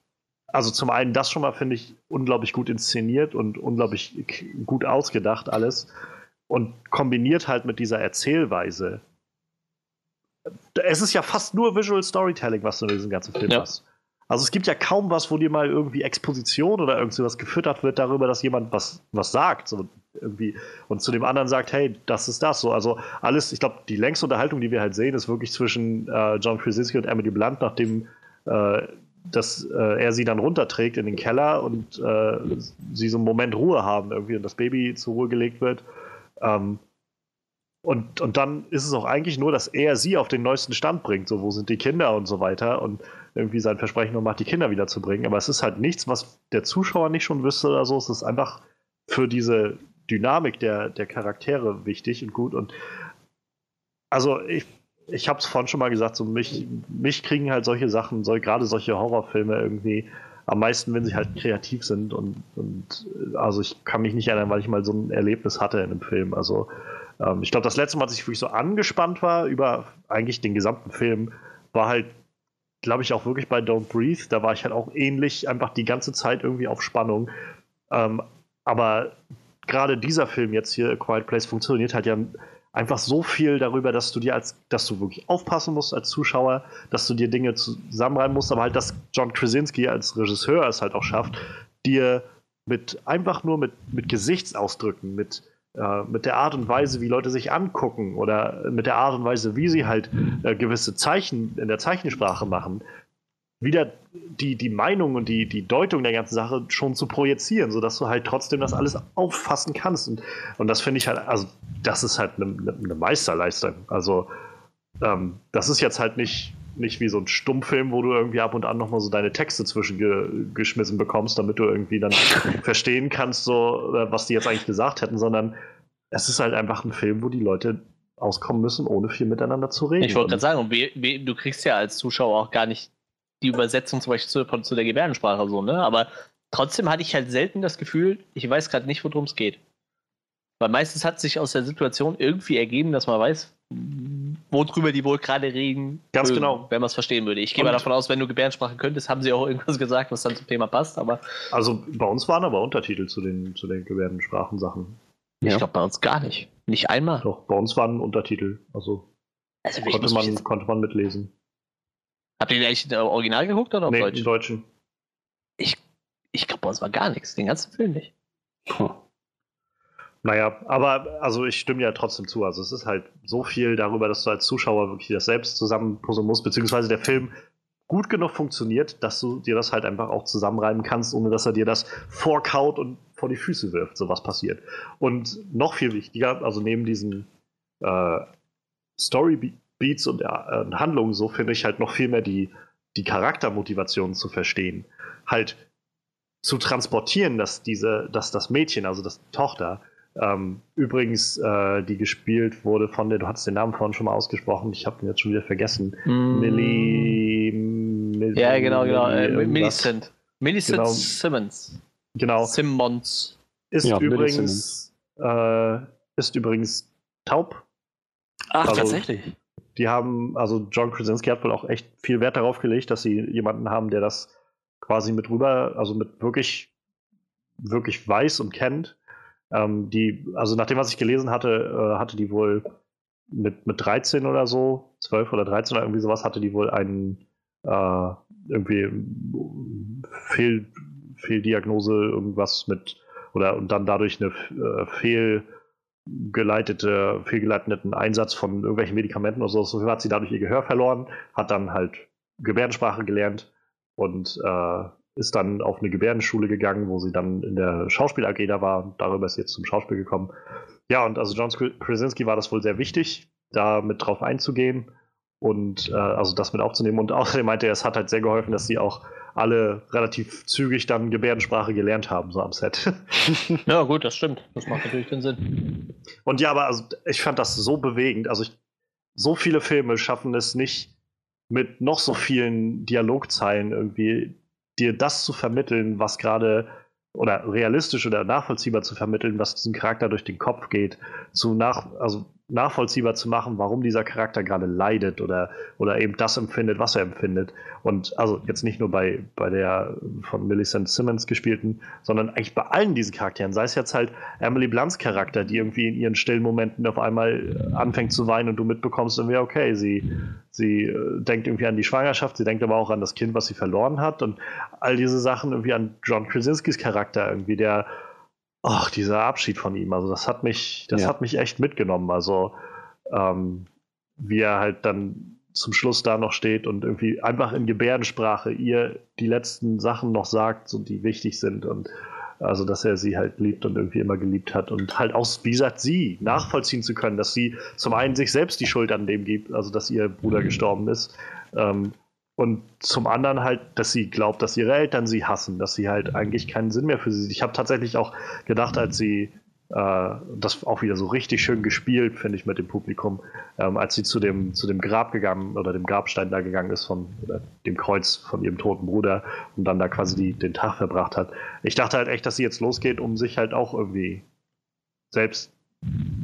S2: also zum einen das schon mal finde ich unglaublich gut inszeniert und unglaublich gut ausgedacht alles und kombiniert halt mit dieser Erzählweise. Es ist ja fast nur Visual Storytelling, was du in diesem ganzen Film ja. hast. Also es gibt ja kaum was, wo dir mal irgendwie Exposition oder irgendwas gefüttert wird darüber, dass jemand was, was sagt. So irgendwie und zu dem anderen sagt, hey, das ist das. So, also alles, ich glaube, die längste Unterhaltung, die wir halt sehen, ist wirklich zwischen äh, John Krasinski und Emily Blunt, nachdem äh, dass äh, er sie dann runterträgt in den Keller und äh, sie so einen Moment Ruhe haben irgendwie und das Baby zur Ruhe gelegt wird. Ähm, und, und dann ist es auch eigentlich nur, dass er sie auf den neuesten Stand bringt, so wo sind die Kinder und so weiter und irgendwie sein Versprechen nur macht, die Kinder wiederzubringen. Aber es ist halt nichts, was der Zuschauer nicht schon wüsste oder so. Es ist einfach für diese Dynamik der, der Charaktere wichtig und gut. Und also ich ich habe es vorhin schon mal gesagt, so mich, mich kriegen halt solche Sachen, so, gerade solche Horrorfilme irgendwie am meisten, wenn sie halt kreativ sind und, und also ich kann mich nicht erinnern, weil ich mal so ein Erlebnis hatte in einem Film. Also ähm, ich glaube, das letzte Mal, dass ich wirklich so angespannt war über eigentlich den gesamten Film, war halt, glaube ich, auch wirklich bei Don't Breathe. Da war ich halt auch ähnlich, einfach die ganze Zeit irgendwie auf Spannung. Ähm, aber gerade dieser Film jetzt hier, A Quiet Place, funktioniert halt ja einfach so viel darüber, dass du dir als, dass du wirklich aufpassen musst als Zuschauer, dass du dir Dinge zusammenreimen musst, aber halt, dass John Krasinski als Regisseur es halt auch schafft, dir mit einfach nur mit, mit Gesichtsausdrücken, mit, äh, mit der Art und Weise, wie Leute sich angucken oder mit der Art und Weise, wie sie halt äh, gewisse Zeichen in der Zeichensprache machen, wieder die, die Meinung und die, die Deutung der ganzen Sache schon zu projizieren, sodass du halt trotzdem das alles auffassen kannst. Und, und das finde ich halt, also das ist halt eine, eine Meisterleistung. Also ähm, das ist jetzt halt nicht, nicht wie so ein Stummfilm, wo du irgendwie ab und an nochmal so deine Texte zwischengeschmissen bekommst, damit du irgendwie dann (laughs) verstehen kannst, so, was die jetzt eigentlich gesagt hätten, sondern es ist halt einfach ein Film, wo die Leute auskommen müssen, ohne viel miteinander zu reden.
S1: Ich wollte gerade sagen, du kriegst ja als Zuschauer auch gar nicht die Übersetzung zum Beispiel zu, zu der Gebärdensprache so, ne? Aber trotzdem hatte ich halt selten das Gefühl, ich weiß gerade nicht, worum es geht. Weil meistens hat sich aus der Situation irgendwie ergeben, dass man weiß, worüber die wohl gerade reden.
S2: Ganz würden, genau.
S1: Wenn man es verstehen würde. Ich gehe mal davon aus, wenn du Gebärdensprache könntest, haben sie auch irgendwas gesagt, was dann zum Thema passt. Aber
S2: also bei uns waren aber Untertitel zu den, zu den Gebärdensprachen-Sachen.
S1: Ich ja. glaube bei uns gar nicht. Nicht einmal.
S2: Doch, bei uns waren Untertitel. Also, also konnte, man, konnte man mitlesen.
S1: Habt ihr den eigentlich im Original geguckt oder auf
S2: nee, Deutsch? im Deutschen.
S1: Ich, ich glaube, uns war gar nichts, den ganzen Film nicht. Puh.
S2: Naja, aber also ich stimme ja trotzdem zu. Also es ist halt so viel darüber, dass du als Zuschauer wirklich das selbst zusammenpuzzeln musst, beziehungsweise der Film gut genug funktioniert, dass du dir das halt einfach auch zusammenreiben kannst, ohne dass er dir das vorkaut und vor die Füße wirft, so was passiert. Und noch viel wichtiger, also neben diesen äh, Story Beats und äh, Handlungen so finde ich halt noch viel mehr die, die Charaktermotivation zu verstehen. Halt zu transportieren, dass diese, dass das Mädchen, also das Tochter, ähm, übrigens, äh, die gespielt wurde von der, du hast den Namen vorhin schon mal ausgesprochen, ich habe ihn jetzt schon wieder vergessen. Mm. Millie,
S1: Millie. Ja, genau, genau. Äh, Millicent. Millicent genau. Simmons.
S2: Genau.
S1: Simmons.
S2: Ist ja, übrigens, äh, ist übrigens taub.
S1: Ach, also, tatsächlich.
S2: Die haben, also John Krasinski hat wohl auch echt viel Wert darauf gelegt, dass sie jemanden haben, der das quasi mit rüber, also mit wirklich, wirklich weiß und kennt. Ähm, die, also nach dem, was ich gelesen hatte, äh, hatte die wohl mit, mit 13 oder so, 12 oder 13 oder irgendwie sowas, hatte die wohl einen äh, irgendwie Fehl, Fehldiagnose, irgendwas mit, oder und dann dadurch eine äh, Fehl geleitete, fehlgeleiteten Einsatz von irgendwelchen Medikamenten oder so. Hat sie dadurch ihr Gehör verloren, hat dann halt Gebärdensprache gelernt und äh, ist dann auf eine Gebärdenschule gegangen, wo sie dann in der Schauspiel AG da war und darüber ist sie jetzt zum Schauspiel gekommen. Ja, und also John Krasinski war das wohl sehr wichtig, da mit drauf einzugehen und äh, also das mit aufzunehmen. Und (laughs) außerdem meinte er, es hat halt sehr geholfen, dass sie auch alle relativ zügig dann Gebärdensprache gelernt haben, so am Set. (laughs)
S1: ja, gut, das stimmt. Das macht natürlich den Sinn.
S2: Und ja, aber also, ich fand das so bewegend. Also ich, so viele Filme schaffen es nicht, mit noch so vielen Dialogzeilen irgendwie dir das zu vermitteln, was gerade oder realistisch oder nachvollziehbar zu vermitteln, was diesem Charakter durch den Kopf geht, zu nach, also nachvollziehbar zu machen, warum dieser Charakter gerade leidet oder, oder eben das empfindet, was er empfindet. Und also jetzt nicht nur bei, bei der von Millicent Simmons gespielten, sondern eigentlich bei allen diesen Charakteren. Sei es jetzt halt Emily Blunts Charakter, die irgendwie in ihren stillen Momenten auf einmal anfängt zu weinen und du mitbekommst irgendwie, okay, sie, sie äh, denkt irgendwie an die Schwangerschaft, sie denkt aber auch an das Kind, was sie verloren hat und all diese Sachen irgendwie an John Krasinskis Charakter irgendwie, der ach, dieser Abschied von ihm, also das hat mich, das ja. hat mich echt mitgenommen. Also ähm, wie er halt dann zum Schluss da noch steht und irgendwie einfach in Gebärdensprache ihr die letzten Sachen noch sagt, so die wichtig sind und also dass er sie halt liebt und irgendwie immer geliebt hat und halt auch, wie gesagt, sie nachvollziehen zu können, dass sie zum einen sich selbst die Schuld an dem gibt, also dass ihr Bruder gestorben ist ähm, und zum anderen halt, dass sie glaubt, dass ihre Eltern sie hassen, dass sie halt eigentlich keinen Sinn mehr für sie sieht. Ich habe tatsächlich auch gedacht, als sie äh, das auch wieder so richtig schön gespielt, finde ich, mit dem Publikum, ähm, als sie zu dem, zu dem Grab gegangen oder dem Grabstein da gegangen ist von oder dem Kreuz von ihrem toten Bruder und dann da quasi die, den Tag verbracht hat. Ich dachte halt echt, dass sie jetzt losgeht, um sich halt auch irgendwie selbst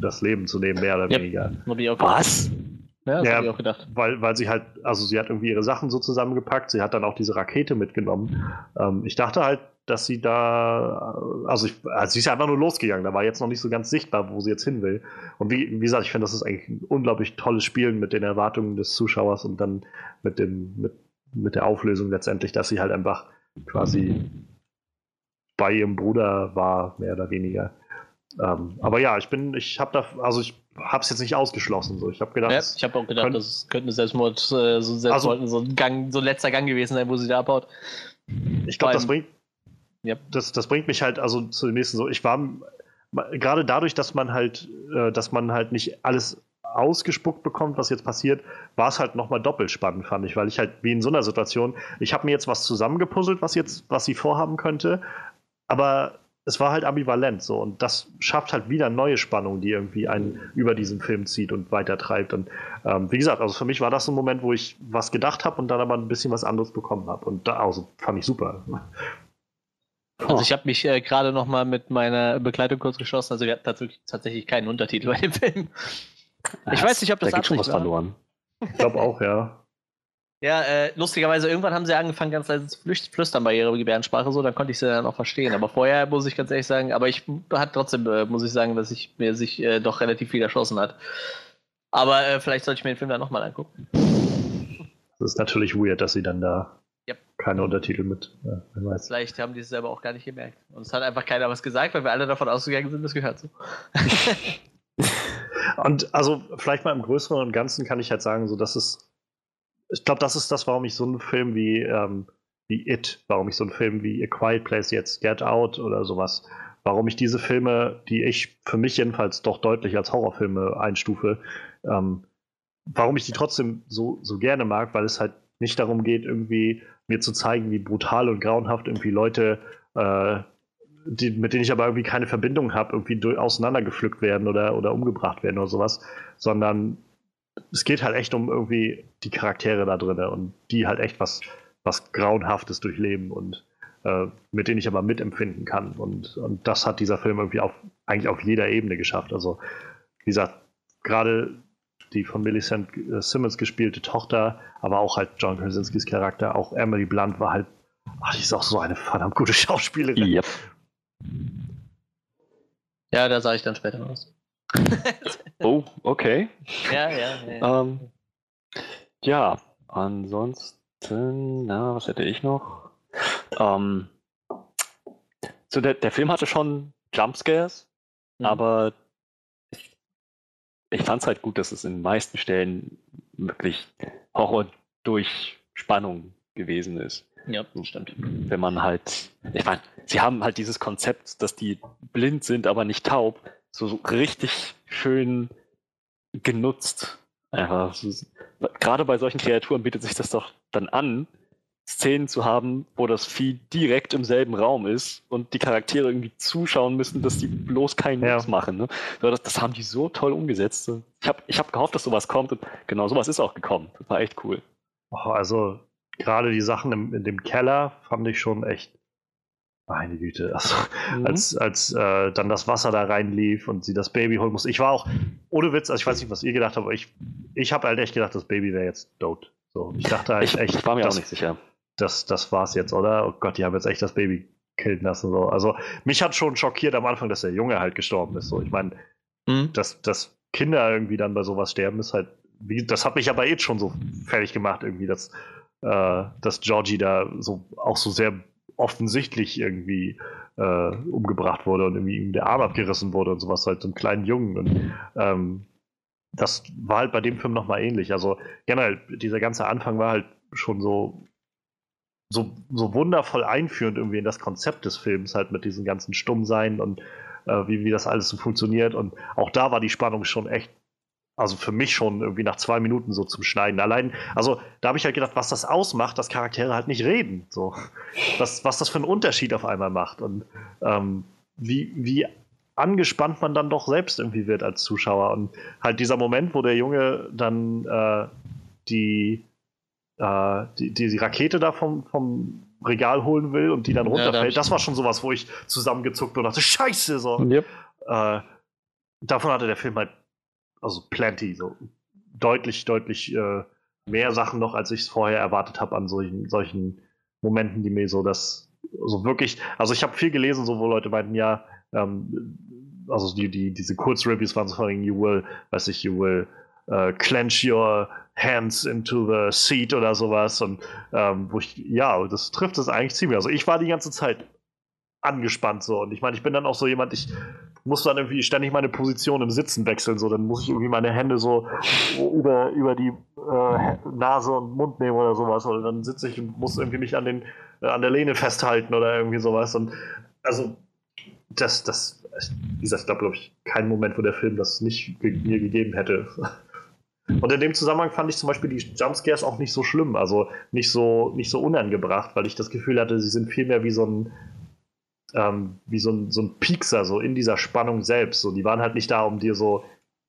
S2: das Leben zu nehmen, mehr oder weniger.
S3: Was?
S2: Ja, das ja, ich auch gedacht. Weil, weil sie halt, also sie hat irgendwie ihre Sachen so zusammengepackt, sie hat dann auch diese Rakete mitgenommen. Ähm, ich dachte halt, dass sie da, also, ich, also sie ist ja einfach nur losgegangen, da war jetzt noch nicht so ganz sichtbar, wo sie jetzt hin will. Und wie, wie gesagt, ich finde, das ist eigentlich ein unglaublich tolles Spielen mit den Erwartungen des Zuschauers und dann mit dem, mit, mit der Auflösung letztendlich, dass sie halt einfach quasi bei ihrem Bruder war, mehr oder weniger. Ähm, aber ja, ich bin, ich habe da, also ich habe es jetzt nicht ausgeschlossen. So. Ich habe gedacht,
S1: ja, ich habe auch gedacht, könnt, das könnte Selbstmord, äh, so, Selbstmord also, so, ein Gang, so ein letzter Gang gewesen sein, wo sie da abhaut.
S2: Ich glaube, das bringt, ja. das, das bringt mich halt also zu dem nächsten so. Ich war gerade dadurch, dass man halt, äh, dass man halt nicht alles ausgespuckt bekommt, was jetzt passiert, war es halt nochmal doppelt spannend, fand ich, weil ich halt wie in so einer Situation, ich habe mir jetzt was zusammengepuzzelt, was jetzt, was sie vorhaben könnte, aber es war halt ambivalent so und das schafft halt wieder neue Spannung, die irgendwie einen über diesen Film zieht und weitertreibt. Und ähm, wie gesagt, also für mich war das so ein Moment, wo ich was gedacht habe und dann aber ein bisschen was anderes bekommen habe. Und da also fand ich super.
S1: Also ich habe mich äh, gerade noch mal mit meiner Begleitung kurz geschlossen. Also wir hatten tatsächlich, tatsächlich keinen Untertitel bei dem Film. Ich weiß nicht, ob das
S3: da geht schon was verloren.
S2: Ich glaube auch, ja.
S1: Ja, äh, lustigerweise, irgendwann haben sie angefangen, ganz leise zu flüstern bei ihrer Gebärdensprache, so, dann konnte ich sie dann auch verstehen. Aber vorher muss ich ganz ehrlich sagen, aber ich hat trotzdem, äh, muss ich sagen, dass ich mir sich äh, doch relativ viel erschossen hat. Aber äh, vielleicht sollte ich mir den Film dann nochmal angucken.
S2: Das ist natürlich weird, dass sie dann da yep. keine Untertitel mit. Ja,
S1: vielleicht haben die es selber auch gar nicht gemerkt. Und es hat einfach keiner was gesagt, weil wir alle davon ausgegangen sind, das gehört so. (laughs)
S2: und also vielleicht mal im Größeren und Ganzen kann ich halt sagen, so dass es ich glaube, das ist das, warum ich so einen Film wie, ähm, wie It, warum ich so einen Film wie A Quiet Place jetzt, Get Out oder sowas, warum ich diese Filme, die ich für mich jedenfalls doch deutlich als Horrorfilme einstufe, ähm, warum ich die trotzdem so, so gerne mag, weil es halt nicht darum geht, irgendwie mir zu zeigen, wie brutal und grauenhaft irgendwie Leute, äh, die, mit denen ich aber irgendwie keine Verbindung habe, irgendwie auseinandergepflückt werden oder, oder umgebracht werden oder sowas, sondern es geht halt echt um irgendwie die Charaktere da drin und die halt echt was, was Grauenhaftes durchleben und äh, mit denen ich aber mitempfinden kann. Und, und das hat dieser Film irgendwie auf, eigentlich auf jeder Ebene geschafft. Also, wie gesagt, gerade die von Millicent äh, Simmons gespielte Tochter, aber auch halt John Krasinskis Charakter, auch Emily Blunt war halt, ach, die ist auch so eine verdammt gute Schauspielerin.
S3: Yep.
S1: Ja, da sage ich dann später was.
S3: Oh, okay.
S1: Ja, ja. Ja, ähm,
S3: ja ansonsten, na, was hätte ich noch? Ähm, so der, der Film hatte schon Jumpscares, mhm. aber ich, fand es halt gut, dass es in den meisten Stellen wirklich Horror durch Spannung gewesen ist.
S1: Ja, stimmt.
S3: Wenn man halt, ich meine, sie haben halt dieses Konzept, dass die blind sind, aber nicht taub so richtig schön genutzt. Einfach. Gerade bei solchen Kreaturen bietet sich das doch dann an, Szenen zu haben, wo das Vieh direkt im selben Raum ist und die Charaktere irgendwie zuschauen müssen, dass die bloß keinen ja. machen. Ne? Das, das, haben die so toll umgesetzt. Ich habe ich hab gehofft, dass sowas kommt und genau sowas ist auch gekommen. Das war echt cool.
S2: Oh, also gerade die Sachen im, in dem Keller fand ich schon echt meine Güte, also, mhm. als, als äh, dann das Wasser da reinlief und sie das Baby holen muss. Ich war auch, ohne Witz, also ich weiß nicht, was ihr gedacht habt, aber ich, ich habe halt echt gedacht, das Baby wäre jetzt tot. So, ich dachte halt
S3: ich,
S2: echt.
S3: Ich war mir das, auch nicht sicher.
S2: Das, das war's jetzt, oder? Oh Gott, die haben jetzt echt das Baby killen lassen. So. Also, mich hat schon schockiert am Anfang, dass der Junge halt gestorben ist. So, ich meine, mhm. dass, dass Kinder irgendwie dann bei sowas sterben, ist halt, wie, das hat mich aber jetzt schon so fertig gemacht, irgendwie, dass, äh, dass Georgie da so auch so sehr offensichtlich irgendwie äh, umgebracht wurde und irgendwie ihm der Arm abgerissen wurde und sowas, halt so einem kleinen Jungen. Und ähm, das war halt bei dem Film nochmal ähnlich. Also generell, dieser ganze Anfang war halt schon so, so, so wundervoll einführend irgendwie in das Konzept des Films, halt mit diesen ganzen Stummsein und äh, wie, wie das alles so funktioniert. Und auch da war die Spannung schon echt also für mich schon irgendwie nach zwei Minuten so zum Schneiden. Allein, also da habe ich halt gedacht, was das ausmacht, dass Charaktere halt nicht reden. So. Was, was das für einen Unterschied auf einmal macht. Und ähm, wie, wie angespannt man dann doch selbst irgendwie wird als Zuschauer. Und halt dieser Moment, wo der Junge dann äh, die, äh, die, die, die, Rakete da vom, vom Regal holen will und die dann runterfällt, ja, das war schon sowas, wo ich zusammengezuckt und dachte, scheiße, so. Yep. Äh, davon hatte der Film halt also plenty, so deutlich, deutlich äh, mehr Sachen noch, als ich es vorher erwartet habe an solchen, solchen Momenten, die mir so das, so wirklich, also ich habe viel gelesen, so wo Leute meinten, ja, ähm, also die, die, diese Kurzreviews waren so von you will, weiß ich, you will uh, clench your hands into the seat oder sowas und ähm, wo ich, ja, das trifft es eigentlich ziemlich. Also ich war die ganze Zeit angespannt so. Und ich meine, ich bin dann auch so jemand, ich muss dann irgendwie ständig meine Position im Sitzen wechseln. So, dann muss ich irgendwie meine Hände so über, über die äh, Nase und Mund nehmen oder sowas. Oder dann sitze ich und muss irgendwie mich an, den, äh, an der Lehne festhalten oder irgendwie sowas. Und also, das, das, wie gesagt, ich glaube, ich, keinen Moment, wo der Film das nicht ge mir gegeben hätte. (laughs) Und in dem Zusammenhang fand ich zum Beispiel die Jumpscares auch nicht so schlimm, also nicht so, nicht so unangebracht, weil ich das Gefühl hatte, sie sind vielmehr wie so ein, ähm, wie so ein, so ein Piekser, so in dieser Spannung selbst. So, die waren halt nicht da, um dir so,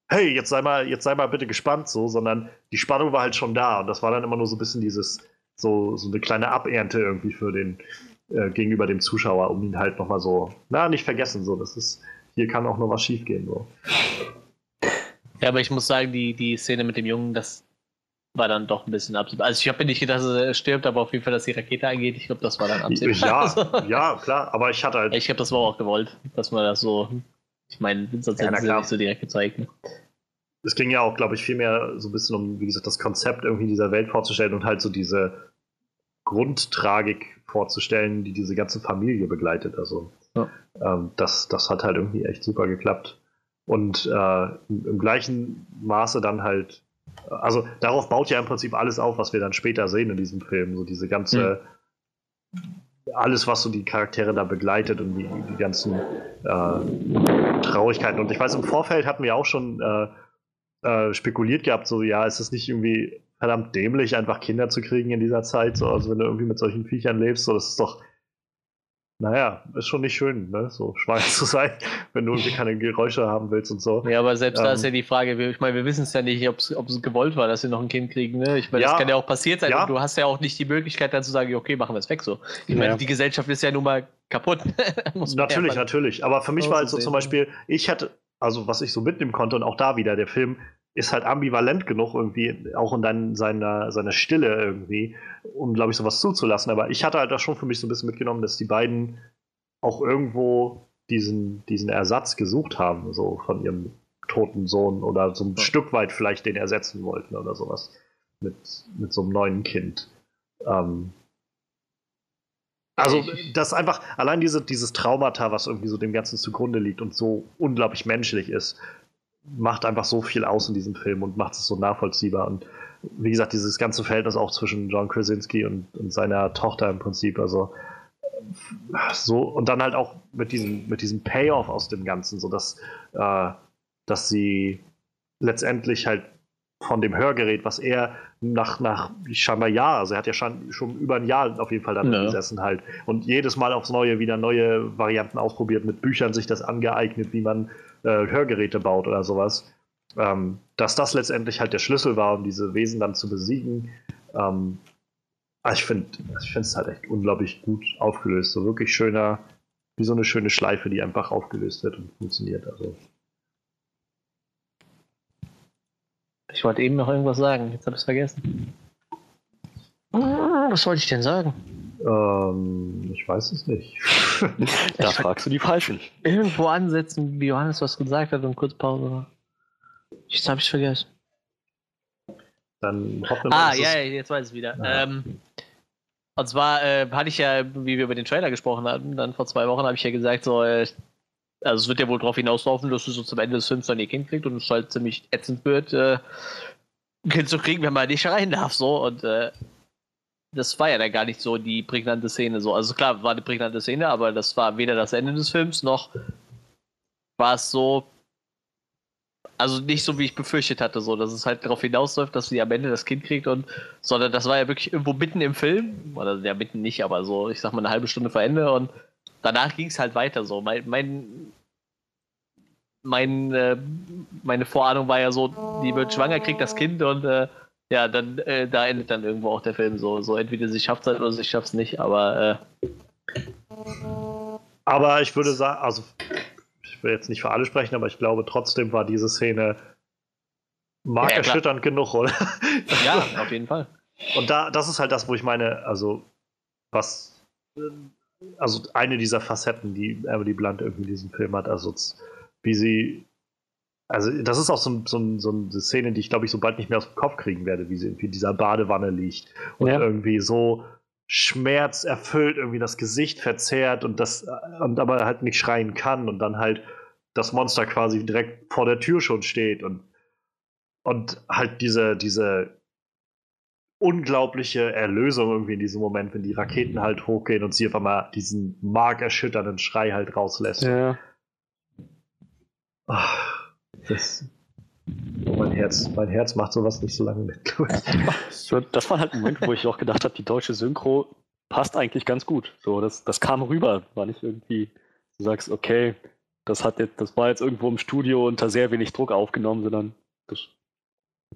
S2: hey, jetzt sei mal, jetzt sei mal bitte gespannt, so, sondern die Spannung war halt schon da. Und das war dann immer nur so ein bisschen dieses, so, so eine kleine Abernte irgendwie für den, äh, gegenüber dem Zuschauer, um ihn halt nochmal so, na, nicht vergessen, so, das ist, hier kann auch noch was schief gehen, so.
S1: Ja, aber ich muss sagen, die, die Szene mit dem Jungen, das, war dann doch ein bisschen absehbar. Also ich habe nicht gedacht, dass er stirbt, aber auf jeden Fall, dass die Rakete eingeht, ich glaube, das war dann absehbar.
S2: Ja, (laughs) also, ja, klar, aber ich hatte halt.
S1: Ich glaube, das war auch gewollt, dass man das so. Ich meine, sonst hätten sie nicht so direkt gezeigt. Ne?
S2: Es ging ja auch, glaube ich, vielmehr so ein bisschen um, wie gesagt, das Konzept irgendwie dieser Welt vorzustellen und halt so diese Grundtragik vorzustellen, die diese ganze Familie begleitet. Also ja. ähm, das, das hat halt irgendwie echt super geklappt. Und äh, im gleichen Maße dann halt also darauf baut ja im Prinzip alles auf, was wir dann später sehen in diesem Film. So diese ganze, mhm. alles, was so die Charaktere da begleitet und die, die ganzen äh, Traurigkeiten. Und ich weiß, im Vorfeld hatten wir auch schon äh, äh, spekuliert gehabt, so ja, ist es nicht irgendwie verdammt dämlich, einfach Kinder zu kriegen in dieser Zeit? So, also wenn du irgendwie mit solchen Viechern lebst, so das ist doch naja, ist schon nicht schön, ne? so (laughs) schwein zu sein, wenn du irgendwie keine Geräusche haben willst und so.
S1: Ja, aber selbst ähm, da ist ja die Frage, ich meine, wir wissen es ja nicht, ob es gewollt war, dass sie noch ein Kind kriegen. Ne? Ich meine, ja, das kann ja auch passiert sein ja. und du hast ja auch nicht die Möglichkeit dann zu sagen, okay, machen wir es weg so. Ich meine, ja. die Gesellschaft ist ja nun mal kaputt. (laughs)
S2: natürlich, natürlich. Aber für mich war halt so zum Beispiel, ich hätte, also was ich so mitnehmen konnte und auch da wieder, der Film ist halt ambivalent genug irgendwie, auch in dann seiner, seiner Stille irgendwie, um, glaube ich, sowas zuzulassen. Aber ich hatte halt das schon für mich so ein bisschen mitgenommen, dass die beiden auch irgendwo diesen, diesen Ersatz gesucht haben, so von ihrem toten Sohn oder so ein ja. Stück weit vielleicht den ersetzen wollten oder sowas mit, mit so einem neuen Kind. Ähm, also, das einfach, allein diese, dieses Traumata, was irgendwie so dem Ganzen zugrunde liegt und so unglaublich menschlich ist, macht einfach so viel aus in diesem Film und macht es so nachvollziehbar. Und wie gesagt, dieses ganze Verhältnis auch zwischen John Krasinski und, und seiner Tochter im Prinzip, also so, und dann halt auch mit diesem, mit diesem Payoff aus dem Ganzen, so dass, äh, dass sie letztendlich halt von dem Hörgerät, was er nach, nach scheinbar Jahr, also er hat ja schon, schon über ein Jahr auf jeden Fall da ja. gesessen halt und jedes Mal aufs Neue wieder neue Varianten ausprobiert, mit Büchern sich das angeeignet, wie man äh, Hörgeräte baut oder sowas. Ähm, dass das letztendlich halt der Schlüssel war, um diese Wesen dann zu besiegen. Ähm, Ah, ich finde es halt echt unglaublich gut aufgelöst. So wirklich schöner, wie so eine schöne Schleife, die einfach aufgelöst wird und funktioniert. Also.
S1: Ich wollte eben noch irgendwas sagen, jetzt habe ich es vergessen. Was wollte ich denn sagen?
S2: Ähm, ich weiß es nicht. (laughs)
S3: da fragst du die Falschen.
S1: Irgendwo ansetzen, wie Johannes was gesagt hat und kurz Pause war. Jetzt habe ich es vergessen.
S2: Dann hoffen
S1: wir mal, Ah, ja, ja, jetzt weiß ich es wieder. Ja. Ähm, und zwar äh, hatte ich ja, wie wir über den Trailer gesprochen hatten, dann vor zwei Wochen habe ich ja gesagt, so, äh, also es wird ja wohl darauf hinauslaufen, dass du so zum Ende des Films dann ihr Kind kriegt und es halt ziemlich ätzend wird, äh, ein Kind zu kriegen, wenn man nicht schreien darf, so. Und äh, das war ja dann gar nicht so die prägnante Szene, so. Also klar, war eine prägnante Szene, aber das war weder das Ende des Films noch war es so, also nicht so, wie ich befürchtet hatte, so, dass es halt darauf hinausläuft, dass sie am Ende das Kind kriegt und, sondern das war ja wirklich irgendwo mitten im Film, oder ja, mitten nicht, aber so, ich sag mal eine halbe Stunde vor Ende und danach ging es halt weiter so. Mein, mein, mein äh, meine Vorahnung war ja so, die wird schwanger, kriegt das Kind und äh, ja, dann äh, da endet dann irgendwo auch der Film so. So entweder sie schafft es halt oder sie schafft es nicht, aber äh,
S2: aber ich würde sagen, also ich will jetzt nicht für alle sprechen, aber ich glaube trotzdem war diese Szene markerschütternd ja, genug, oder?
S1: Ja, auf jeden Fall.
S2: Und da, das ist halt das, wo ich meine, also was, also eine dieser Facetten, die Emily Blunt irgendwie in diesem Film hat, also wie sie, also das ist auch so, so, so eine Szene, die ich glaube ich so bald nicht mehr aus dem Kopf kriegen werde, wie sie in dieser Badewanne liegt und ja. irgendwie so schmerzerfüllt irgendwie das Gesicht verzerrt und das und aber halt nicht schreien kann und dann halt das Monster quasi direkt vor der Tür schon steht und und halt diese diese unglaubliche Erlösung irgendwie in diesem Moment, wenn die Raketen halt hochgehen und sie auf einmal diesen markerschütternden Schrei halt rauslässt. Ja. Ach, das, Oh, mein Herz, mein Herz macht sowas nicht so lange mit.
S3: das war halt ein Moment, wo ich auch gedacht habe, die deutsche Synchro passt eigentlich ganz gut. So, das, das kam rüber. War nicht irgendwie, du sagst, okay, das hat jetzt, das war jetzt irgendwo im Studio unter sehr wenig Druck aufgenommen, sondern das,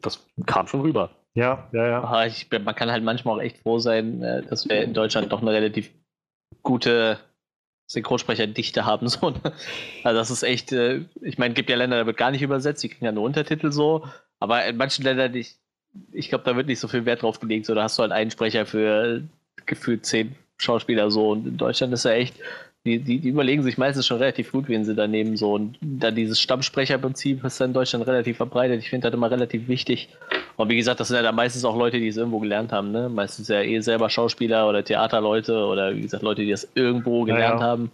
S3: das kam schon rüber.
S2: Ja, ja, ja.
S1: Ich, man kann halt manchmal auch echt froh sein, äh, dass wir in Deutschland doch eine relativ gute Synchronsprecherdichte haben. (laughs) So, ne? Also das ist echt, äh, ich meine, gibt ja Länder, da wird gar nicht übersetzt, die kriegen ja nur Untertitel so, aber in manchen Ländern, ich, ich glaube, da wird nicht so viel Wert drauf gelegt. So, da hast du halt einen Sprecher für gefühlt zehn Schauspieler so und in Deutschland ist ja echt die, die, die, überlegen sich meistens schon relativ gut, wen sie da nehmen. So. Und dann dieses Stammsprecherprinzip ist dann in Deutschland relativ verbreitet. Ich finde das immer relativ wichtig. Und wie gesagt, das sind ja dann meistens auch Leute, die es irgendwo gelernt haben. Ne? Meistens ja eh selber Schauspieler oder Theaterleute oder wie gesagt Leute, die das irgendwo gelernt ja, ja. haben.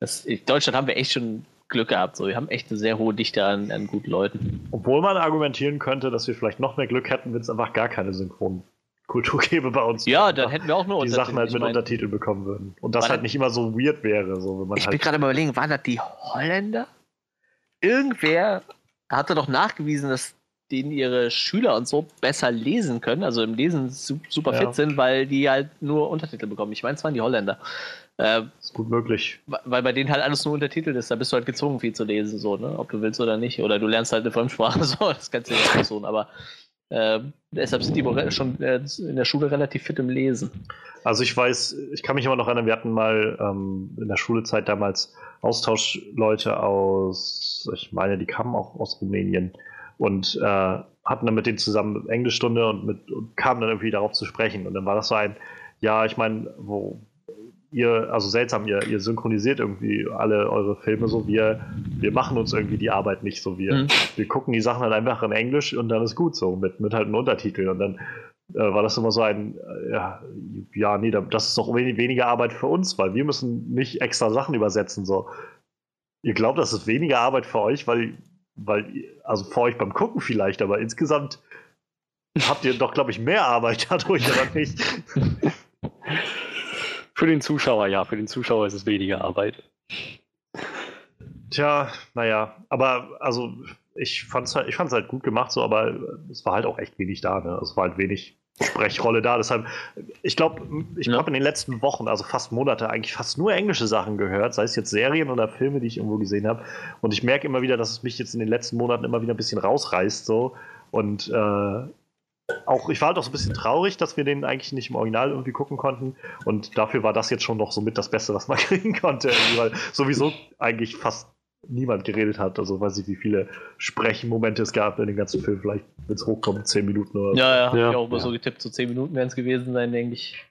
S1: Das, in Deutschland haben wir echt schon Glück gehabt. So. Wir haben echt eine sehr hohe Dichte an, an guten Leuten.
S2: Obwohl man argumentieren könnte, dass wir vielleicht noch mehr Glück hätten, wenn es einfach gar keine Synchron Kultur gäbe bei uns.
S1: Ja, dann hätten wir auch nur
S2: die Sachen halt mit mein, Untertiteln bekommen würden. Und das halt nicht immer so weird wäre. So, wenn man
S1: ich
S2: halt
S1: bin gerade mal überlegen, waren das die Holländer? Irgendwer hatte doch nachgewiesen, dass denen ihre Schüler und so besser lesen können, also im Lesen super fit ja. sind, weil die halt nur Untertitel bekommen. Ich meine, es waren die Holländer.
S2: Äh, ist gut möglich.
S1: Weil bei denen halt alles nur untertitelt ist, da bist du halt gezwungen, viel zu lesen, so, ne? Ob du willst oder nicht. Oder du lernst halt eine Fremdsprache, (laughs) so, das kannst du nicht tun, aber äh, deshalb sind die schon äh, in der Schule relativ fit im Lesen.
S2: Also ich weiß, ich kann mich immer noch erinnern, wir hatten mal ähm, in der Schulezeit damals Austauschleute aus, ich meine, die kamen auch aus Rumänien und äh, hatten dann mit denen zusammen Englischstunde und, mit, und kamen dann irgendwie darauf zu sprechen. Und dann war das so ein, ja, ich meine, wo, ihr, also seltsam, ihr, ihr synchronisiert irgendwie alle eure Filme so, wir, wir machen uns irgendwie die Arbeit nicht so, wir, mhm. wir gucken die Sachen halt einfach in Englisch und dann ist gut so, mit, mit halt einem Untertitel und dann äh, war das immer so ein, äh, ja, ja, nee, das ist doch wenig, weniger Arbeit für uns, weil wir müssen nicht extra Sachen übersetzen, so. Ihr glaubt, das ist weniger Arbeit für euch, weil, weil, also für euch beim Gucken vielleicht, aber insgesamt habt ihr doch, glaube ich, mehr Arbeit (laughs) dadurch, oder nicht?
S3: Für den Zuschauer, ja, für den Zuschauer ist es weniger Arbeit.
S2: Tja, naja, aber also ich fand es halt, ich fand's halt gut gemacht, so, aber es war halt auch echt wenig da, ne? Es war halt wenig Sprechrolle da. Deshalb, ich glaube, ich ja. habe in den letzten Wochen, also fast Monate, eigentlich fast nur englische Sachen gehört, sei es jetzt Serien oder Filme, die ich irgendwo gesehen habe. Und ich merke immer wieder, dass es mich jetzt in den letzten Monaten immer wieder ein bisschen rausreißt, so. Und äh, auch, ich war halt auch so ein bisschen traurig, dass wir den eigentlich nicht im Original irgendwie gucken konnten. Und dafür war das jetzt schon noch so mit das Beste, was man (laughs) kriegen konnte. Weil sowieso eigentlich fast niemand geredet hat. Also weiß ich, wie viele Sprechenmomente es gab in dem ganzen Film. Vielleicht, wenn es hochkommt, 10 Minuten oder
S1: so. Ja, ja, ja. ich auch immer ja. so getippt, so 10 Minuten werden es gewesen sein, denke ich.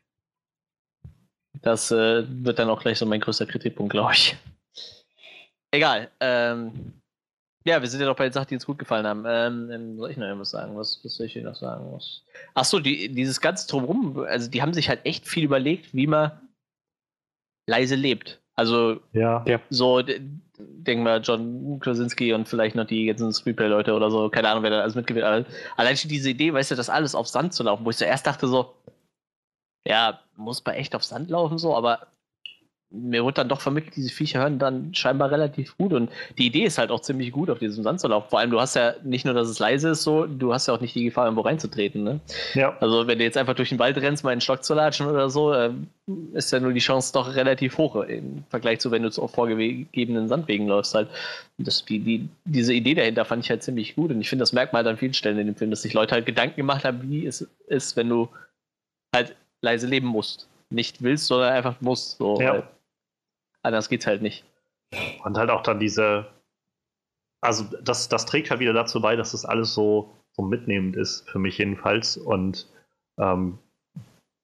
S1: Das äh, wird dann auch gleich so mein größter Kritikpunkt, glaube ich. Egal. Ähm, ja, wir sind ja doch bei den Sachen, die uns gut gefallen haben. Ähm, ähm, soll ich noch irgendwas sagen? Was, was soll ich dir noch sagen? Achso, die, dieses ganze Drumherum, also die haben sich halt echt viel überlegt, wie man leise lebt. Also,
S2: ja.
S1: so, denk mal, John Krasinski und vielleicht noch die ganzen Screenplay-Leute oder so, keine Ahnung, wer da alles mitgewählt hat. Allein schon diese Idee, weißt du, das alles auf Sand zu laufen, wo ich zuerst dachte so, ja, muss man echt auf Sand laufen so, aber mir wurde dann doch vermittelt, diese Viecher hören dann scheinbar relativ gut und die Idee ist halt auch ziemlich gut, auf diesem Sand zu laufen. Vor allem, du hast ja nicht nur, dass es leise ist, so, du hast ja auch nicht die Gefahr, irgendwo reinzutreten. Ne?
S2: Ja.
S1: Also, wenn du jetzt einfach durch den Wald rennst, mal einen Stock zu latschen oder so, äh, ist ja nur die Chance doch relativ hoch im Vergleich zu, wenn du auf vorgegebenen Sandwegen läufst. Halt. Das, die, die, diese Idee dahinter fand ich halt ziemlich gut und ich finde, das merkt man halt an vielen Stellen in dem Film, dass sich Leute halt Gedanken gemacht haben, wie es ist, wenn du halt leise leben musst. Nicht willst, sondern einfach musst. So,
S2: ja.
S1: Anders geht's halt nicht.
S2: Und halt auch dann diese, also das, das trägt halt wieder dazu bei, dass das alles so, so mitnehmend ist, für mich jedenfalls. Und ähm,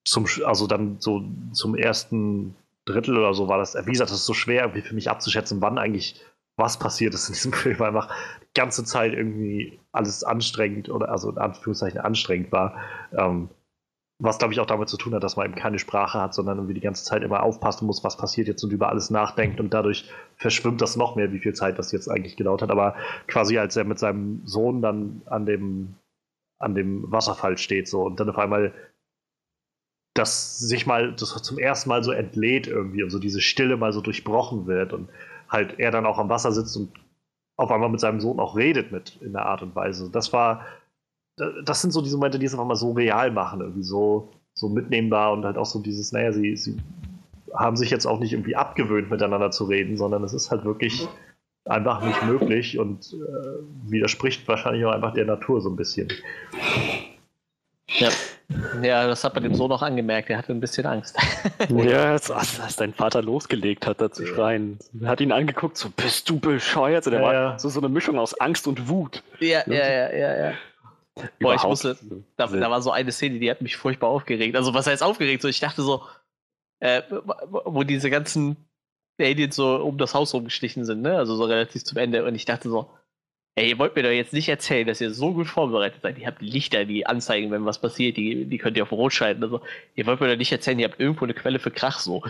S2: zum, also dann so zum ersten Drittel oder so war das, wie gesagt, das ist so schwer irgendwie für mich abzuschätzen, wann eigentlich was passiert ist in diesem (laughs) Film, weil einfach die ganze Zeit irgendwie alles anstrengend oder also in Anführungszeichen anstrengend war. Ähm, was, glaube ich, auch damit zu tun hat, dass man eben keine Sprache hat, sondern irgendwie die ganze Zeit immer aufpassen muss, was passiert jetzt und über alles nachdenkt und dadurch verschwimmt das noch mehr, wie viel Zeit das jetzt eigentlich gedauert hat. Aber quasi als er mit seinem Sohn dann an dem, an dem Wasserfall steht so und dann auf einmal das sich mal das zum ersten Mal so entlädt irgendwie und so diese Stille mal so durchbrochen wird und halt er dann auch am Wasser sitzt und auf einmal mit seinem Sohn auch redet mit in der Art und Weise. Das war das sind so diese Momente, die es einfach mal so real machen, irgendwie so, so mitnehmbar und halt auch so dieses, naja, sie, sie haben sich jetzt auch nicht irgendwie abgewöhnt, miteinander zu reden, sondern es ist halt wirklich einfach nicht möglich und äh, widerspricht wahrscheinlich auch einfach der Natur so ein bisschen.
S1: Ja. Ja, das hat man dem Sohn auch angemerkt. Er hatte ein bisschen Angst. (laughs)
S3: ja, als, als dein Vater losgelegt hat, da zu schreien. Er hat ihn angeguckt, so, bist du bescheuert? Und er ja, war ja. So, so eine Mischung aus Angst und Wut.
S1: Ja, ja, ja, ja, ja. Boah, ich musste, da, da, war so eine Szene, die hat mich furchtbar aufgeregt. Also, was heißt aufgeregt? So, ich dachte so, äh, wo diese ganzen Aliens so um das Haus rumgestichen sind, ne? Also so relativ zum Ende. Und ich dachte so, ey, ihr wollt mir doch jetzt nicht erzählen, dass ihr so gut vorbereitet seid. Ihr habt Lichter, die anzeigen, wenn was passiert, die, die könnt ihr auf Rot schalten. Also, ihr wollt mir doch nicht erzählen, ihr habt irgendwo eine Quelle für Krach so.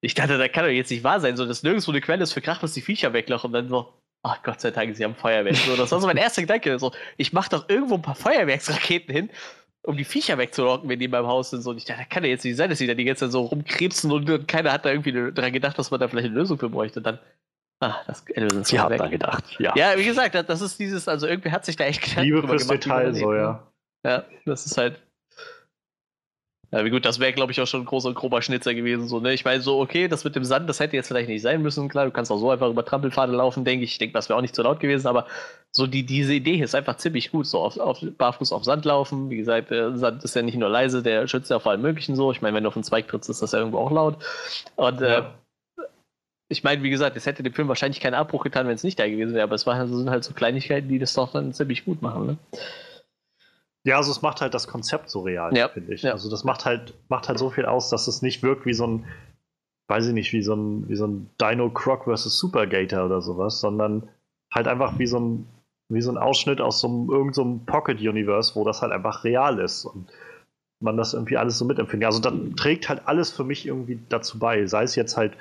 S1: Ich dachte, das kann doch jetzt nicht wahr sein, so dass nirgendwo eine Quelle ist für Krach, was die Viecher weglachen und dann so, Ach Gott sei Dank, sie haben Feuerwerk. So, das war so mein erster Gedanke. So, ich mache doch irgendwo ein paar Feuerwerksraketen hin, um die Viecher wegzulocken, wenn die in meinem Haus sind. So, und ich dachte, das kann ja jetzt nicht sein, dass die da die ganze Zeit so rumkrebsen und keiner hat da irgendwie daran gedacht, dass man da vielleicht eine Lösung für bräuchte. Und dann,
S3: ah, das Ende Sie haben da gedacht,
S1: ja. Ja, wie gesagt, das ist dieses, also irgendwie hat sich da echt
S2: Gedanken Liebe fürs Detail, so, ja.
S1: Ja, das ist halt, ja, wie gut, das wäre, glaube ich, auch schon ein großer, grober Schnitzer gewesen. So, ne? Ich meine, so, okay, das mit dem Sand, das hätte jetzt vielleicht nicht sein müssen. Klar, du kannst auch so einfach über Trampelpfade laufen, denke ich. Ich denke, das wäre auch nicht zu laut gewesen, aber so die, diese Idee ist einfach ziemlich gut. So auf, auf barfuß auf Sand laufen. Wie gesagt, der Sand ist ja nicht nur leise, der schützt ja vor allem Möglichen so. Ich meine, wenn du auf einen Zweig trittst, ist das ja irgendwo auch laut. Und ja. äh, ich meine, wie gesagt, es hätte dem Film wahrscheinlich keinen Abbruch getan, wenn es nicht da gewesen wäre, aber es war, sind halt so Kleinigkeiten, die das doch dann ziemlich gut machen. Ne?
S2: Ja, also es macht halt das Konzept so real,
S1: ja.
S2: finde ich.
S1: Ja.
S2: Also das macht halt, macht halt so viel aus, dass es nicht wirkt wie so ein, weiß ich nicht, wie so ein, wie so ein Dino Croc vs. Supergator oder sowas, sondern halt einfach wie so ein, wie so ein Ausschnitt aus so einem, irgendeinem so Pocket-Universe, wo das halt einfach real ist und man das irgendwie alles so mitempfindet. Also da trägt halt alles für mich irgendwie dazu bei. Sei es jetzt halt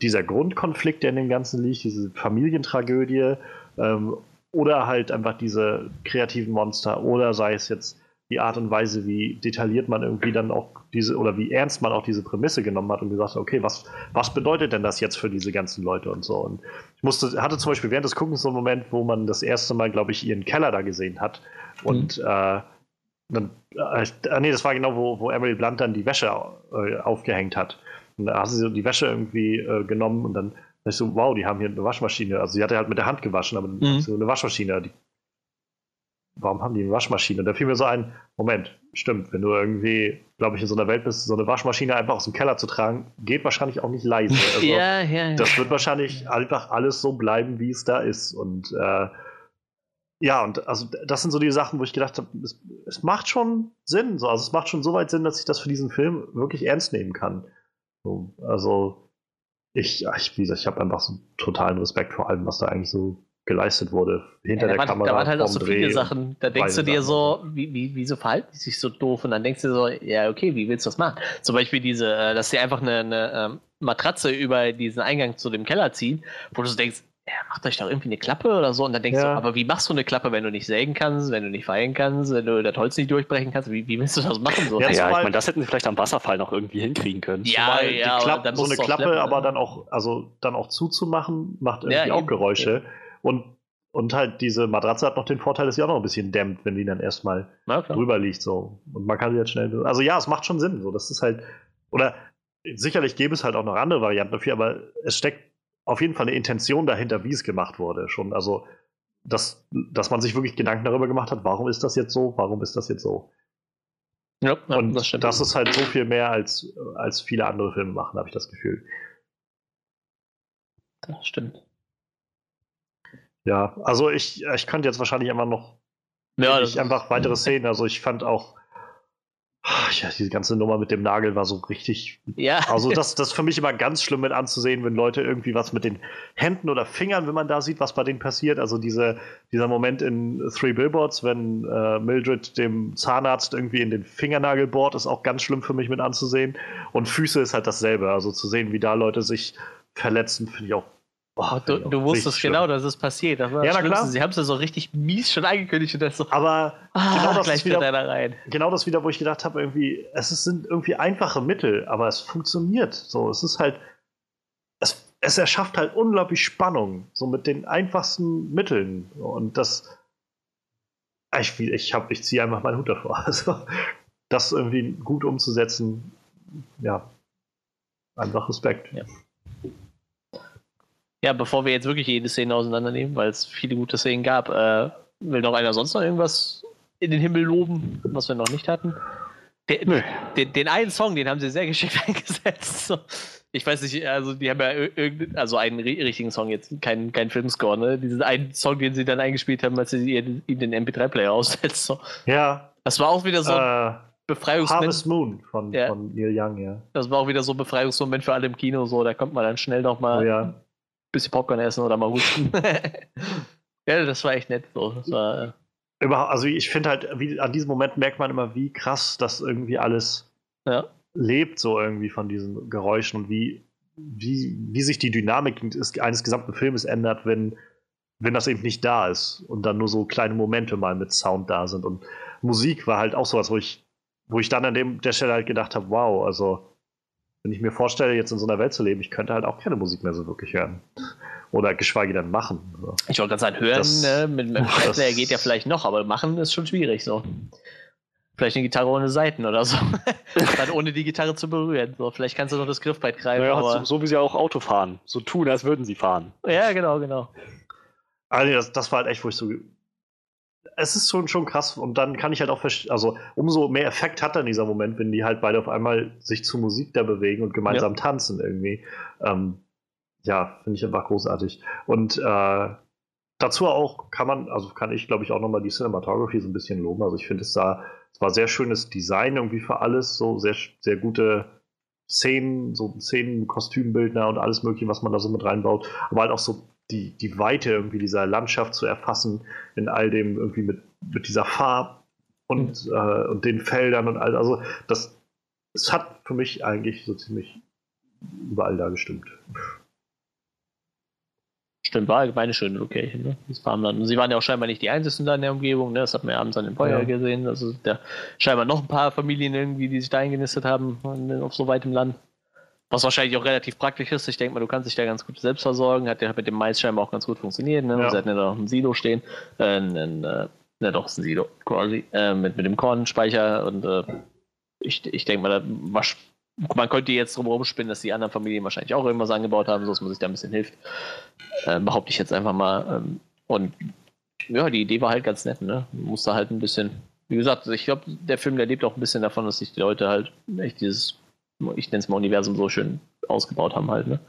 S2: dieser Grundkonflikt, der in dem Ganzen liegt, diese Familientragödie, ähm, oder halt einfach diese kreativen Monster oder sei es jetzt die Art und Weise, wie detailliert man irgendwie dann auch diese oder wie ernst man auch diese Prämisse genommen hat und gesagt hat, okay, was, was bedeutet denn das jetzt für diese ganzen Leute und so. Und ich musste, hatte zum Beispiel während des Guckens so einen Moment, wo man das erste Mal, glaube ich, ihren Keller da gesehen hat. Und mhm. äh, dann, äh, äh, nee, das war genau, wo, wo Emily Blunt dann die Wäsche äh, aufgehängt hat. Und da hat sie die Wäsche irgendwie äh, genommen und dann ich so, wow, die haben hier eine Waschmaschine. Also sie hatte halt mit der Hand gewaschen, aber mhm. so eine Waschmaschine. Die, warum haben die eine Waschmaschine? Und da fiel mir so ein, Moment, stimmt, wenn du irgendwie, glaube ich, in so einer Welt bist, so eine Waschmaschine einfach aus dem Keller zu tragen, geht wahrscheinlich auch nicht leise. (laughs)
S1: Also, ja, ja,
S2: ja. Das wird wahrscheinlich einfach alles so bleiben, wie es da ist. Und äh, ja, und also das sind so die Sachen, wo ich gedacht habe, es, es, macht schon Sinn. So. Also es macht schon so weit Sinn, dass ich das für diesen Film wirklich ernst nehmen kann. So, also ich, ich, wie gesagt, ich habe einfach so totalen Respekt vor allem, was da eigentlich so geleistet wurde hinter ja, der
S1: war,
S2: Kamera.
S1: Da waren halt auch so viele Sachen. Da denkst du dir so, wie, wie, wieso verhalten die sich so doof? Und dann denkst du so, ja, okay, wie willst du das machen? Zum Beispiel diese, äh, dass sie einfach eine, eine ähm, Matratze über diesen Eingang zu dem Keller ziehen, wo du so denkst, ja, macht euch doch irgendwie eine Klappe oder so. Und dann denkst ja. du, aber wie machst du eine Klappe, wenn du nicht sägen kannst, wenn du nicht feilen kannst, wenn du das Holz nicht durchbrechen kannst? Wie, wie willst du das machen?
S3: So? Ja, ja ich meine, das hätten sie vielleicht am Wasserfall noch irgendwie hinkriegen können.
S2: Ja, ja, Klappe, so eine Klappe, schleppen, aber dann auch, also dann auch zuzumachen, macht irgendwie ja, auch eben, Geräusche. Eben. Und, und halt diese Matratze hat noch den Vorteil, dass sie auch noch ein bisschen dämmt, wenn die dann erstmal drüber liegt. So. Und man kann sie jetzt schnell. Also ja, es macht schon Sinn. So. Das ist halt. Oder sicherlich gäbe es halt auch noch andere Varianten dafür, aber es steckt auf jeden Fall eine Intention dahinter, wie es gemacht wurde. Schon, also, dass, dass man sich wirklich Gedanken darüber gemacht hat, warum ist das jetzt so, warum ist das jetzt so. Ja, und das, das, ist halt so viel mehr, als, als viele andere Filme machen, habe ich das Gefühl.
S1: Das stimmt.
S2: Ja, also ich, ich könnte jetzt wahrscheinlich immer noch ja, einfach weitere (laughs) Szenen. Also ich fand auch ja, diese ganze Nummer mit dem Nagel war so richtig.
S1: Ja.
S2: Also, das, (laughs) das ist für mich immer ganz schlimm mit anzusehen, wenn Leute irgendwie was mit den Händen oder Fingern, wenn man da sieht, was bei denen passiert. Also, diese, dieser Moment in Three Billboards, wenn äh, Mildred dem Zahnarzt irgendwie in den Fingernagel bohrt, ist auch ganz schlimm für mich mit anzusehen. Und Füße ist halt dasselbe. Also, zu sehen, wie da Leute sich verletzen, finde ich auch
S1: Boah, du, du wusstest genau, dass es passiert. Das
S2: ja, na klar.
S1: Sie haben es ja so richtig mies schon angekündigt. Und das so,
S2: Aber
S1: ah, genau, das ist wieder, da rein.
S2: genau das wieder, wo ich gedacht habe, irgendwie, es sind irgendwie einfache Mittel, aber es funktioniert. So, es ist halt, es, es erschafft halt unglaublich Spannung, so mit den einfachsten Mitteln. Und das, ich, ich, ich ziehe einfach meinen Hut davor. (laughs) Also, das irgendwie gut umzusetzen, ja, einfach Respekt.
S1: Ja. Ja, bevor wir jetzt wirklich jede Szene auseinandernehmen, weil es viele gute Szenen gab, äh, will noch einer sonst noch irgendwas in den Himmel loben, was wir noch nicht hatten? Den, den, den einen Song, den haben sie sehr geschickt (laughs) eingesetzt. So. Ich weiß nicht, also die haben ja irgendeinen, also einen richtigen Song jetzt, kein, kein Filmscore, ne? Diesen einen Song, den sie dann eingespielt haben, als sie ihm den MP3-Player (laughs) aussetzt. So.
S2: Ja.
S1: Das war auch wieder so
S2: äh, Befreiungsmoment. Harvest Moon von, ja. von Neil Young, ja.
S1: Das war auch wieder so ein Befreiungsmoment für alle im Kino, so, da kommt man dann schnell nochmal
S2: oh, ja
S1: bisschen Popcorn essen oder mal husten. (laughs) ja, das war echt nett. So. War,
S2: äh also ich finde halt, wie, an diesem Moment merkt man immer, wie krass das irgendwie alles
S1: ja.
S2: lebt, so irgendwie von diesen Geräuschen und wie, wie, wie sich die Dynamik eines gesamten Filmes ändert, wenn, wenn das eben nicht da ist und dann nur so kleine Momente mal mit Sound da sind. Und Musik war halt auch sowas, wo ich, wo ich dann an dem, der Stelle halt gedacht habe, wow, also wenn ich mir vorstelle, jetzt in so einer Welt zu leben, ich könnte halt auch keine Musik mehr so wirklich hören. Oder geschweige denn machen.
S1: So. Ich wollte gerade sagen, hören das, ne, mit, dem (laughs) Festplayer geht ja vielleicht noch, aber machen ist schon schwierig so. Vielleicht eine Gitarre ohne Seiten oder so. (laughs) Dann ohne die Gitarre zu berühren. So, vielleicht kannst du noch das Griffbrett greifen.
S3: Naja, aber... so, so, wie sie auch Auto fahren. So tun, als würden sie fahren.
S1: Ja, genau, genau.
S2: Also das, das war halt echt, wo ich so es ist schon, schon krass und dann kann ich halt auch verstehen, also umso mehr Effekt hat dann dieser Moment, wenn die halt beide auf einmal sich zu Musik da bewegen und gemeinsam ja. tanzen irgendwie. Ähm, ja, finde ich einfach großartig. Und äh, dazu auch kann man, also kann ich glaube ich auch nochmal die Cinematography so ein bisschen loben. Also ich finde es da, es war sehr schönes Design irgendwie für alles, so sehr, sehr gute Szenen, so Szenen, Kostümbildner und alles mögliche, was man da so mit reinbaut. Aber halt auch so die, die Weite irgendwie dieser Landschaft zu erfassen, in all dem irgendwie mit, mit dieser Farbe und, mhm. äh, und den Feldern und all. Also, das, es hat für mich eigentlich so ziemlich überall da gestimmt.
S1: Stimmt, war allgemein eine schöne Location, ne? Das Farmland. Und sie waren ja auch scheinbar nicht die Einzigen da in der Umgebung, ne? Das hat man ja abends an dem Feuer ja. gesehen. Also da scheinbar noch ein paar Familien irgendwie, die sich da eingenistet haben auf so weitem Land. Was wahrscheinlich auch relativ praktisch ist. Ich denke mal, du kannst dich da ganz gut selbst versorgen. Hat ja mit dem Mais scheinbar auch ganz gut funktioniert. Ne? Ja. Sie hatten ja da noch ein Silo stehen. Äh, ein, äh, ne, doch, ein Silo quasi. Äh, mit, mit dem Kornspeicher. Und äh, ich, ich denke mal, da war, man könnte jetzt drum rumspinnen, dass die anderen Familien wahrscheinlich auch irgendwas angebaut haben, so dass man sich da ein bisschen hilft. Äh, behaupte ich jetzt einfach mal. Ähm, und ja, die Idee war halt ganz nett, ne? Musste halt ein bisschen, wie gesagt, ich glaube, der Film, der lebt auch ein bisschen davon, dass sich die Leute halt echt dieses, ich nenne es mal Universum so schön ausgebaut haben halt, ne?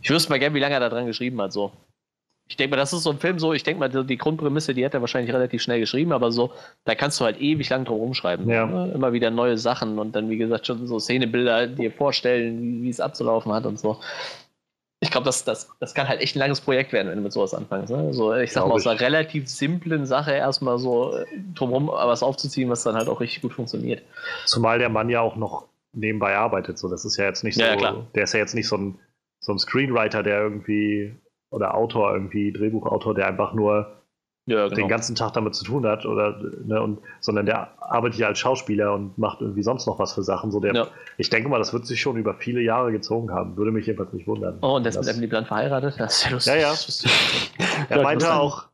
S1: Ich wüsste mal gern, wie lange er da dran geschrieben hat, so. Ich denke mal, das ist so ein Film, so, ich denke mal, die Grundprämisse, die hat er wahrscheinlich relativ schnell geschrieben, aber so, da kannst du halt ewig lang drum rumschreiben. Ja. Ne? Immer wieder neue Sachen und dann, wie gesagt, schon so Szenebilder dir vorstellen, wie, es abzulaufen hat und so. Ich glaube, das, das, das kann halt echt ein langes Projekt werden, wenn du mit sowas anfängst. Ne? So, ich sag mal, aus einer relativ simplen Sache erstmal so äh, drumherum was aufzuziehen, was dann halt auch richtig gut funktioniert.
S2: Zumal der Mann ja auch noch nebenbei arbeitet. So, das ist ja jetzt nicht so, ja, der ist ja jetzt nicht so ein, so ein Screenwriter, der irgendwie oder Autor irgendwie, Drehbuchautor, der einfach nur ja, genau. den ganzen Tag damit zu tun hat, oder ne, und, sondern der arbeitet ja als Schauspieler und macht irgendwie sonst noch was für Sachen. So der, ja. Ich denke mal, das wird sich schon über viele Jahre gezogen haben. Würde mich jedenfalls nicht wundern.
S1: Oh, und der ist mit Emily Blunt verheiratet?
S2: Das ist ja lustig. Ja, ja. er meinte auch,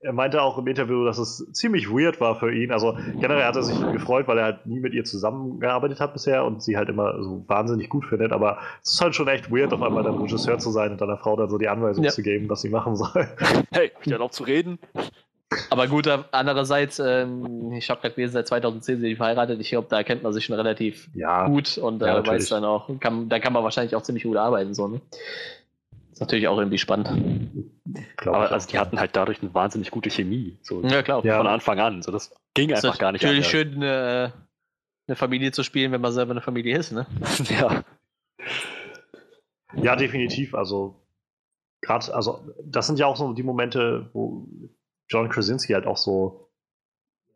S2: er meinte auch im Interview, dass es ziemlich weird war für ihn. Also generell hat er sich gefreut, weil er halt nie mit ihr zusammengearbeitet hat bisher und sie halt immer so wahnsinnig gut findet. Aber es ist halt schon echt weird, auf einmal dann Regisseur zu sein und deiner Frau dann so die Anweisung ja. zu geben, was sie machen soll. (laughs)
S3: Hey, ich dann auch zu reden.
S1: Aber gut, andererseits, ähm, ich habe gerade gelesen, seit 2010 sind die verheiratet. Ich glaube, da kennt man sich schon relativ ja. gut und äh, ja, weiß dann auch, kann, da kann man wahrscheinlich auch ziemlich gut arbeiten. So, ne? Ist natürlich auch irgendwie spannend.
S3: Aber also die hatten halt dadurch eine wahnsinnig gute Chemie. So
S1: ja, klar.
S3: Von Anfang an. So, das ging das einfach gar nicht.
S1: Natürlich schön, eine, eine, Familie zu spielen, wenn man selber eine Familie ist, ne? (laughs)
S3: ja.
S2: Ja, definitiv. Also, gerade, also, das sind ja auch so die Momente, wo John Krasinski halt auch so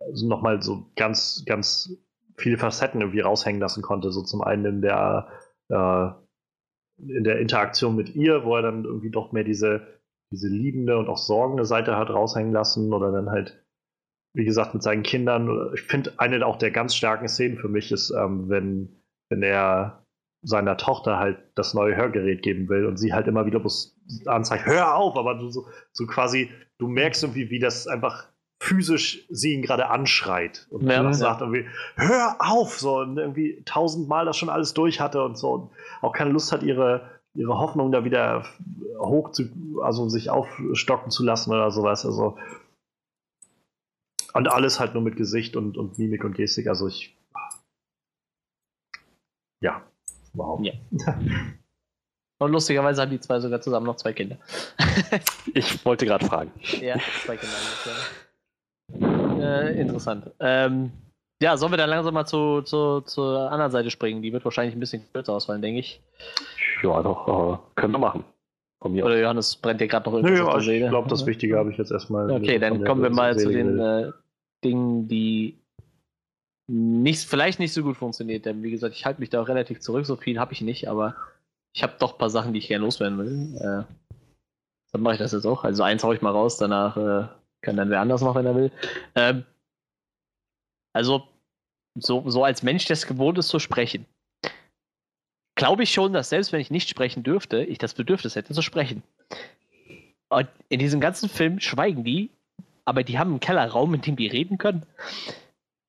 S2: also nochmal so ganz, ganz viele Facetten irgendwie raushängen lassen konnte. So zum einen in der äh, in der Interaktion mit ihr, wo er dann irgendwie doch mehr diese, diese liebende und auch sorgende Seite hat raushängen lassen oder dann halt, wie gesagt, mit seinen Kindern. Ich finde, eine auch der ganz starken Szenen für mich ist, ähm, wenn, wenn er seiner Tochter halt das neue Hörgerät geben will und sie halt immer wieder bloß anzeigt, hör auf, aber du so, so quasi, du merkst irgendwie, wie das einfach physisch sie ihn gerade anschreit und ja, sagt irgendwie, hör auf, so und irgendwie tausendmal das schon alles durch hatte und so und auch keine Lust hat, ihre, ihre Hoffnung da wieder hoch zu, also sich aufstocken zu lassen oder sowas. Also und alles halt nur mit Gesicht und, und Mimik und Gestik. Also ich. Ja,
S1: überhaupt. Ja. (laughs) Und lustigerweise haben die zwei sogar zusammen noch zwei Kinder.
S3: ich wollte gerade fragen.
S1: Ja, zwei Kinder. Äh, interessant. Ähm, ja, sollen wir dann langsam mal zu, zu, zur anderen Seite springen? Die wird wahrscheinlich ein bisschen kürzer ausfallen, denke ich.
S3: Ja, doch, äh, können wir machen.
S1: Oder Johannes brennt dir gerade noch
S2: irgendwas Nö, auf der Seele? Ich glaube, das Wichtige habe ich jetzt erstmal.
S1: Okay, dann kommen wir mal zu den äh, Dingen, die nicht, vielleicht nicht so gut funktioniert. Denn wie gesagt, ich halte mich da auch relativ zurück. So viel habe ich nicht, aber ich habe doch ein paar Sachen, die ich gerne loswerden will. Äh, dann mache ich das jetzt auch. Also eins haue ich mal raus, danach äh, kann dann wer anders noch, wenn er will. Ähm, also, so, so als Mensch, der es gewohnt ist zu sprechen, glaube ich schon, dass selbst wenn ich nicht sprechen dürfte, ich das Bedürfnis hätte zu sprechen. Und in diesem ganzen Film schweigen die, aber die haben einen Kellerraum, in dem die reden können.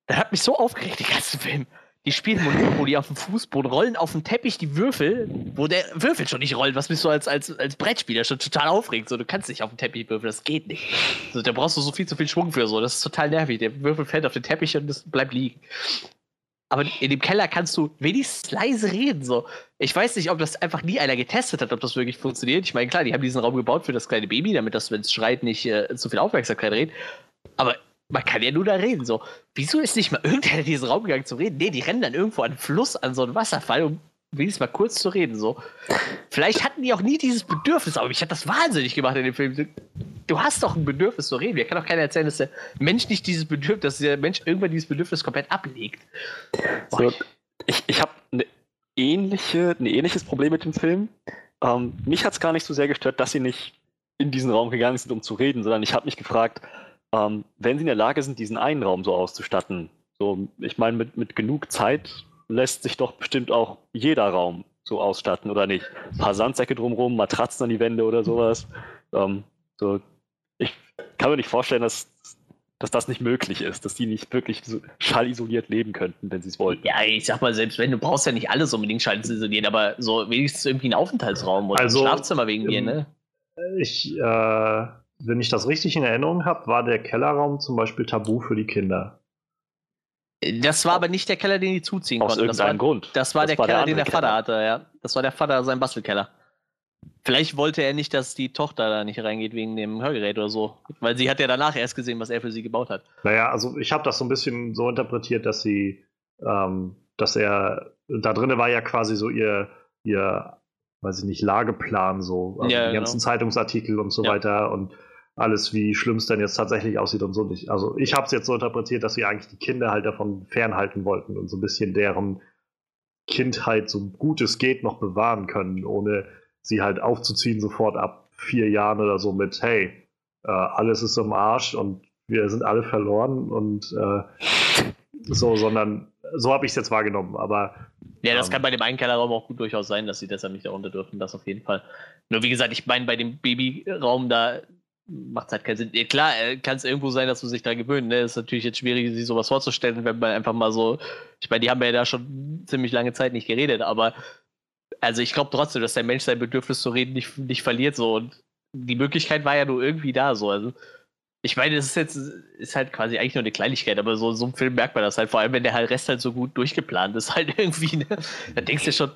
S1: Das hat mich so aufgeregt, den ganzen Film. Die spielen Monopoly auf dem Fußboden, rollen auf dem Teppich die Würfel, wo der Würfel schon nicht rollt, was mich so als, als, als Brettspieler schon total aufregt. So, du kannst nicht auf dem Teppich würfeln, das geht nicht. So, da brauchst du so viel zu viel Schwung für so. Das ist total nervig. Der Würfel fällt auf den Teppich und das bleibt liegen. Aber in dem Keller kannst du wenigstens leise reden. So. Ich weiß nicht, ob das einfach nie einer getestet hat, ob das wirklich funktioniert. Ich meine, klar, die haben diesen Raum gebaut für das kleine Baby, damit das, wenn es schreit, nicht äh, zu viel Aufmerksamkeit redet. Aber man kann ja nur da reden. So, wieso ist nicht mal irgendeiner in diesen Raum gegangen zu reden? Nee, die rennen dann irgendwo an den Fluss, an so einen Wasserfall, um wenigstens mal kurz zu reden. So. Vielleicht hatten die auch nie dieses Bedürfnis, aber mich hat das wahnsinnig gemacht in dem Film. Du hast doch ein Bedürfnis zu reden. Mir kann doch keiner erzählen, dass der Mensch nicht dieses Bedürfnis, dass der Mensch irgendwann dieses Bedürfnis komplett ablegt.
S3: So, ich ich habe eine ähnliche, ein ähnliches Problem mit dem Film. Ähm, mich hat es gar nicht so sehr gestört, dass sie nicht in diesen Raum gegangen sind, um zu reden, sondern ich habe mich gefragt, ähm, wenn sie in der Lage sind, diesen einen Raum so auszustatten, so, ich meine, mit, mit genug Zeit lässt sich doch bestimmt auch jeder Raum so ausstatten, oder nicht? Ein paar Sandsäcke drumherum, Matratzen an die Wände oder sowas. Ähm, so, ich kann mir nicht vorstellen, dass, dass das nicht möglich ist, dass die nicht wirklich so schallisoliert leben könnten, wenn sie es wollten.
S1: Ja, ich sag mal, selbst wenn du brauchst ja nicht alles unbedingt schallisoliert, aber so wenigstens irgendwie einen Aufenthaltsraum oder
S2: also,
S1: ein Schlafzimmer wegen ähm, dir, ne?
S2: Ich, äh, wenn ich das richtig in Erinnerung habe, war der Kellerraum zum Beispiel tabu für die Kinder.
S1: Das war aber nicht der Keller, den die zuziehen
S3: Aus
S1: konnten. Das war,
S3: irgendeinem Grund.
S1: das war
S3: Das
S1: der
S3: war der
S1: Keller, den der Vater
S3: Keller.
S1: hatte, ja. Das war der Vater, sein Bastelkeller. Vielleicht wollte er nicht, dass die Tochter da nicht reingeht wegen dem Hörgerät oder so. Weil sie hat ja danach erst gesehen, was er für sie gebaut hat.
S2: Naja, also ich habe das so ein bisschen so interpretiert, dass sie, ähm, dass er, da drinnen war ja quasi so ihr, ihr, weiß ich nicht, Lageplan, so, also
S1: Ja,
S2: die
S1: genau.
S2: ganzen Zeitungsartikel und so
S1: Ja.
S2: weiter und alles, wie schlimm es denn jetzt tatsächlich aussieht und so nicht. Also ich habe es jetzt so interpretiert, dass sie eigentlich die Kinder halt davon fernhalten wollten und so ein bisschen deren Kindheit so gut es geht noch bewahren können, ohne sie halt aufzuziehen sofort ab vier Jahren oder so mit, hey, äh, alles ist im Arsch und wir sind alle verloren und äh, so, sondern so habe ich es jetzt wahrgenommen. Aber
S1: Ja, das
S2: Ähm.
S1: kann bei dem einen Kellerraum auch gut durchaus sein, dass sie deshalb nicht darunter dürfen, das auf jeden Fall. Nur wie gesagt, ich meine, bei dem Babyraum da macht halt keinen Sinn. Klar, äh, kann es irgendwo sein, dass du sich daran gewöhnen. Ne? Ist natürlich jetzt schwierig, sich sowas vorzustellen, wenn man einfach mal so. Ich meine, die haben ja da schon ziemlich lange Zeit nicht geredet, aber also ich glaube trotzdem, dass der Mensch sein Bedürfnis zu reden nicht, nicht verliert so und die Möglichkeit war ja nur irgendwie da so. Also ich meine, das ist jetzt ist halt quasi eigentlich nur eine Kleinigkeit, aber so so einem Film merkt man das halt, vor allem wenn der halt Rest halt so gut durchgeplant ist, (laughs) halt irgendwie, ne? Da denkst du schon,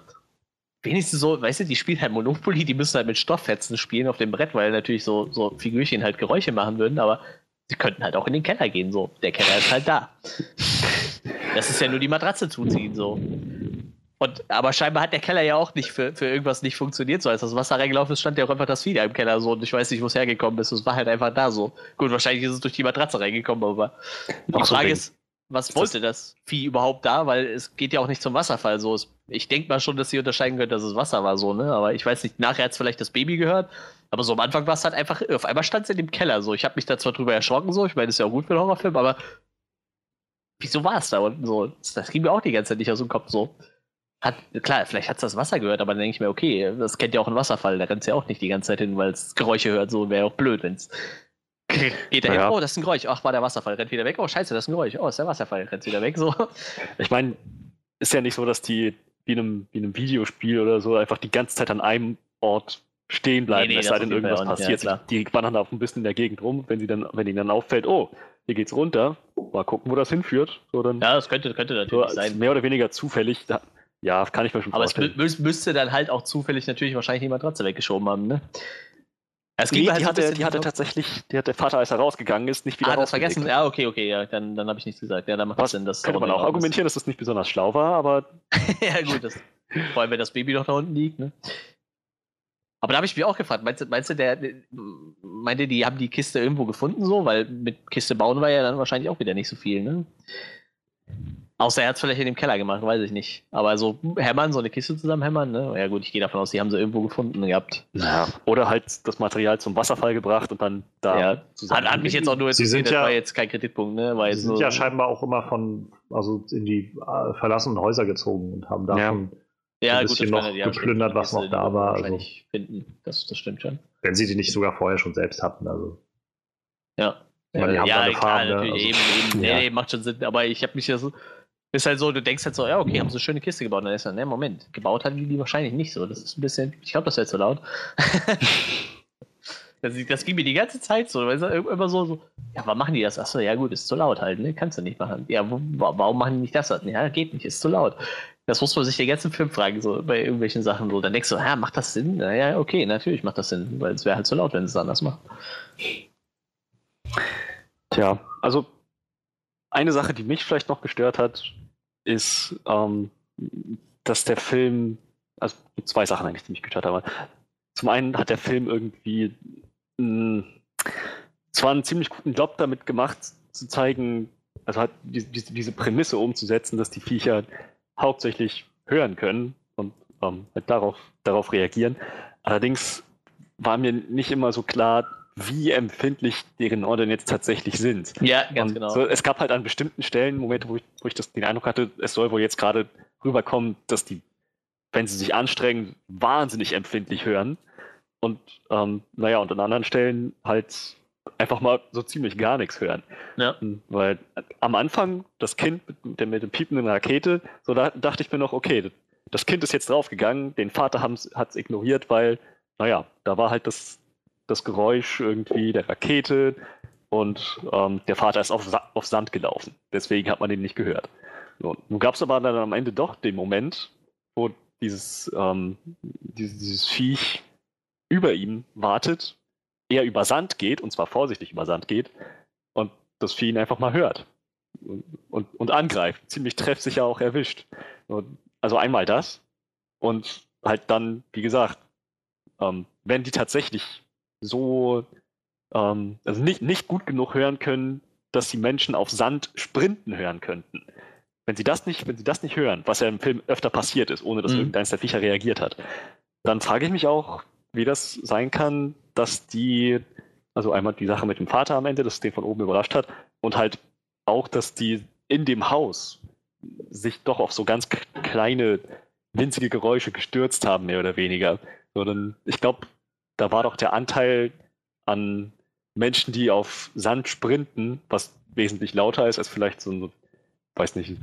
S1: wenigstens so, weißt du, die spielen halt Monopoly, die müssen halt mit Stofffetzen spielen auf dem Brett, weil natürlich so, so Figürchen halt Geräusche machen würden, aber sie könnten halt auch in den Keller gehen, so. Der Keller ist halt da. Das ist ja nur die Matratze zuziehen, so. Und, aber scheinbar hat der Keller ja auch nicht für, für irgendwas nicht funktioniert. So als das Wasser reingelaufen ist, stand ja auch einfach das Vieh da im Keller so und ich weiß nicht, wo es hergekommen ist. Es war halt einfach da so. Gut, wahrscheinlich ist es durch die Matratze reingekommen, aber die
S3: so,
S1: Frage
S3: wegen-
S1: ist, was wollte das Vieh überhaupt da? Weil es geht ja auch nicht zum Wasserfall so. Es, ich denke mal schon, dass sie unterscheiden können, dass es Wasser war so, ne? Aber ich weiß nicht, nachher hat es vielleicht das Baby gehört. Aber so am Anfang war es halt einfach, auf einmal stand es in dem Keller so. Ich habe mich da zwar drüber erschrocken so, ich meine, ist ja auch gut für einen Horrorfilm, aber wieso war es da unten so? Das ging mir auch die ganze Zeit nicht aus dem Kopf so. Hat, klar, vielleicht hat es das Wasser gehört, aber dann denke ich mir, okay, das kennt ja auch ein Wasserfall, da rennt es ja auch nicht die ganze Zeit hin, weil es Geräusche hört, so wäre auch blöd, wenn es (laughs) geht dahin,
S3: Ja.
S1: oh, das ist ein Geräusch, ach, war der Wasserfall, rennt wieder weg, oh, scheiße, das ist ein Geräusch, oh, ist der Wasserfall, rennt wieder weg, so.
S3: Ich meine, ist ja nicht so, dass die wie in einem, wie in einem Videospiel oder so einfach die ganze Zeit an einem Ort stehen bleiben,
S1: Nee, nee,
S3: es sei denn, irgendwas
S1: ja,
S3: passiert.
S1: klar.
S3: die wandern auch ein bisschen in der Gegend rum, wenn sie dann, wenn ihnen dann auffällt, oh, hier geht's runter, mal gucken, wo das hinführt. So dann
S1: Ja, das könnte, könnte
S3: so
S1: natürlich
S3: als
S1: sein.
S3: mehr oder weniger zufällig. Ja, kann ich mir schon
S1: Aber es
S3: vorstellen.
S1: mü- müsste dann halt auch zufällig natürlich wahrscheinlich die Matratze weggeschoben haben, ne? Es ging
S3: Nee,
S1: halt
S3: die, hatte, die hatte tatsächlich, die hat der Vater, als er rausgegangen ist, nicht wieder
S1: Ah, das vergessen. Ja, okay, okay, ja, dann, dann habe ich nichts gesagt. Ja, dann macht das
S3: Was
S1: Sinn. Das
S3: Könnte man auch argumentieren, dass das nicht besonders schlau war, aber (laughs)
S1: ja, gut. Das, vor allem, wenn das Baby noch da unten liegt, ne? Aber da habe ich mich auch gefragt, meinst du, meinst du, der, meinte, die haben die Kiste irgendwo gefunden, so? Weil mit Kiste bauen war ja dann wahrscheinlich auch wieder nicht so viel, ne? Außer er hat es vielleicht in dem Keller gemacht, weiß ich nicht. Aber so hämmern, so eine Kiste zusammen hämmern, ne? Ja gut, ich gehe davon aus, die haben sie irgendwo gefunden gehabt.
S3: naja. Oder halt das Material zum Wasserfall gebracht und dann da
S1: Ja, Hat, hat mich jetzt auch nur
S2: Sie
S1: interessiert,
S2: sind
S1: das
S2: ja-
S1: war jetzt kein Kritikpunkt, ne? War
S2: sie
S1: jetzt
S2: sind
S1: nur,
S2: ja scheinbar auch immer von, also in die äh, verlassenen Häuser gezogen und haben davon,
S1: ja,
S2: ein
S1: gut,
S2: bisschen
S1: das
S2: noch
S1: meine, ja,
S2: geplündert, was noch da war, also-
S1: finden. Das, das stimmt schon.
S2: wenn sie die nicht sogar vorher schon selbst hatten. Also
S1: Ja.
S2: Ich meine, die haben da eine
S1: klar,
S2: Farm, ne?
S1: natürlich,
S2: Also-
S1: eben, eben.
S3: Ja.
S1: Nee, nee, macht schon Sinn. Aber ich habe mich ja so. Ist halt so, du denkst halt so, ja, okay, haben sie eine schöne Kiste gebaut. Und dann ist dann, ne, Moment, gebaut haben die die wahrscheinlich nicht so. Das ist ein bisschen, ich glaube, das wäre zu laut. (laughs) das, das ging mir die ganze Zeit so. Weißt du, immer so, so, ja, warum machen die das? Achso, ja, gut, ist zu laut halt, ne? Kannst du nicht machen. Ja, wo, wa- warum machen die nicht das? Ja, geht nicht, ist zu laut. Das muss man sich den ganzen Film fragen, so bei irgendwelchen Sachen. So. Dann denkst du, ja, macht das Sinn? Naja, okay, natürlich macht das Sinn, weil es wäre halt zu laut, wenn es anders machen.
S3: Tja, also eine Sache, die mich vielleicht noch gestört hat, ist, ähm, dass der Film, also zwei Sachen eigentlich, die mich gestört haben. Zum einen hat der Film irgendwie mh, zwar einen ziemlich guten Job damit gemacht, zu zeigen, also hat diese, diese, diese Prämisse umzusetzen, dass die Viecher hauptsächlich hören können und ähm, halt darauf, darauf reagieren. Allerdings war mir nicht immer so klar, wie empfindlich deren Ohren denn jetzt tatsächlich sind.
S1: Ja, ganz
S3: Und
S1: genau.
S3: So, es gab halt an bestimmten Stellen Momente, wo ich, wo ich das, den Eindruck hatte, es soll wohl jetzt gerade rüberkommen, dass die, wenn sie sich anstrengen, wahnsinnig empfindlich hören. Und ähm, naja, und an anderen Stellen halt einfach mal so ziemlich gar nichts hören.
S1: Ja.
S3: Weil am Anfang, das Kind mit der, mit der piependen Rakete, so da dachte ich mir noch, okay, das Kind ist jetzt draufgegangen, den Vater hat es ignoriert, weil, naja, da war halt das, das Geräusch irgendwie der Rakete und ähm, der Vater ist auf, Sa auf Sand gelaufen. Deswegen hat man den nicht gehört. So, nun gab es aber dann am Ende doch den Moment, wo dieses, ähm, dieses, dieses Viech über ihm wartet, er über Sand geht, und zwar vorsichtig über Sand geht, und das Vieh ihn einfach mal hört und, und, und angreift. Ziemlich treffsicher auch erwischt. Und also einmal das und halt dann, wie gesagt, ähm, wenn die tatsächlich so, ähm, also nicht, nicht gut genug hören können, dass die Menschen auf Sand sprinten hören könnten. Wenn sie das nicht, wenn sie das nicht hören, was ja im Film öfter passiert ist, ohne dass mhm. irgendeins der Viecher reagiert hat, dann frage ich mich auch, wie das sein kann, dass die, also einmal die Sache mit dem Vater am Ende, das den von oben überrascht hat, und halt auch, dass die in dem Haus sich doch auf so ganz kleine, winzige Geräusche gestürzt haben, mehr oder weniger. Sondern ich glaube, da war doch der Anteil an Menschen, die auf Sand sprinten, was wesentlich lauter ist als vielleicht so ein, weiß nicht,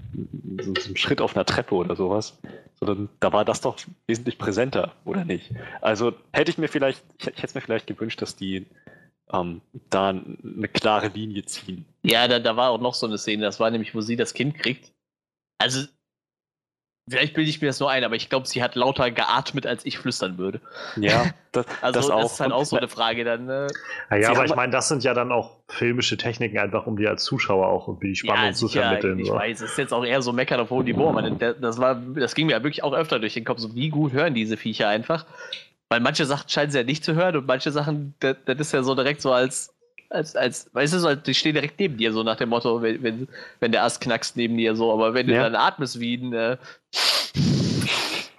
S3: so, ein Schritt auf einer Treppe oder sowas. Sondern da war das doch wesentlich präsenter, oder nicht? Also hätte ich mir vielleicht, ich, ich hätte es mir vielleicht gewünscht, dass die ähm, da eine klare Linie ziehen.
S1: Ja, da, da war auch noch so eine Szene, das war nämlich, wo sie das Kind kriegt. Also, vielleicht bilde ich mir das nur ein, aber ich glaube, sie hat lauter geatmet, als ich flüstern würde.
S3: Ja, (laughs) das,
S1: also,
S3: das, auch.
S1: das ist halt auch so eine Frage dann. Ne?
S2: Ja, ja aber ich meine, das sind ja dann auch filmische Techniken, einfach um dir als Zuschauer auch irgendwie die Spannung ja, zu vermitteln.
S1: Ich so. weiß, es ist jetzt auch eher so meckern auf hohem Niveau, das, war, das ging mir ja wirklich auch öfter durch den Kopf, so wie gut hören diese Viecher einfach. Weil manche Sachen scheinen sie ja nicht zu hören und manche Sachen, das, das ist ja so direkt so als, als, als, weißt du, so, die stehen direkt neben dir, so nach dem Motto, wenn, wenn, wenn der Ast knackst neben dir so, aber wenn ja. du dann atmest wie ein, äh,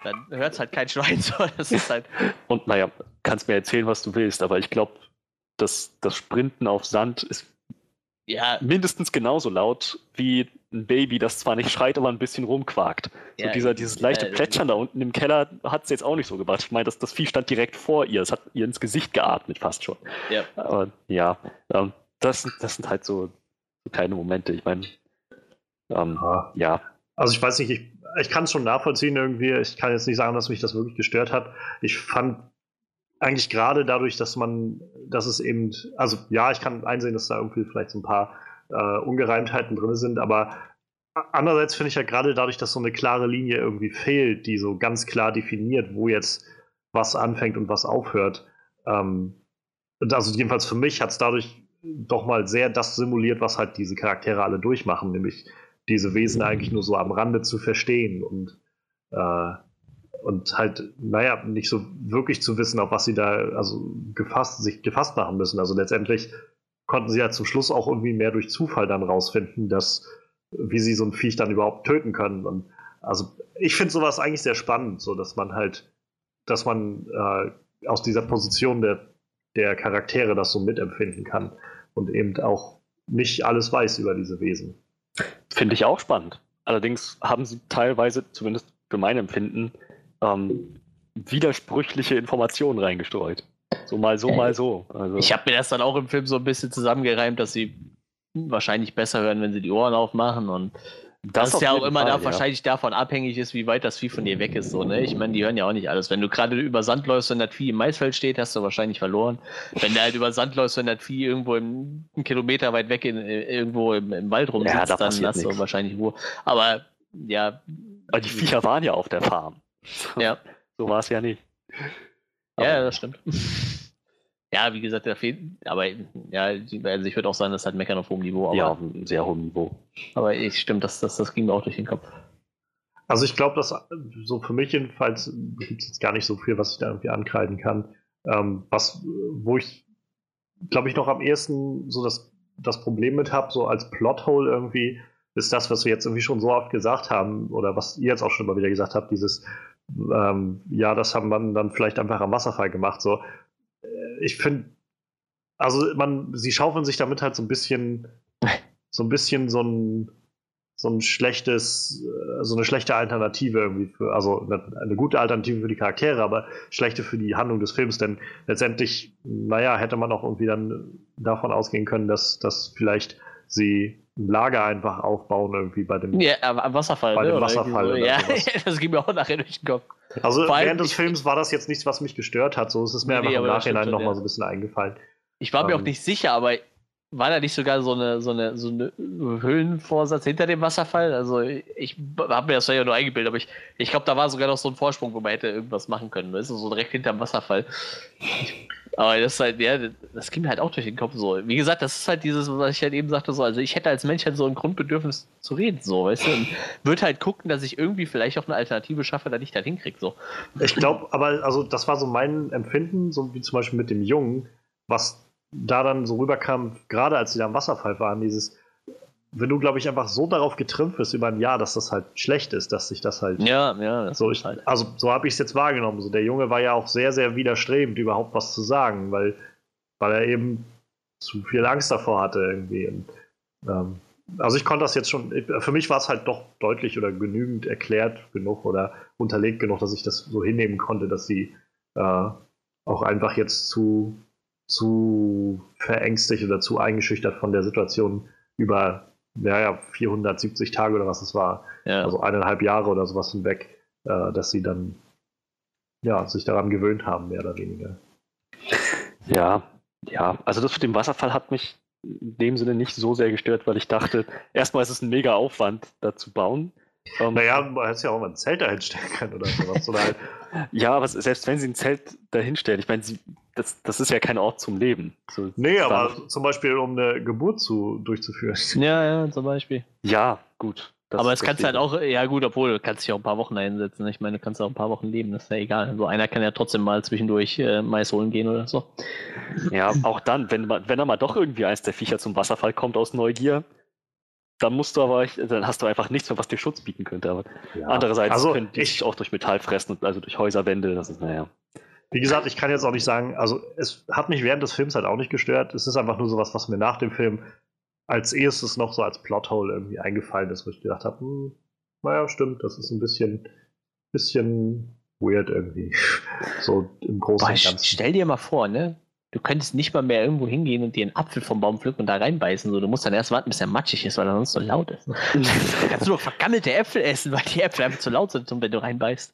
S1: dann hört es halt kein Schwein so. Das ist halt.
S3: Und naja, kannst mir erzählen, was du willst, aber ich glaube, das, das Sprinten auf Sand ist ja. mindestens genauso laut wie ein Baby, das zwar nicht schreit, aber ein bisschen rumquakt. So ja, dieser, dieses leichte Plätschern da unten im Keller hat es jetzt auch nicht so gebracht. Ich meine, das, das Vieh stand direkt vor ihr. Es hat ihr ins Gesicht geatmet, fast schon. Ja. Aber ja, ähm, das, das sind halt so, so kleine Momente. Ich meine, ähm, ja.
S2: Also ich weiß nicht, ich, ich kann es schon nachvollziehen irgendwie. Ich kann jetzt nicht sagen, dass mich das wirklich gestört hat. Ich fand eigentlich gerade dadurch, dass man, dass es eben, also ja, ich kann einsehen, dass da irgendwie vielleicht so ein paar äh, Ungereimtheiten drin sind, aber andererseits finde ich ja gerade dadurch, dass so eine klare Linie irgendwie fehlt, die so ganz klar definiert, wo jetzt was anfängt und was aufhört. Ähm, also jedenfalls für mich hat es dadurch doch mal sehr das simuliert, was halt diese Charaktere alle durchmachen, nämlich diese Wesen eigentlich nur so am Rande zu verstehen und, äh, und halt, naja, nicht so wirklich zu wissen, auf was sie da also gefasst, sich gefasst machen müssen. Also letztendlich konnten sie ja zum Schluss auch irgendwie mehr durch Zufall dann rausfinden, dass wie sie so ein Viech dann überhaupt töten können. Und also ich finde sowas eigentlich sehr spannend, so dass man halt, dass man äh, aus dieser Position der, der Charaktere das so mitempfinden kann und eben auch nicht alles weiß über diese Wesen.
S3: Finde ich auch spannend. Allerdings haben sie teilweise, zumindest für mein Empfinden, ähm, widersprüchliche Informationen reingestreut. So mal so, mal so.
S1: Also. Ich habe mir das dann auch im Film so ein bisschen zusammengereimt, dass sie wahrscheinlich besser hören, wenn sie die Ohren aufmachen und das, das ist ja auch immer Fall, da, ja. wahrscheinlich davon abhängig ist, wie weit das Vieh von dir weg ist. So, ne? Ich meine, die hören ja auch nicht alles. Wenn du gerade über Sand läufst und das Vieh im Maisfeld steht, hast du wahrscheinlich verloren. Wenn du halt über Sand läufst und das Vieh irgendwo im, einen Kilometer weit weg in, irgendwo im, im Wald rumsitzt, ja, da dann hast nix. du wahrscheinlich Ruhe. Aber ja.
S3: Aber die Viecher waren ja auf der Farm. (laughs)
S1: Ja.
S3: So war es ja nicht.
S1: Aber ja, das stimmt. Ja, wie gesagt, der fehlt, aber ja, also ich würde auch sagen, das ist halt Meckern auf hohem Niveau. Aber,
S3: ja, auf einem sehr hohem Niveau.
S1: Aber ich stimmt, das, das, das ging mir auch durch den Kopf.
S2: Also ich glaube, dass so für mich jedenfalls gibt es jetzt gar nicht so viel, was ich da irgendwie ankreiden kann. Ähm, was, wo ich, glaube ich, noch am ehesten so das, das Problem mit habe, so als Plothole irgendwie, ist das, was wir jetzt irgendwie schon so oft gesagt haben, oder was ihr jetzt auch schon mal wieder gesagt habt, dieses, ähm, ja, das haben man dann vielleicht einfach am Wasserfall gemacht. So, ich finde, also man, sie schaufeln sich damit halt so ein bisschen, so ein bisschen so ein, so ein schlechtes, äh, so eine schlechte Alternative irgendwie für, also eine gute Alternative für die Charaktere, aber schlechte für die Handlung des Films, denn letztendlich, naja, hätte man auch irgendwie dann davon ausgehen können, dass, dass vielleicht sie ein Lager einfach aufbauen irgendwie bei dem,
S1: ja, am Wasserfall.
S2: bei
S1: ne?
S2: dem
S1: Oder
S2: Wasserfall.
S1: So. Ja, (laughs) das ging mir auch nachher durch den Kopf.
S2: Also
S1: Vor
S2: während des Films war das jetzt nichts, was mich gestört hat. So es ist mir
S1: Nee,
S2: einfach im Nachhinein nochmal
S1: schon,
S2: so ein bisschen eingefallen.
S1: Ich war mir auch
S2: Ähm.
S1: nicht sicher, aber war da nicht sogar so eine, so eine, so eine Höhlenvorsatz hinter dem Wasserfall? Also ich habe mir das ja nur eingebildet, aber ich, ich glaube, da war sogar noch so ein Vorsprung, wo man hätte irgendwas machen können. Das ist so direkt hinterm Wasserfall. Aber das ist halt, ja, das ging mir halt auch durch den Kopf so. Wie gesagt, das ist halt dieses, was ich halt eben sagte, so, also ich hätte als Mensch halt so ein Grundbedürfnis zu reden, so, weißt du, und würde halt gucken, dass ich irgendwie vielleicht auch eine Alternative schaffe, dass ich das hinkriege, so.
S2: Ich glaube, aber also das war so mein Empfinden, so wie zum Beispiel mit dem Jungen, was da dann so rüberkam, gerade als sie da am Wasserfall waren, dieses, wenn du, glaube ich, einfach so darauf getrimmt bist über ein Jahr, dass das halt schlecht ist, dass sich das halt
S1: Ja, ja,
S2: so ich,
S1: halt.
S2: also so habe ich es jetzt wahrgenommen. So der Junge war ja auch sehr, sehr widerstrebend, überhaupt was zu sagen, weil, weil er eben zu viel Angst davor hatte irgendwie. Und, ähm, also ich konnte das jetzt schon, für mich war es halt doch deutlich oder genügend erklärt genug oder unterlegt genug, dass ich das so hinnehmen konnte, dass sie äh, auch einfach jetzt zu, zu verängstigt oder zu eingeschüchtert von der Situation über naja, 470 Tage oder was es war,
S1: Ja.
S2: also eineinhalb Jahre oder sowas hinweg, äh, dass sie dann ja, sich daran gewöhnt haben, mehr oder weniger.
S3: Ja, ja. Also das mit dem Wasserfall hat mich in dem Sinne nicht so sehr gestört, weil ich dachte, erstmal ist es ein mega Aufwand, da zu bauen. Ähm,
S2: Naja, man hätte ja auch mal ein Zelt dahinstellen können oder sowas. Oder halt, (laughs)
S3: Ja, aber selbst wenn sie ein Zelt dahinstellen, ich meine, das, das ist ja kein Ort zum Leben. So,
S2: nee, aber zum Beispiel, um eine Geburt zu, durchzuführen. (laughs)
S1: Ja, ja, zum Beispiel.
S3: Ja, gut. Das-
S1: aber es kannst du halt auch, ja gut, obwohl du kannst dich auch ein paar Wochen einsetzen. Ich meine, du kannst auch ein paar Wochen leben, das ist ja egal. Also einer kann ja trotzdem mal zwischendurch äh, Mais holen gehen oder so.
S3: Ja, auch dann, wenn, man, wenn da mal doch irgendwie eins der Viecher zum Wasserfall kommt aus Neugier, dann musst du aber, dann hast du einfach nichts mehr, was dir Schutz bieten könnte. Aber
S2: Ja.
S3: andererseits
S2: also
S3: können die
S2: ich,
S3: sich auch durch Metall fressen, und also durch Häuserwände. Das ist, naja.
S2: Wie gesagt, ich kann jetzt auch nicht sagen, also es hat mich während des Films halt auch nicht gestört. Es ist einfach nur sowas, was mir nach dem Film als erstes noch so als Plothole irgendwie eingefallen ist, wo ich gedacht habe, hm, naja, stimmt, das ist ein bisschen, bisschen weird irgendwie. (laughs) So im Großen und Ganzen.
S1: stell dir mal vor, ne? Du könntest nicht mal mehr irgendwo hingehen und dir einen Apfel vom Baum pflücken und da reinbeißen. So. Du musst dann erst warten, bis er matschig ist, weil er sonst so laut ist. (laughs) Kannst du doch vergammelte Äpfel essen, weil die Äpfel einfach zu laut sind, wenn du reinbeißt.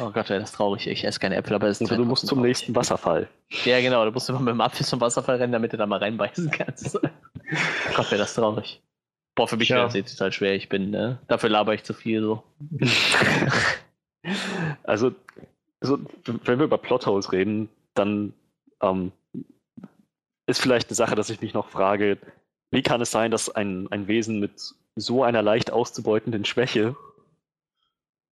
S1: Oh Gott, wäre das traurig. Ich esse keine Äpfel, aber es ist
S3: Also du musst zum nächsten Wasserfall.
S1: Ja, genau, du musst immer mit dem Apfel zum Wasserfall rennen, damit du da mal reinbeißen kannst. (laughs) Gott, wäre das traurig. Boah, für mich
S2: Tja.
S1: wäre das jetzt total schwer. Ich bin, äh, dafür laber ich zu viel so. (laughs)
S3: Also, also, wenn wir über Plotholes reden, dann ähm, ist vielleicht eine Sache, dass ich mich noch frage, wie kann es sein, dass ein, ein Wesen mit so einer leicht auszubeutenden Schwäche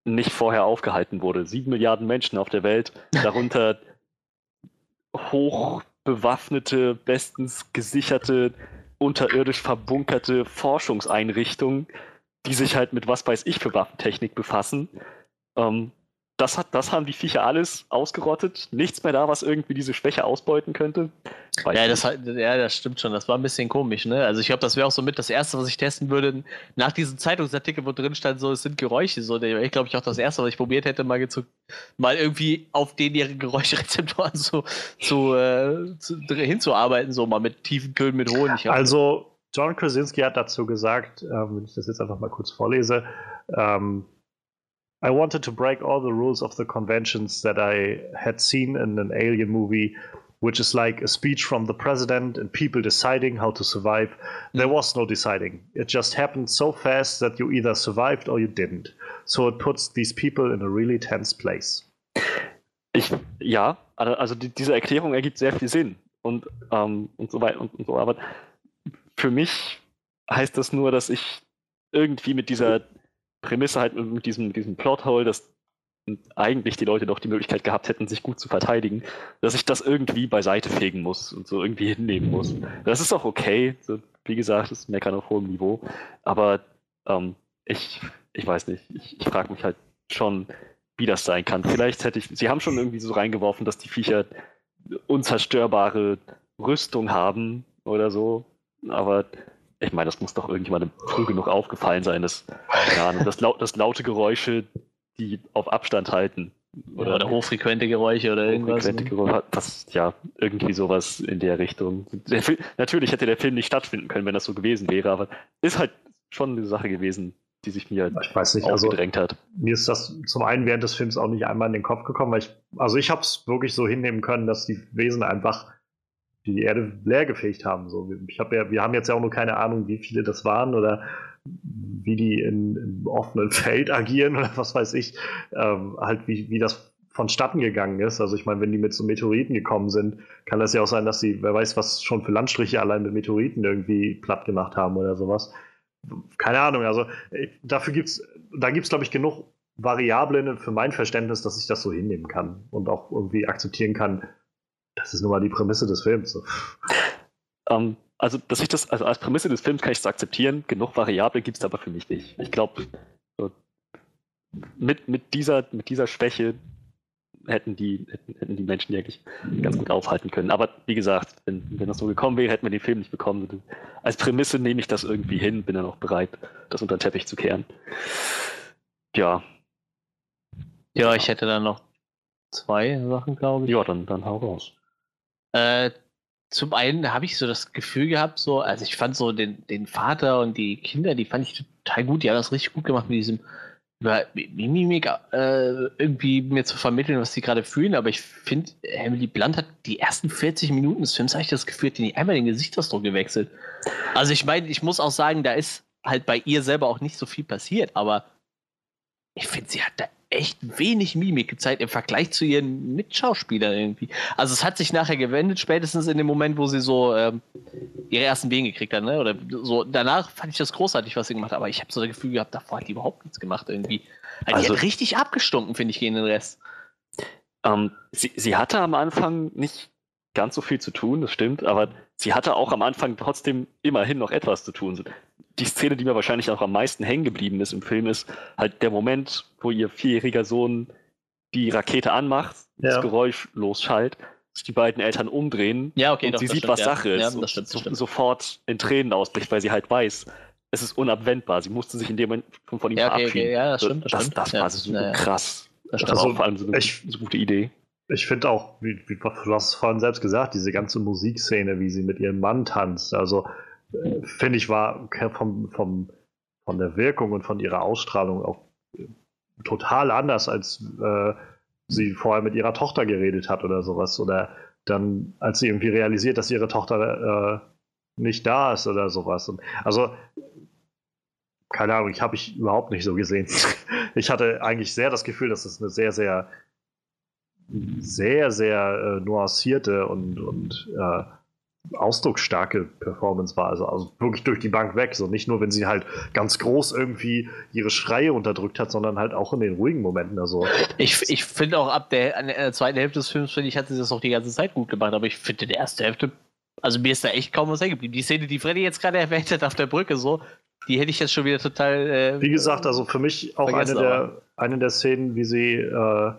S3: nicht vorher aufgehalten wurde? Sieben Milliarden Menschen auf der Welt, darunter (laughs) hochbewaffnete, bestens gesicherte, unterirdisch verbunkerte Forschungseinrichtungen, die sich halt mit was weiß ich für Waffentechnik befassen. Ähm, das, hat, das haben die Viecher alles ausgerottet. Nichts mehr da, was irgendwie diese Schwäche ausbeuten könnte. Weiß
S1: Ja das, hat- ja, das stimmt schon. Das war ein bisschen komisch, ne? Also ich glaube, das wäre auch so mit das Erste, was ich testen würde. Nach diesem Zeitungsartikel, wo drin stand, so, es sind Geräusche. So, ich glaube, ich auch das Erste, was ich probiert hätte, mal, zu, mal irgendwie auf den ihre (laughs) Geräuschrezeptoren zu, zu, äh, zu, hinzuarbeiten, so mal mit tiefen Tönen, mit Honig.
S2: Also, John Krasinski hat dazu gesagt, ähm, wenn ich das jetzt einfach mal kurz vorlese, ähm, I wanted to break all the rules of the conventions that I had seen in an alien movie, which is like a speech from the president and people deciding how to survive. There was no deciding. It just happened so fast that you either survived or you didn't. So it puts these people in a really tense place.
S3: Ich, ja, also also die, diese Erklärung ergibt sehr viel Sinn und, ähm, und so weiter und, und so. Aber für mich heißt das nur, dass ich irgendwie mit dieser Prämisse halt mit diesem, diesem Plothole, dass eigentlich die Leute doch die Möglichkeit gehabt hätten, sich gut zu verteidigen, dass ich das irgendwie beiseite fegen muss und so irgendwie hinnehmen muss. Das ist auch okay. So, wie gesagt, das ist Meckern auf hohem Niveau. Aber ähm, ich, ich weiß nicht. Ich, ich frage mich halt schon, wie das sein kann. Vielleicht hätte ich, sie haben schon irgendwie so reingeworfen, dass die Viecher unzerstörbare Rüstung haben oder so, aber ich meine, das muss doch irgendjemandem früh genug aufgefallen sein, dass, keine Ahnung, dass, laut, dass laute Geräusche, die auf Abstand halten,
S1: Oder, oder hochfrequente Geräusche oder irgendwas. Hochfrequente
S3: ne? Geräusche, was, ja, irgendwie sowas in der Richtung. Der Film, natürlich hätte der Film nicht stattfinden können, wenn das so gewesen wäre, aber ist halt schon eine Sache gewesen, die sich mir
S2: ich weiß nicht, also, hat. Mir ist das zum einen während des Films auch nicht einmal in den Kopf gekommen, weil ich, also ich habe es wirklich so hinnehmen können, dass die Wesen einfach die Erde leer gefegt haben. So, ich hab ja, wir haben jetzt ja auch nur keine Ahnung, wie viele das waren oder wie die in, im offenen (laughs) Feld agieren oder was weiß ich, ähm, halt wie, wie das vonstatten gegangen ist. Also ich meine, wenn die mit so Meteoriten gekommen sind, kann das ja auch sein, dass sie, wer weiß, was schon für Landstriche allein mit Meteoriten irgendwie platt gemacht haben oder sowas. Keine Ahnung, also äh, dafür gibt's, da gibt es, glaube ich, genug Variablen für mein Verständnis, dass ich das so hinnehmen kann und auch irgendwie akzeptieren kann. Das ist nun mal die Prämisse des Films.
S3: Um, ähm, also, dass ich das, also als Prämisse des Films kann ich es akzeptieren, genug Variable gibt es aber für mich nicht. Ich glaube, so, mit, mit, dieser, mit dieser Schwäche hätten die, hätten, hätten, die Menschen die eigentlich ganz gut aufhalten können. Aber wie gesagt, wenn, wenn das so gekommen wäre, hätten wir den Film nicht bekommen. Als Prämisse nehme ich das irgendwie hin, bin dann auch bereit, das unter den Teppich zu kehren. Ja.
S1: Ja, ich hätte dann noch zwei Sachen, glaube ich.
S3: Ja, dann, dann hau raus.
S1: Äh, zum einen habe ich so das Gefühl gehabt, so, also ich fand so den, den Vater und die Kinder, die fand ich total gut, die haben das richtig gut gemacht mit diesem über Mimik äh, irgendwie mir zu vermitteln, was sie gerade fühlen, aber ich finde, Emily Blunt hat die ersten 40 Minuten des Films, habe ich das Gefühl, die einmal den Gesichtsausdruck gewechselt. Also ich meine, ich muss auch sagen, da ist halt bei ihr selber auch nicht so viel passiert, aber ich finde, sie hat da echt wenig Mimik gezeigt im Vergleich zu ihren Mitschauspielern irgendwie. Also es hat sich nachher gewendet, spätestens in dem Moment, wo sie so ähm, ihre ersten Wehen gekriegt hat, ne? Oder so. Danach fand ich das großartig, was sie gemacht hat, aber ich habe so das Gefühl gehabt, davor hat die überhaupt nichts gemacht irgendwie. Also, die hat richtig abgestunken, finde ich, gegen den Rest.
S3: Ähm, sie, sie hatte am Anfang nicht ganz so viel zu tun, das stimmt, aber sie hatte auch am Anfang trotzdem immerhin noch etwas zu tun. Die Szene, die mir wahrscheinlich auch am meisten hängen geblieben ist im Film, ist halt der Moment, wo ihr vierjähriger Sohn die Rakete anmacht, ja. das Geräusch losschallt, sich die beiden Eltern umdrehen
S1: ja, okay,
S3: und
S1: doch,
S3: sie sieht,
S1: stimmt,
S3: was
S1: ja.
S3: Sache ist
S1: ja,
S3: und
S1: stimmt,
S3: so, sofort in Tränen ausbricht, weil sie halt weiß, es ist unabwendbar. Sie musste sich in dem Moment von ihm
S1: ja,
S3: okay, verabschieden.
S1: Okay, ja, das stimmt.
S3: Das,
S1: das,
S3: stimmt. das, das war so krass.
S2: Das, das war vor allem
S3: so eine,
S2: ich,
S3: so gute Idee.
S2: Ich finde auch, wie, wie, du hast es vorhin selbst gesagt, diese ganze Musikszene, wie sie mit ihrem Mann tanzt, also äh, finde ich, war vom, vom, von der Wirkung und von ihrer Ausstrahlung auch äh, total anders, als äh, sie vorher mit ihrer Tochter geredet hat oder sowas. Oder dann, als sie irgendwie realisiert, dass ihre Tochter äh, nicht da ist oder sowas. Und, also, keine Ahnung, ich habe ich überhaupt nicht so gesehen. (laughs) ich hatte eigentlich sehr das Gefühl, dass es eine sehr, sehr sehr, sehr äh, nuancierte und, und äh, ausdrucksstarke Performance war. Also, also, wirklich durch die Bank weg. So nicht nur, wenn sie halt ganz groß irgendwie ihre Schreie unterdrückt hat, sondern halt auch in den ruhigen Momenten. Also,
S1: ich ich finde auch ab der, der zweiten Hälfte des Films, finde ich, hat sie das auch die ganze Zeit gut gemacht. Aber ich finde, die erste Hälfte, also mir ist da echt kaum was hängen geblieben. Die Szene, die Freddy jetzt gerade erwähnt hat auf der Brücke, so, die hätte ich jetzt schon wieder total. Äh,
S2: wie gesagt, also für mich auch eine der, eine der Szenen, wie sie. Äh,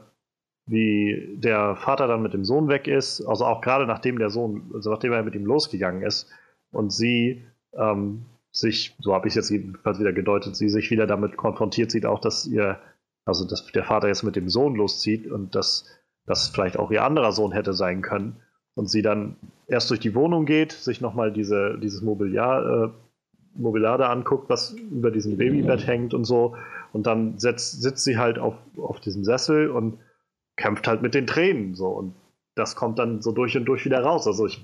S2: wie der Vater dann mit dem Sohn weg ist, also auch gerade nachdem der Sohn, also nachdem er mit ihm losgegangen ist und sie ähm, sich, so habe ich es jetzt jedenfalls wieder gedeutet, sie sich wieder damit konfrontiert sieht, auch dass ihr, also dass der Vater jetzt mit dem Sohn loszieht und dass das vielleicht auch ihr anderer Sohn hätte sein können. Und sie dann erst durch die Wohnung geht, sich nochmal diese, dieses Mobiliar, äh, Mobiliar anguckt, was über diesem Babybett hängt und so. Und dann setzt, sitzt sie halt auf, auf diesem Sessel und kämpft halt mit den Tränen so und das kommt dann so durch und durch wieder raus. Also ich,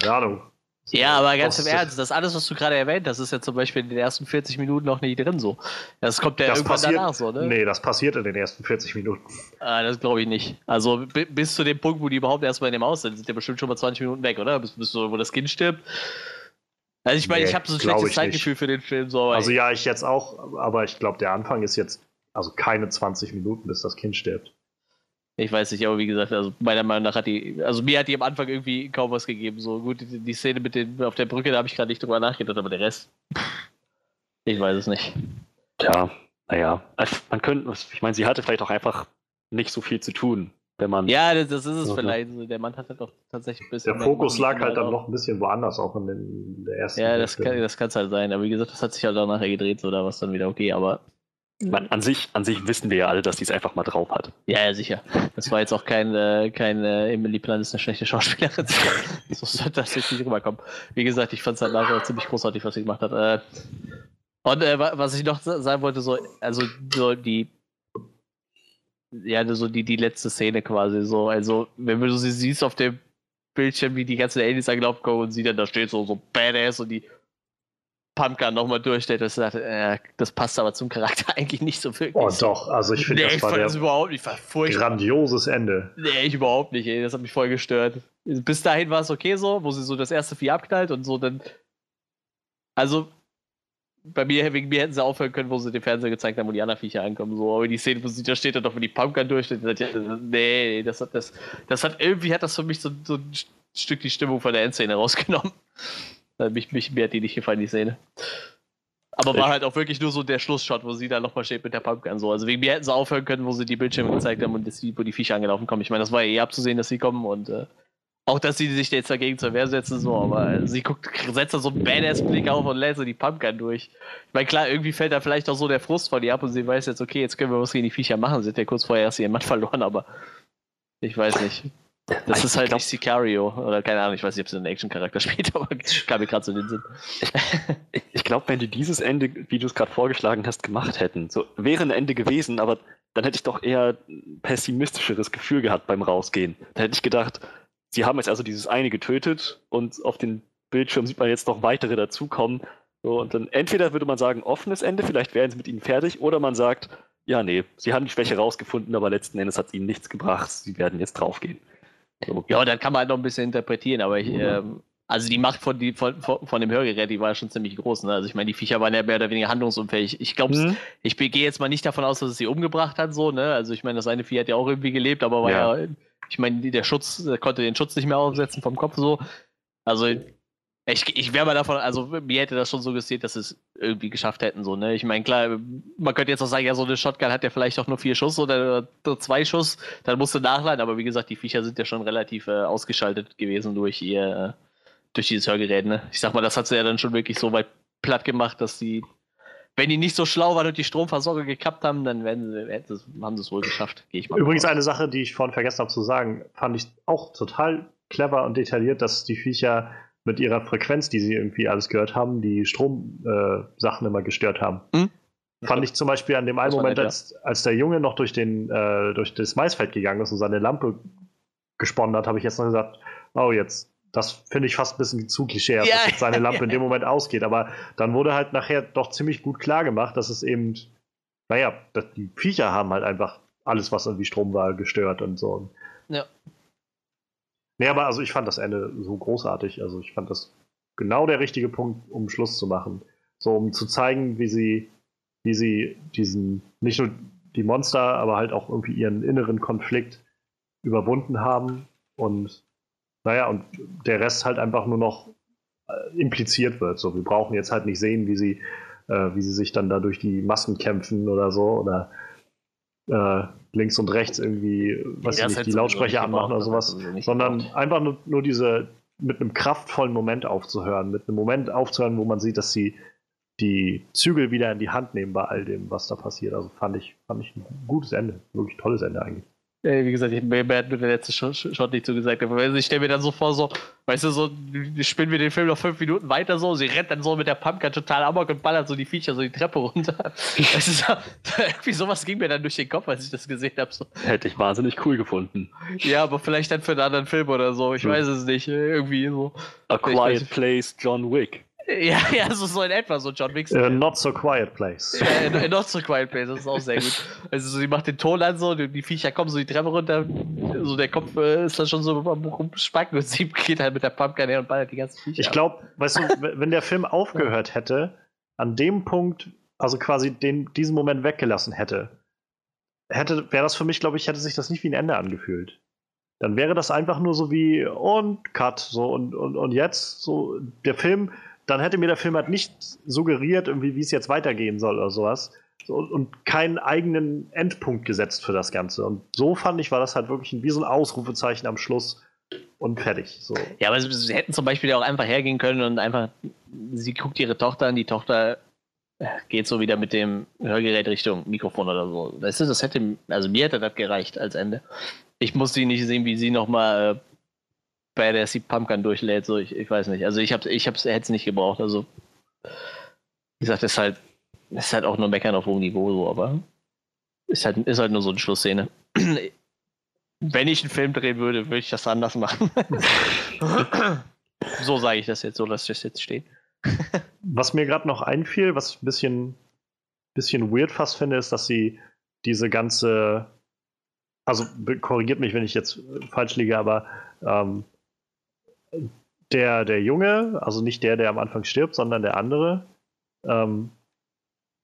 S2: keine Ahnung.
S1: Ja, aber ganz im Ernst, das alles, was du gerade erwähnt hast, ist ja zum Beispiel in den ersten 40 Minuten noch nicht drin so. Das kommt ja das irgendwann
S2: passiert,
S1: danach so, ne?
S2: Nee, das passiert in den ersten 40 Minuten.
S1: Ah, das glaube ich nicht. Also bis zu dem Punkt, wo die überhaupt erstmal in dem Haus sind, sind ja bestimmt schon mal 20 Minuten weg, oder? Bis, bis wo das Kind stirbt. Also ich meine, nee, ich habe so ein schlechtes Zeitgefühl nicht. für den Film. So,
S2: also ja, ich jetzt auch, aber ich glaube, der Anfang ist jetzt also keine 20 Minuten, bis das Kind stirbt.
S1: Ich weiß nicht, aber wie gesagt, also meiner Meinung nach hat die, also mir hat die am Anfang irgendwie kaum was gegeben. So gut, die, die Szene mit den auf der Brücke, da habe ich gerade nicht drüber nachgedacht, aber der Rest, ich weiß es nicht.
S3: Ja, naja, also man könnte, ich meine, sie hatte vielleicht auch einfach nicht so viel zu tun, wenn man.
S1: Ja, das, das ist es okay. vielleicht. Der Mann hatte doch tatsächlich ein
S2: bisschen. Der Fokus lag halt dann noch ein bisschen woanders, auch in, den, in der ersten.
S1: Ja, das kann, das kann es halt sein. Aber wie gesagt, das hat sich halt auch nachher gedreht, so da war es dann wieder okay, aber
S3: meine, an, sich, an sich wissen wir ja alle, dass die es einfach mal drauf hat.
S1: Ja, ja, sicher. Das war jetzt auch kein, äh, kein äh, Emily Blunt ist eine schlechte Schauspielerin. (laughs) so sollte das jetzt nicht rüberkommen. Wie gesagt, ich fand es halt nachher ziemlich großartig, was sie gemacht hat. Äh, und äh, was ich noch sagen wollte, so, also so die ja, so die, die letzte Szene quasi so. Also, wenn du sie siehst auf dem Bildschirm, wie die ganzen Aliens angelaufen kommen und sie dann da steht, so, so badass und die Pumpkin nochmal durchstellt, das, äh, das passt aber zum Charakter (laughs) eigentlich nicht so wirklich.
S2: Oh doch, also ich finde
S1: nee, das, war das überhaupt nicht, war
S2: furchtbar. Grandioses Ende.
S1: Nee, ich überhaupt nicht, ey, das hat mich voll gestört. Bis dahin war es okay so, wo sie so das erste Vieh abknallt und so dann. Also, bei mir, wegen mir hätten sie aufhören können, wo sie den Fernseher gezeigt haben, wo die anderen Viecher ankommen. So, aber die Szene, wo sie da steht und doch, wo die Pumpkin durchsteht, nee, das hat das, das hat irgendwie hat das für mich so, so ein Stück die Stimmung von der Endszene rausgenommen. Mich, mich, mir hat die nicht gefallen, die Szene. Aber war halt auch wirklich nur so der Schlussshot, wo sie da nochmal steht mit der Pumpkin so. Also wegen mir hätten sie aufhören können, wo sie die Bildschirme gezeigt haben und das, wo die Viecher angelaufen kommen. Ich meine, das war ja eh abzusehen, dass sie kommen und äh, auch, dass sie sich jetzt dagegen zur Wehr setzen, so, aber sie guckt, setzt da so einen Badass-Blick auf und lässt so die Pumpkin durch. Ich meine, klar, irgendwie fällt da vielleicht auch so der Frust von ihr ab und sie weiß jetzt, okay, jetzt können wir was gegen die Viecher machen. Sie hat ja kurz vorher erst ihren Mann (laughs) verloren, aber ich weiß nicht. Das ich ist halt glaub, nicht Sicario. Oder keine Ahnung, ich weiß nicht, ob es einen Action-Charakter spielt, (laughs) aber kam mir gerade so den Sinn.
S3: Ich, ich glaube, wenn die dieses Ende, wie du es gerade vorgeschlagen hast, gemacht hätten, so wäre ein Ende gewesen, aber dann hätte ich doch eher ein pessimistischeres Gefühl gehabt beim Rausgehen. Da hätte ich gedacht, sie haben jetzt also dieses eine getötet und auf dem Bildschirm sieht man jetzt noch weitere dazukommen. So, und dann entweder würde man sagen, offenes Ende, vielleicht wären sie mit ihnen fertig, oder man sagt, ja, nee, sie haben die Schwäche rausgefunden, aber letzten Endes hat es ihnen nichts gebracht, sie werden jetzt draufgehen.
S1: So. Ja, dann kann man halt noch ein bisschen interpretieren, aber ich, ähm, also die Macht von, die, von, von, dem Hörgerät, die war ja schon ziemlich groß. Ne? Also ich meine, die Viecher waren ja mehr oder weniger handlungsunfähig. Ich glaube, mhm. ich gehe jetzt mal nicht davon aus, dass es sie umgebracht hat, so, ne? Also ich meine, das eine Vieh hat ja auch irgendwie gelebt, aber war ja, ja ich meine, der Schutz, konnte den Schutz nicht mehr aufsetzen vom Kopf so. Also ich, ich wäre mal davon, also mir hätte das schon so gesehen, dass sie es irgendwie geschafft hätten, so, ne? Ich meine, klar, man könnte jetzt auch sagen, ja, so eine Shotgun hat ja vielleicht auch nur vier Schuss oder, oder zwei Schuss, dann musst du nachladen, aber wie gesagt, die Viecher sind ja schon relativ äh, ausgeschaltet gewesen durch ihr, durch dieses Hörgerät, ne? Ich sag mal, das hat sie ja dann schon wirklich so weit platt gemacht, dass die, wenn die nicht so schlau waren und die Stromversorger gekappt haben, dann werden sie, haben sie es wohl geschafft,
S2: gehe ich mal. Übrigens eine Sache, die ich vorhin vergessen habe zu sagen, fand ich auch total clever und detailliert, dass die Viecher mit ihrer Frequenz, die sie irgendwie alles gehört haben, die Stromsachen äh, immer gestört haben. Mhm. Fand ich zum Beispiel an dem einen Moment, nett, als, als der Junge noch durch, den, äh, durch das Maisfeld gegangen ist und seine Lampe gesponnen hat, habe ich jetzt noch gesagt, oh, jetzt, das finde ich fast ein bisschen zu klischee, ja, dass seine (laughs) Lampe in dem Moment ausgeht. Aber dann wurde halt nachher doch ziemlich gut klar gemacht, dass es eben, naja, die Viecher haben halt einfach alles, was irgendwie Strom war, gestört und so. Ja. Nee, aber also ich fand das Ende so großartig. Also ich fand das genau der richtige Punkt, um Schluss zu machen. So, um zu zeigen, wie sie, wie sie diesen, nicht nur die Monster, aber halt auch irgendwie ihren inneren Konflikt überwunden haben und naja, und der Rest halt einfach nur noch äh, impliziert wird. So, wir brauchen jetzt halt nicht sehen, wie sie, äh, wie sie sich dann da durch die Massen kämpfen oder so oder äh, links und rechts irgendwie, was nee, nicht, die Lautsprecher anmachen oder sowas, sondern gebraucht. einfach nur, nur diese mit einem kraftvollen Moment aufzuhören, mit einem Moment aufzuhören, wo man sieht, dass sie die Zügel wieder in die Hand nehmen bei all dem, was da passiert. Also fand ich, fand ich ein gutes Ende, wirklich tolles Ende eigentlich.
S1: Wie gesagt, ich, mir hat nur der letzte Shot nicht so gesagt. Aber ich stelle mir dann so vor, so, weißt du, so, spinnen wir den Film noch fünf Minuten weiter so, sie rennt dann so mit der Pumpkin total amok und ballert so die Viecher so die Treppe runter. (laughs) Das ist, irgendwie sowas ging mir dann durch den Kopf, als ich das gesehen habe. So.
S3: Hätte ich wahnsinnig cool gefunden.
S1: Ja, aber vielleicht dann für einen anderen Film oder so. Ich hm. weiß es nicht. Irgendwie so.
S3: A Quiet Place, John Wick.
S1: Ja, (laughs) ja, so, so in etwa, so John Wick.
S2: Uh, not so quiet place.
S1: Ja, in, not so quiet place, das ist auch sehr gut. Also so, die macht den Ton an, so, die, die Viecher kommen so die Treppe runter, so der Kopf äh, ist dann schon so rumspacken und sie geht halt mit der Pumpkin her und ballert die ganzen Viecher.
S2: Ich glaube, weißt du, (laughs) wenn der Film aufgehört hätte, an dem Punkt, also quasi den, diesen Moment weggelassen hätte, hätte, wäre das für mich, glaube ich, hätte sich das nicht wie ein Ende angefühlt. Dann wäre das einfach nur so wie und Cut, so und, und, und jetzt, so der Film dann hätte mir der Film halt nicht suggeriert, irgendwie, wie es jetzt weitergehen soll oder sowas. So, und keinen eigenen Endpunkt gesetzt für das Ganze. Und so fand ich, war das halt wirklich wie so ein Ausrufezeichen am Schluss und fertig. So.
S1: Ja, aber sie hätten zum Beispiel auch einfach hergehen können und einfach, sie guckt ihre Tochter an, die Tochter geht so wieder mit dem Hörgerät Richtung Mikrofon oder so. Weißt du, das hätte, also mir hätte das gereicht als Ende. Ich muss sie nicht sehen, wie sie nochmal bei der Seed Pumpkin durchlädt. So, ich, ich weiß nicht. Also ich hab's, ich hab's, hätte es nicht gebraucht. Also, wie gesagt, ist halt, ist halt auch nur Meckern auf hohem Niveau, so, aber ist halt, ist halt nur so eine Schlussszene. (clears throat) Wenn ich einen Film drehen würde, würde ich das anders machen. (laughs) so sage ich das jetzt, so dass das jetzt steht. (laughs)
S2: was mir gerade noch einfiel, was ich ein bisschen, bisschen weird fast finde, ist, dass sie diese ganze, also korrigiert mich, wenn ich jetzt falsch liege, aber ähm, der, der Junge, also nicht der, der am Anfang stirbt, sondern der andere, ähm,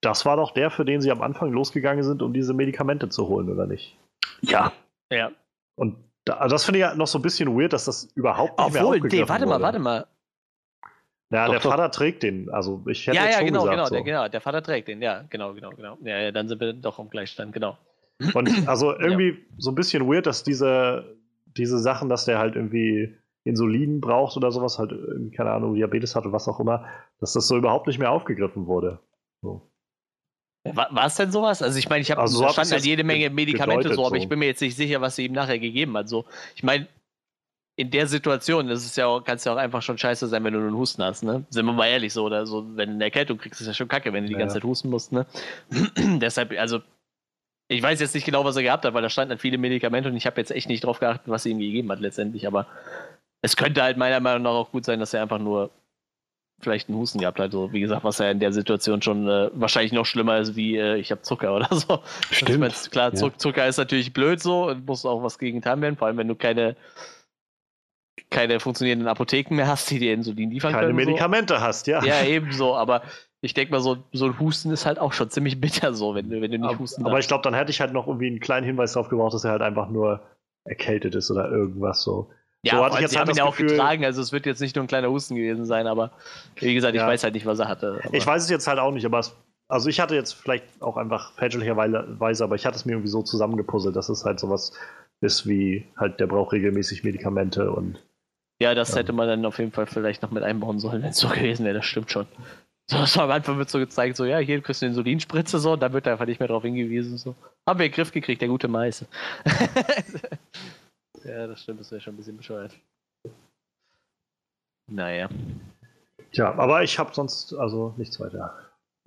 S2: das war doch der, für den sie am Anfang losgegangen sind, um diese Medikamente zu holen, oder nicht?
S1: Ja. Ja.
S2: Und da, also das finde ich ja noch so ein bisschen weird, dass das überhaupt nicht
S1: Obwohl, mehr nee, warte wurde. mal, warte mal.
S2: Ja, doch, der doch. Vater trägt den. Also ich hätte
S1: ja, ja,
S2: schon
S1: genau,
S2: gesagt,
S1: genau,
S2: so.
S1: der, genau, der Vater trägt den, ja, genau, genau, genau. Ja, ja, dann sind wir doch am Gleichstand, genau.
S2: Und also irgendwie ja. so ein bisschen weird, dass diese, diese Sachen, dass der halt irgendwie Insulin braucht oder sowas, halt, keine Ahnung, Diabetes hat oder was auch immer, dass das so überhaupt nicht mehr aufgegriffen wurde. So.
S1: War es denn sowas? Also ich meine, ich habe also so verstanden halt jede Menge Medikamente so, aber so. ich bin mir jetzt nicht sicher, was sie ihm nachher gegeben hat. So, ich meine, in der Situation ist es ja auch, kannst ja auch einfach schon scheiße sein, wenn du einen Husten hast, ne? Sind wir mal ehrlich so, oder so, wenn du eine Erkältung kriegst, ist ja schon kacke, wenn du die ja. ganze Zeit husten musst, ne? (clears throat) Deshalb, also, ich weiß jetzt nicht genau, was er gehabt hat, weil da standen halt viele Medikamente und ich habe jetzt echt nicht drauf geachtet, was sie ihm gegeben hat letztendlich, aber es könnte halt meiner Meinung nach auch gut sein, dass er einfach nur vielleicht einen Husten gehabt hat. So, wie gesagt, was ja in der Situation schon äh, wahrscheinlich noch schlimmer ist, wie äh, ich habe Zucker oder so.
S3: Stimmt. Meine,
S1: klar, ja. Zucker ist natürlich blöd so und muss auch was gegen getan werden, vor allem wenn du keine keine funktionierenden Apotheken mehr hast, die dir Insulin liefern
S2: keine
S1: können.
S2: Keine Medikamente so. hast, ja.
S1: Ja, ebenso, aber ich denke mal, so, so ein Husten ist halt auch schon ziemlich bitter so, wenn du, wenn du nicht
S2: aber,
S1: husten
S2: Aber ich glaube, dann hätte ich halt noch irgendwie einen kleinen Hinweis darauf gebraucht, dass er halt einfach nur erkältet ist oder irgendwas so.
S1: Ja, so hatte ich jetzt sie halt haben ihn ja auch getragen, also es wird jetzt nicht nur ein kleiner Husten gewesen sein, aber wie gesagt, ich ja. weiß halt nicht, was er hatte.
S2: Ich weiß es jetzt halt auch nicht, aber es, also ich hatte jetzt vielleicht auch einfach fälschlicherweise, aber ich hatte es mir irgendwie so zusammengepuzzelt, dass es halt sowas ist wie halt, der braucht regelmäßig Medikamente und.
S1: Ja, das ähm, hätte man dann auf jeden Fall vielleicht noch mit einbauen sollen, wenn es so gewesen wäre, das stimmt schon. So, das war am Anfang wird so gezeigt, so, ja, hier kriegst du eine Insulinspritze, so, und da wird er einfach nicht mehr drauf hingewiesen, so. Haben wir in den Griff gekriegt, der gute Meiße. (laughs) Ja, das stimmt, das wäre schon ein bisschen bescheuert. Naja.
S2: Tja, aber ich habe sonst also nichts weiter.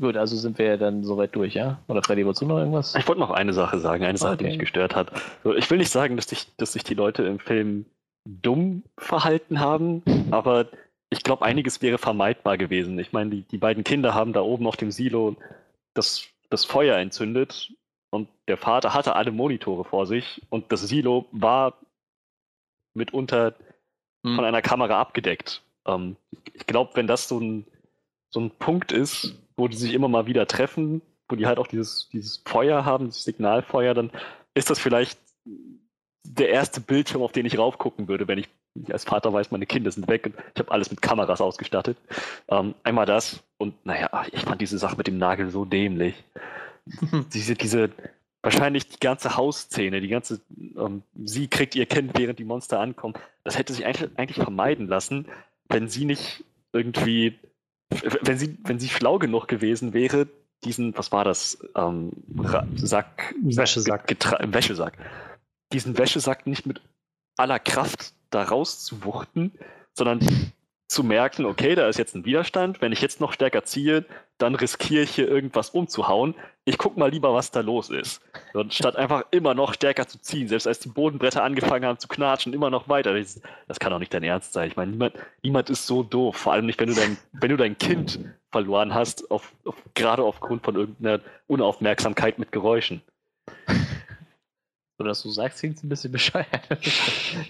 S1: Gut, also sind wir dann soweit durch, ja? Oder Freddy, wolltest du noch irgendwas?
S3: Ich wollte noch eine Sache sagen, eine Sache, okay. die mich gestört hat. Ich will nicht sagen, dass sich, dass sich die Leute im Film dumm verhalten haben, aber ich glaube, einiges wäre vermeidbar gewesen. Ich meine, die, die beiden Kinder haben da oben auf dem Silo das, das Feuer entzündet und der Vater hatte alle Monitore vor sich und das Silo war mitunter hm. von einer Kamera abgedeckt. Ähm, ich glaube, wenn das so ein, so ein Punkt ist, wo die sich immer mal wieder treffen, wo die halt auch dieses, dieses Feuer haben, dieses Signalfeuer, dann ist das vielleicht der erste Bildschirm, auf den ich raufgucken würde, wenn ich, ich als Vater weiß, meine Kinder sind weg und ich habe alles mit Kameras ausgestattet. Ähm, einmal das und naja, ich fand diese Sache mit dem Nagel so dämlich. (laughs) diese, diese, wahrscheinlich die ganze Hausszene, die ganze, ähm, sie kriegt ihr Kind, während die Monster ankommen, das hätte sich eigentlich, eigentlich vermeiden lassen, wenn sie nicht irgendwie, wenn sie, wenn sie schlau genug gewesen wäre, diesen, was war das, ähm, Sack,
S2: Wäschesack.
S3: Wäschesack, diesen Wäschesack nicht mit aller Kraft da rauszuwuchten, sondern zu merken, okay, da ist jetzt ein Widerstand, wenn ich jetzt noch stärker ziehe, dann riskiere ich hier irgendwas umzuhauen. Ich gucke mal lieber, was da los ist. Und statt einfach immer noch stärker zu ziehen, selbst als die Bodenbretter angefangen haben zu knatschen, immer noch weiter. Das, das kann doch nicht dein Ernst sein. Ich meine, niemand, niemand ist so doof, vor allem nicht, wenn du dein, wenn du dein Kind verloren hast, auf, auf, gerade aufgrund von irgendeiner Unaufmerksamkeit mit Geräuschen.
S1: Oder dass du sagst, klingt ein bisschen bescheuert.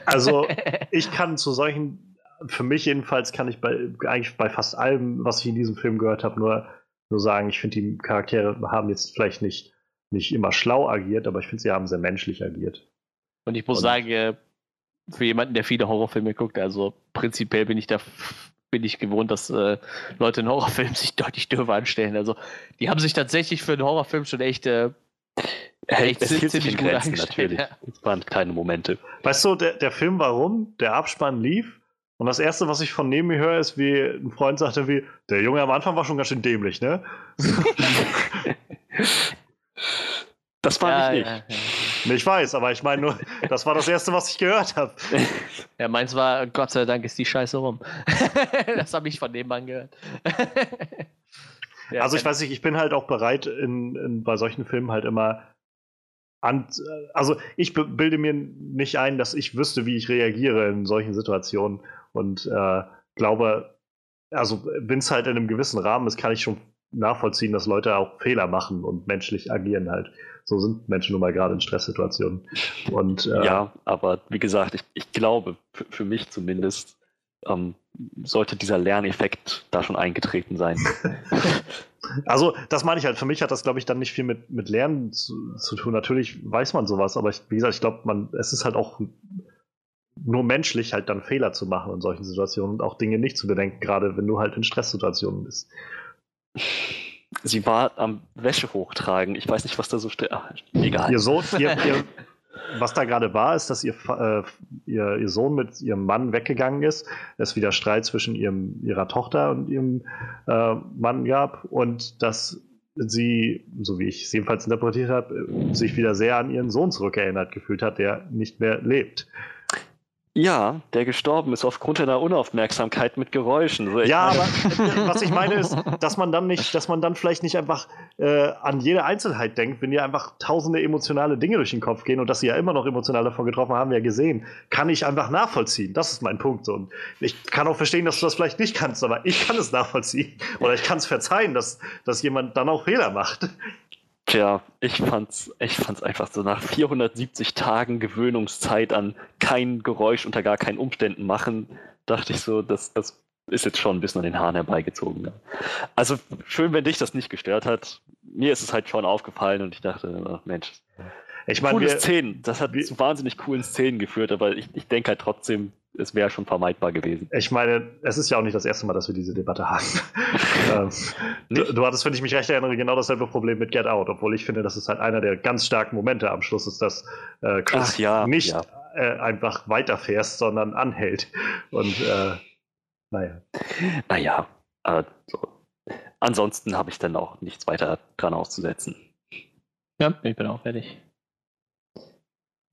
S2: Also, (laughs) ich kann zu solchen für mich jedenfalls kann ich bei, eigentlich bei fast allem, was ich in diesem Film gehört habe, nur, nur sagen, ich finde, die Charaktere haben jetzt vielleicht nicht, nicht immer schlau agiert, aber ich finde, sie haben sehr menschlich agiert.
S1: Und ich muss Und, sagen, äh, für jemanden, der viele Horrorfilme guckt, also prinzipiell bin ich da bin ich gewohnt, dass äh, Leute in Horrorfilmen (laughs) sich deutlich dürfer anstellen. Also die haben sich tatsächlich für einen Horrorfilm schon echt äh,
S3: Echt, es sich in Grenzen, natürlich. Ja. Es waren kleine Momente.
S2: Weißt du, der, der Film war rum, der Abspann lief Und das Erste, was ich von neben mir höre, ist, wie ein Freund sagte, wie, der Junge am Anfang war schon ganz schön dämlich, ne? (laughs)
S3: das war ja, nicht
S2: ja, ja. Ich weiß, aber ich meine nur, das war das Erste, was ich gehört habe. (laughs)
S1: Ja, meins war, Gott sei Dank ist die Scheiße rum. (laughs) das habe ich von nebenan gehört.
S2: also ich weiß nicht, ich bin halt auch bereit, in, in, bei solchen Filmen halt immer an, also ich bilde mir nicht ein, dass ich wüsste, wie ich reagiere in solchen Situationen und äh, glaube, also wenn es halt in einem gewissen Rahmen ist, kann ich schon nachvollziehen, dass Leute auch Fehler machen und menschlich agieren halt. So sind Menschen nun mal gerade in Stresssituationen. Und,
S3: äh, ja, aber wie gesagt, ich, ich glaube, für, mich zumindest, ähm, sollte dieser Lerneffekt da schon eingetreten sein. (laughs)
S2: Also, das meine ich halt. Für mich hat das, glaube ich, dann nicht viel mit, mit Lernen zu, zu tun. Natürlich weiß man sowas, aber ich, wie gesagt, ich glaube, man, es ist halt auch nur menschlich, halt dann Fehler zu machen in solchen Situationen und auch Dinge nicht zu bedenken, gerade wenn du halt in Stresssituationen bist.
S3: Sie war am Wäsche hochtragen. Ich weiß nicht, was da so steht. Egal.
S2: Ihr Sohn, ihr, (laughs) ihr, was da gerade war, ist, dass ihr, äh, ihr, ihr, Sohn mit ihrem Mann weggegangen ist. Es wieder Streit zwischen ihrem, ihrer Tochter und ihrem äh, Mann gab und dass sie, so wie ich es jedenfalls interpretiert habe, sich wieder sehr an ihren Sohn zurückerinnert gefühlt hat, der nicht mehr lebt.
S3: Ja, der gestorben ist aufgrund einer Unaufmerksamkeit mit Geräuschen.
S2: So, ja, meine... aber was ich meine ist, dass man dann nicht, dass man dann vielleicht nicht einfach äh, an jede Einzelheit denkt, wenn ihr einfach tausende emotionale Dinge durch den Kopf gehen und dass sie ja immer noch emotional davon getroffen haben, wir ja gesehen, kann ich einfach nachvollziehen. Das ist mein Punkt. Und ich kann auch verstehen, dass du das vielleicht nicht kannst, aber ich kann es nachvollziehen. Oder ich kann es verzeihen, dass, dass jemand dann auch Fehler macht.
S3: Tja, ich fand's, ich fand's einfach so nach 470 Tagen Gewöhnungszeit an kein Geräusch unter gar keinen Umständen machen, dachte ich so, das, das ist jetzt schon ein bisschen an den Haaren herbeigezogen. Also schön, wenn dich das nicht gestört hat. Mir ist es halt schon aufgefallen und ich dachte, ach Mensch, ich meine, coole wir, Szenen. Das hat wir, zu wahnsinnig coolen Szenen geführt, aber ich, ich denke halt trotzdem, es wäre schon vermeidbar gewesen.
S2: Ich meine, es ist ja auch nicht das erste Mal, dass wir diese Debatte haben. (laughs) ähm, du, du, hattest, wenn ich mich recht erinnere, genau dasselbe Problem mit Get Out, obwohl ich finde, das ist halt einer der ganz starken Momente am Schluss, ist, dass äh, Chris ja, nicht ja. Äh, einfach weiterfährst, sondern anhält. Und äh, naja.
S3: Naja, also, ansonsten habe ich dann auch nichts weiter dran auszusetzen.
S1: Ja, ich bin auch fertig.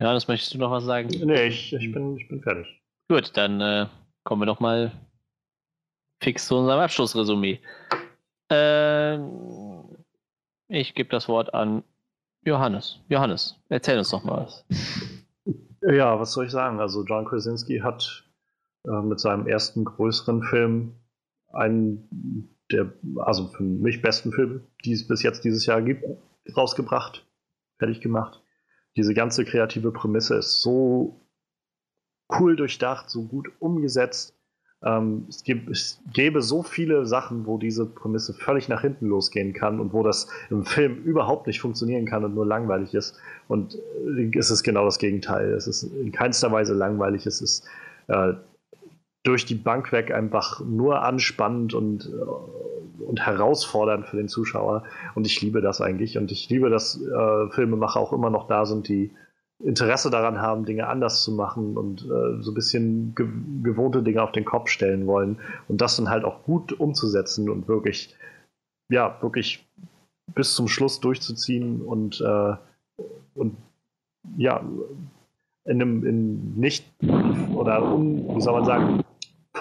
S1: Ja, das möchtest du noch was sagen?
S2: Nee, ich, ich, bin, ich bin fertig.
S1: Gut, dann äh, kommen wir noch mal fix zu unserem Abschlussresümee. Äh, ich gebe das Wort an Johannes. Johannes, erzähl uns doch mal was. (laughs)
S2: Ja, was soll ich sagen? Also John Krasinski hat äh, mit seinem ersten größeren Film einen der, also für mich besten Film, die es bis jetzt dieses Jahr gibt, rausgebracht, fertig gemacht. Diese ganze kreative Prämisse ist so cool durchdacht, so gut umgesetzt. Ähm, es, gibt, es gäbe so viele Sachen, wo diese Prämisse völlig nach hinten losgehen kann und wo das im Film überhaupt nicht funktionieren kann und nur langweilig ist. Und äh, es ist genau das Gegenteil. Es ist in keinster Weise langweilig. Es ist äh, durch die Bank weg einfach nur anspannend und, äh, und herausfordernd für den Zuschauer. Und ich liebe das eigentlich. Und ich liebe, dass äh, Filmemacher auch immer noch da sind, die Interesse daran haben, Dinge anders zu machen und äh, so ein bisschen ge gewohnte Dinge auf den Kopf stellen wollen und das dann halt auch gut umzusetzen und wirklich, ja, wirklich bis zum Schluss durchzuziehen und, äh, und ja, in einem in nicht oder un, wie soll man sagen,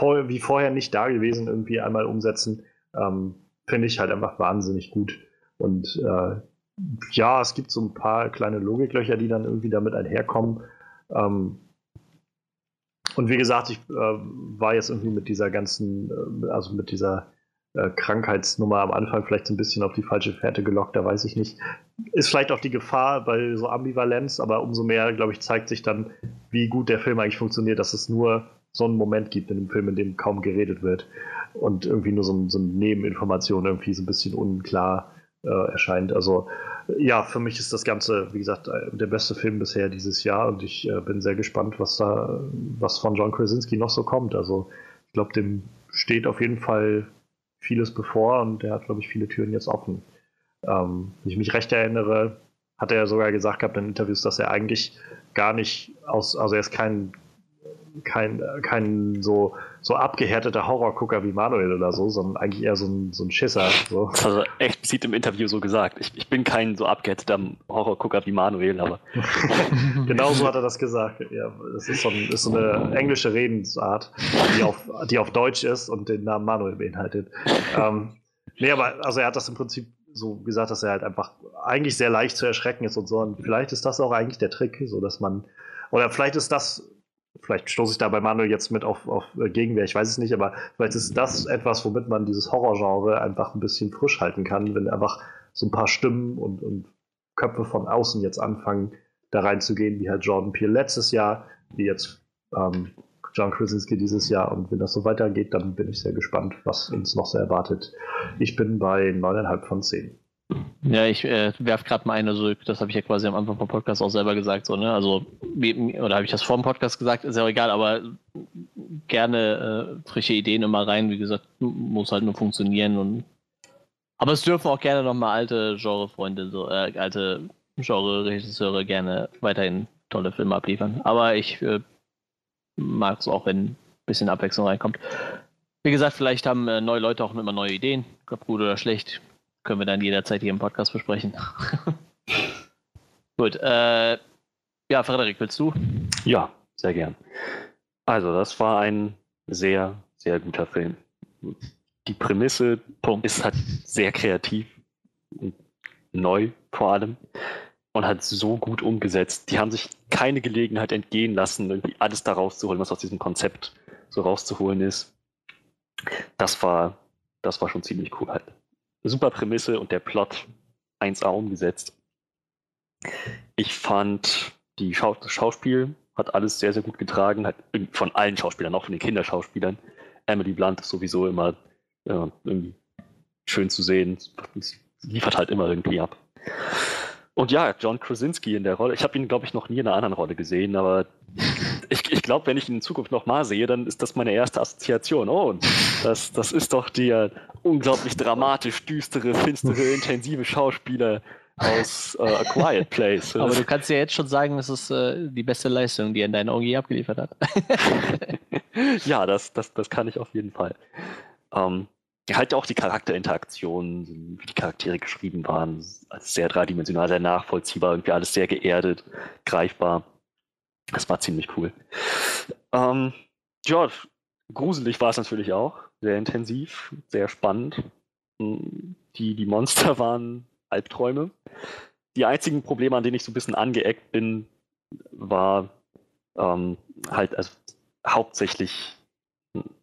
S2: vor, wie vorher nicht da gewesen irgendwie einmal umsetzen, ähm, finde ich halt einfach wahnsinnig gut. Und äh, ja, es gibt so ein paar kleine Logiklöcher, die dann irgendwie damit einherkommen. Ähm, und wie gesagt, ich äh, war jetzt irgendwie mit dieser ganzen, äh, also mit dieser äh, Krankheitsnummer am Anfang vielleicht so ein bisschen auf die falsche Fährte gelockt, da weiß ich nicht. Ist vielleicht auch die Gefahr bei so Ambivalenz, aber umso mehr, glaube ich, zeigt sich dann, wie gut der Film eigentlich funktioniert, dass es nur so einen Moment gibt in dem Film, in dem kaum geredet wird und irgendwie nur so, so eine Nebeninformation irgendwie so ein bisschen unklar äh, erscheint. Also ja, für mich ist das Ganze, wie gesagt, äh, der beste Film bisher dieses Jahr und ich äh, bin sehr gespannt, was da, was von John Krasinski noch so kommt. Also ich glaube, dem steht auf jeden Fall vieles bevor und der hat, glaube ich, viele Türen jetzt offen. Ähm, wenn ich mich recht erinnere, hat er sogar gesagt gehabt in Interviews, dass er eigentlich gar nicht aus, also er ist kein kein, kein so, so abgehärteter Horrorgucker wie Manuel oder so, sondern eigentlich eher so ein, so ein Schisser. So.
S3: Das hat er explizit im Interview so gesagt. Ich, ich bin kein so abgehärteter Horrorgucker wie Manuel, aber. (laughs)
S2: genau so hat er das gesagt. Ja, das ist so, ein, ist so eine englische Redensart, die auf, die auf Deutsch ist und den Namen Manuel beinhaltet. ähm, nee, aber also er hat das im Prinzip so gesagt, dass er halt einfach eigentlich sehr leicht zu erschrecken ist und so. Und vielleicht ist das auch eigentlich der Trick, so dass man, oder vielleicht ist das, vielleicht stoße ich da bei Manuel jetzt mit auf, auf Gegenwehr, ich weiß es nicht, aber vielleicht ist das etwas, womit man dieses Horrorgenre einfach ein bisschen frisch halten kann, wenn einfach so ein paar Stimmen und, und Köpfe von außen jetzt anfangen, da reinzugehen, wie halt Jordan Peele letztes Jahr, wie jetzt ähm, John Krasinski dieses Jahr. Und wenn das so weitergeht, dann bin ich sehr gespannt, was uns noch so erwartet. Ich bin bei 9,5 von 10.
S1: Ja, ich äh, werfe gerade mal eine zurück. Das habe ich ja quasi am Anfang vom Podcast auch selber gesagt. So, ne? Also, oder habe ich das vor dem Podcast gesagt? Ist ja auch egal, aber gerne äh, frische Ideen immer rein. Wie gesagt, muss halt nur funktionieren. Und aber es dürfen auch gerne nochmal alte Genre-Freunde, so, äh, alte Genre-Regisseure gerne weiterhin tolle Filme abliefern. Aber ich äh, mag es auch, wenn ein bisschen Abwechslung reinkommt. Wie gesagt, vielleicht haben äh, neue Leute auch immer neue Ideen. Ob gut oder schlecht, können wir dann jederzeit hier im Podcast besprechen. (laughs) gut, äh, ja, Frederik, willst du?
S3: Ja, sehr gern. Also, das war ein sehr, sehr guter Film. Die Prämisse Punkt. ist halt sehr kreativ und neu vor allem und hat so gut umgesetzt. Die haben sich keine Gelegenheit entgehen lassen, irgendwie alles da rauszuholen, was aus diesem Konzept so rauszuholen ist. Das war, das war schon ziemlich cool halt. Super Prämisse und der Plot 1A umgesetzt. Ich fand, die Schau das Schauspiel hat alles sehr, sehr gut getragen, hat von allen Schauspielern, auch von den Kinderschauspielern. Emily Blunt ist sowieso immer irgendwie schön zu sehen. Liefert halt immer irgendwie ab. Und ja, John Krasinski in der Rolle. Ich habe ihn, glaube ich, noch nie in einer anderen Rolle gesehen, aber ich, ich glaube, wenn ich ihn in Zukunft nochmal sehe, dann ist das meine erste Assoziation. Oh, das, das ist doch der unglaublich dramatisch, düstere, finstere, intensive Schauspieler aus äh, A Quiet Place.
S1: Aber du kannst ja jetzt schon sagen, das ist äh, die beste Leistung, die er in deinen Augen je abgeliefert hat. (laughs)
S3: ja, das, das, das kann ich auf jeden Fall. Ähm, halt auch die Charakterinteraktionen, wie die Charaktere geschrieben waren, sehr dreidimensional, sehr nachvollziehbar, irgendwie alles sehr geerdet, greifbar. Das war ziemlich cool. Ähm, ja, gruselig war es natürlich auch, sehr intensiv, sehr spannend. Die, die Monster waren Albträume. Die einzigen Probleme, an denen ich so ein bisschen angeeckt bin, war ähm, halt also hauptsächlich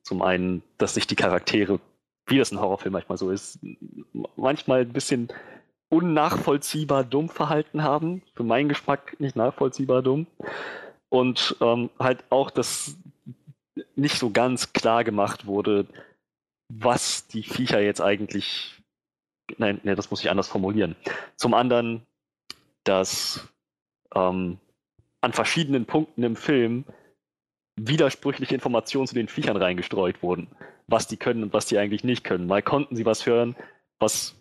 S3: zum einen, dass sich die Charaktere wie das in Horrorfilmen manchmal so ist, manchmal ein bisschen unnachvollziehbar dumm verhalten haben. Für meinen Geschmack nicht nachvollziehbar dumm. Und ähm, halt auch, dass nicht so ganz klar gemacht wurde, was die Viecher jetzt eigentlich. Nein, nee, das muss ich anders formulieren. Zum anderen, dass ähm, an verschiedenen Punkten im Film widersprüchliche Informationen zu den Viechern reingestreut wurden was die können und was die eigentlich nicht können. Mal konnten sie was hören, was,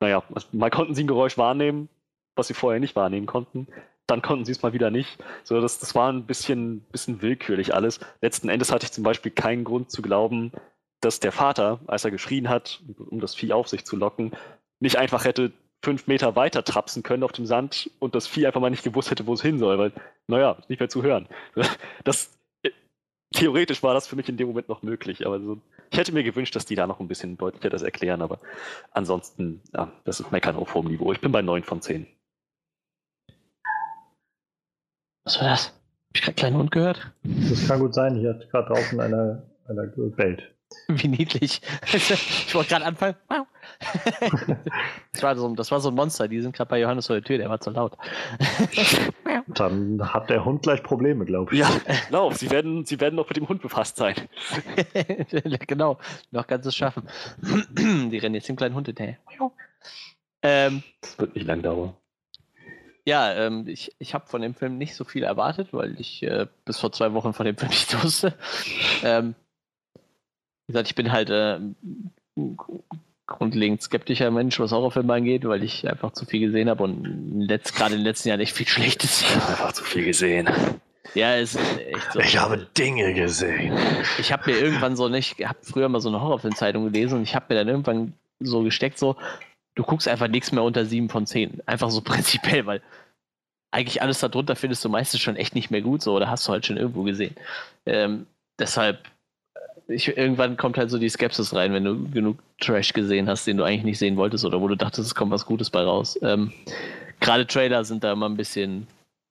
S3: naja, mal konnten sie ein Geräusch wahrnehmen, was sie vorher nicht wahrnehmen konnten. Dann konnten sie es mal wieder nicht. So, das, das war ein bisschen, bisschen willkürlich alles. Letzten Endes hatte ich zum Beispiel keinen Grund zu glauben, dass der Vater, als er geschrien hat, um das Vieh auf sich zu locken, nicht einfach hätte fünf Meter weiter trapsen können auf dem Sand und das Vieh einfach mal nicht gewusst hätte, wo es hin soll, weil, naja, nicht mehr zu hören. (laughs) Das, theoretisch war das für mich in dem Moment noch möglich, aber so, ich hätte mir gewünscht, dass die da noch ein bisschen deutlicher das erklären, aber ansonsten, ja, das ist Meckern auf hohem Niveau. Ich bin bei 9 von 10.
S1: Was war das? Hab ich gerade kleinen Hund gehört?
S2: Das kann gut sein, hier hat gerade draußen einer, einer gebellt.
S1: Wie niedlich. (laughs) ich wollte gerade anfangen. (laughs) das, war so, das war so ein Monster, die sind gerade bei Johannes vor der Tür, der war zu laut. (laughs)
S2: Dann hat der Hund gleich Probleme, glaube ich.
S3: Ja, genau. Sie werden, sie werden noch mit dem Hund befasst sein. (laughs)
S1: genau, noch ganzes schaffen. (clears throat) die rennen jetzt dem kleinen Hund hinterher. Ähm,
S3: das wird nicht lang dauern.
S1: Ja, ähm, ich, ich habe von dem Film nicht so viel erwartet, weil ich äh, bis vor zwei Wochen von dem Film nicht wusste. Ähm, wie gesagt, ich bin halt äh, grundlegend skeptischer Mensch, was Horrorfilme angeht, weil ich einfach zu viel gesehen habe und letzt, gerade in den letzten Jahren echt viel Schlechtes.
S3: Einfach zu viel gesehen.
S1: Ja, es ist echt so.
S2: Ich habe Dinge gesehen.
S1: Ich habe mir irgendwann so nicht, ich habe früher mal so eine Horrorfilmzeitung gelesen und ich habe mir dann irgendwann so gesteckt, so, du guckst einfach nichts mehr unter 7 von 10. Einfach so (laughs) prinzipiell, weil eigentlich alles darunter findest du meistens schon echt nicht mehr gut, so, oder hast du halt schon irgendwo gesehen. Ähm, deshalb, ich, irgendwann kommt halt so die Skepsis rein, wenn du genug Trash gesehen hast, den du eigentlich nicht sehen wolltest oder wo du dachtest, es kommt was Gutes bei raus. Ähm, Gerade Trailer sind da immer ein bisschen,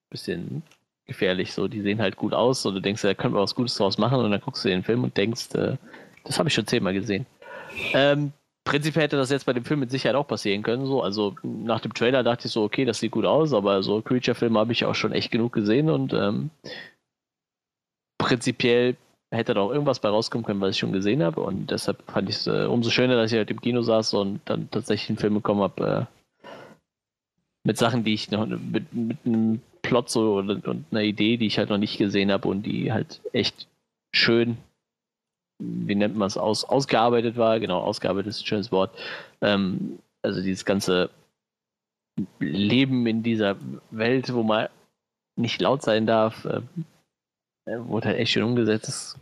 S1: bisschen gefährlich. So, die sehen halt gut aus. So, du denkst, da könnte man was Gutes draus machen und dann guckst du den Film und denkst, äh, das habe ich schon zehnmal gesehen. Ähm, prinzipiell hätte das jetzt bei dem Film mit Sicherheit auch passieren können. So. Also nach dem Trailer dachte ich so, okay, das sieht gut aus, aber so Creature-Filme habe ich auch schon echt genug gesehen und ähm, prinzipiell hätte da auch irgendwas bei rauskommen können, was ich schon gesehen habe. Und deshalb fand ich es äh, umso schöner, dass ich halt im Kino saß und dann tatsächlich einen Film bekommen habe äh, mit Sachen, die ich noch mit, mit einem Plot so und, und einer Idee, die ich halt noch nicht gesehen habe und die halt echt schön, wie nennt man es, aus, ausgearbeitet war. Genau, ausgearbeitet ist ein schönes Wort. Ähm, also dieses ganze Leben in dieser Welt, wo man nicht laut sein darf, äh, wurde halt echt schön umgesetzt. Das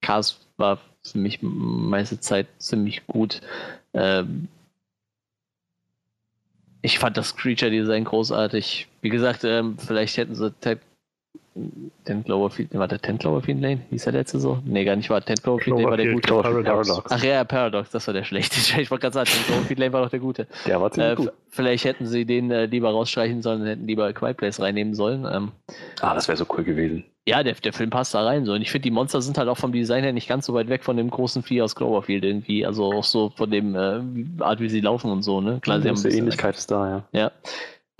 S1: Cast war für mich meiste Zeit ziemlich gut. Ähm, ich fand das Creature-Design großartig. Wie gesagt, ähm, vielleicht hätten sie Ted, Ten Cloverfield, war der Ten Cloverfield Lane? Hieß der letzte so? Nee, gar nicht, war Ten Cloverfield Lane war der gute. Paradox. Ach ja, Paradox, das war der schlechte. (laughs) Ich wollte gerade sagen, Ten Cloverfield Lane war doch der gute.
S3: Der war ziemlich äh, gut.
S1: Vielleicht hätten sie den äh, lieber rausstreichen sollen, hätten lieber Quiet Place reinnehmen sollen. Ähm,
S3: ah, das wäre so cool gewesen.
S1: Ja, der, der Film passt da rein. So. Und ich finde, die Monster sind halt auch vom Design her nicht ganz so weit weg von dem großen Vieh aus Cloverfield irgendwie. Also auch so von dem äh, Art, wie sie laufen und so. Ne?
S3: Klar, sie haben eine Ähnlichkeit ist da, ja.
S1: Ja.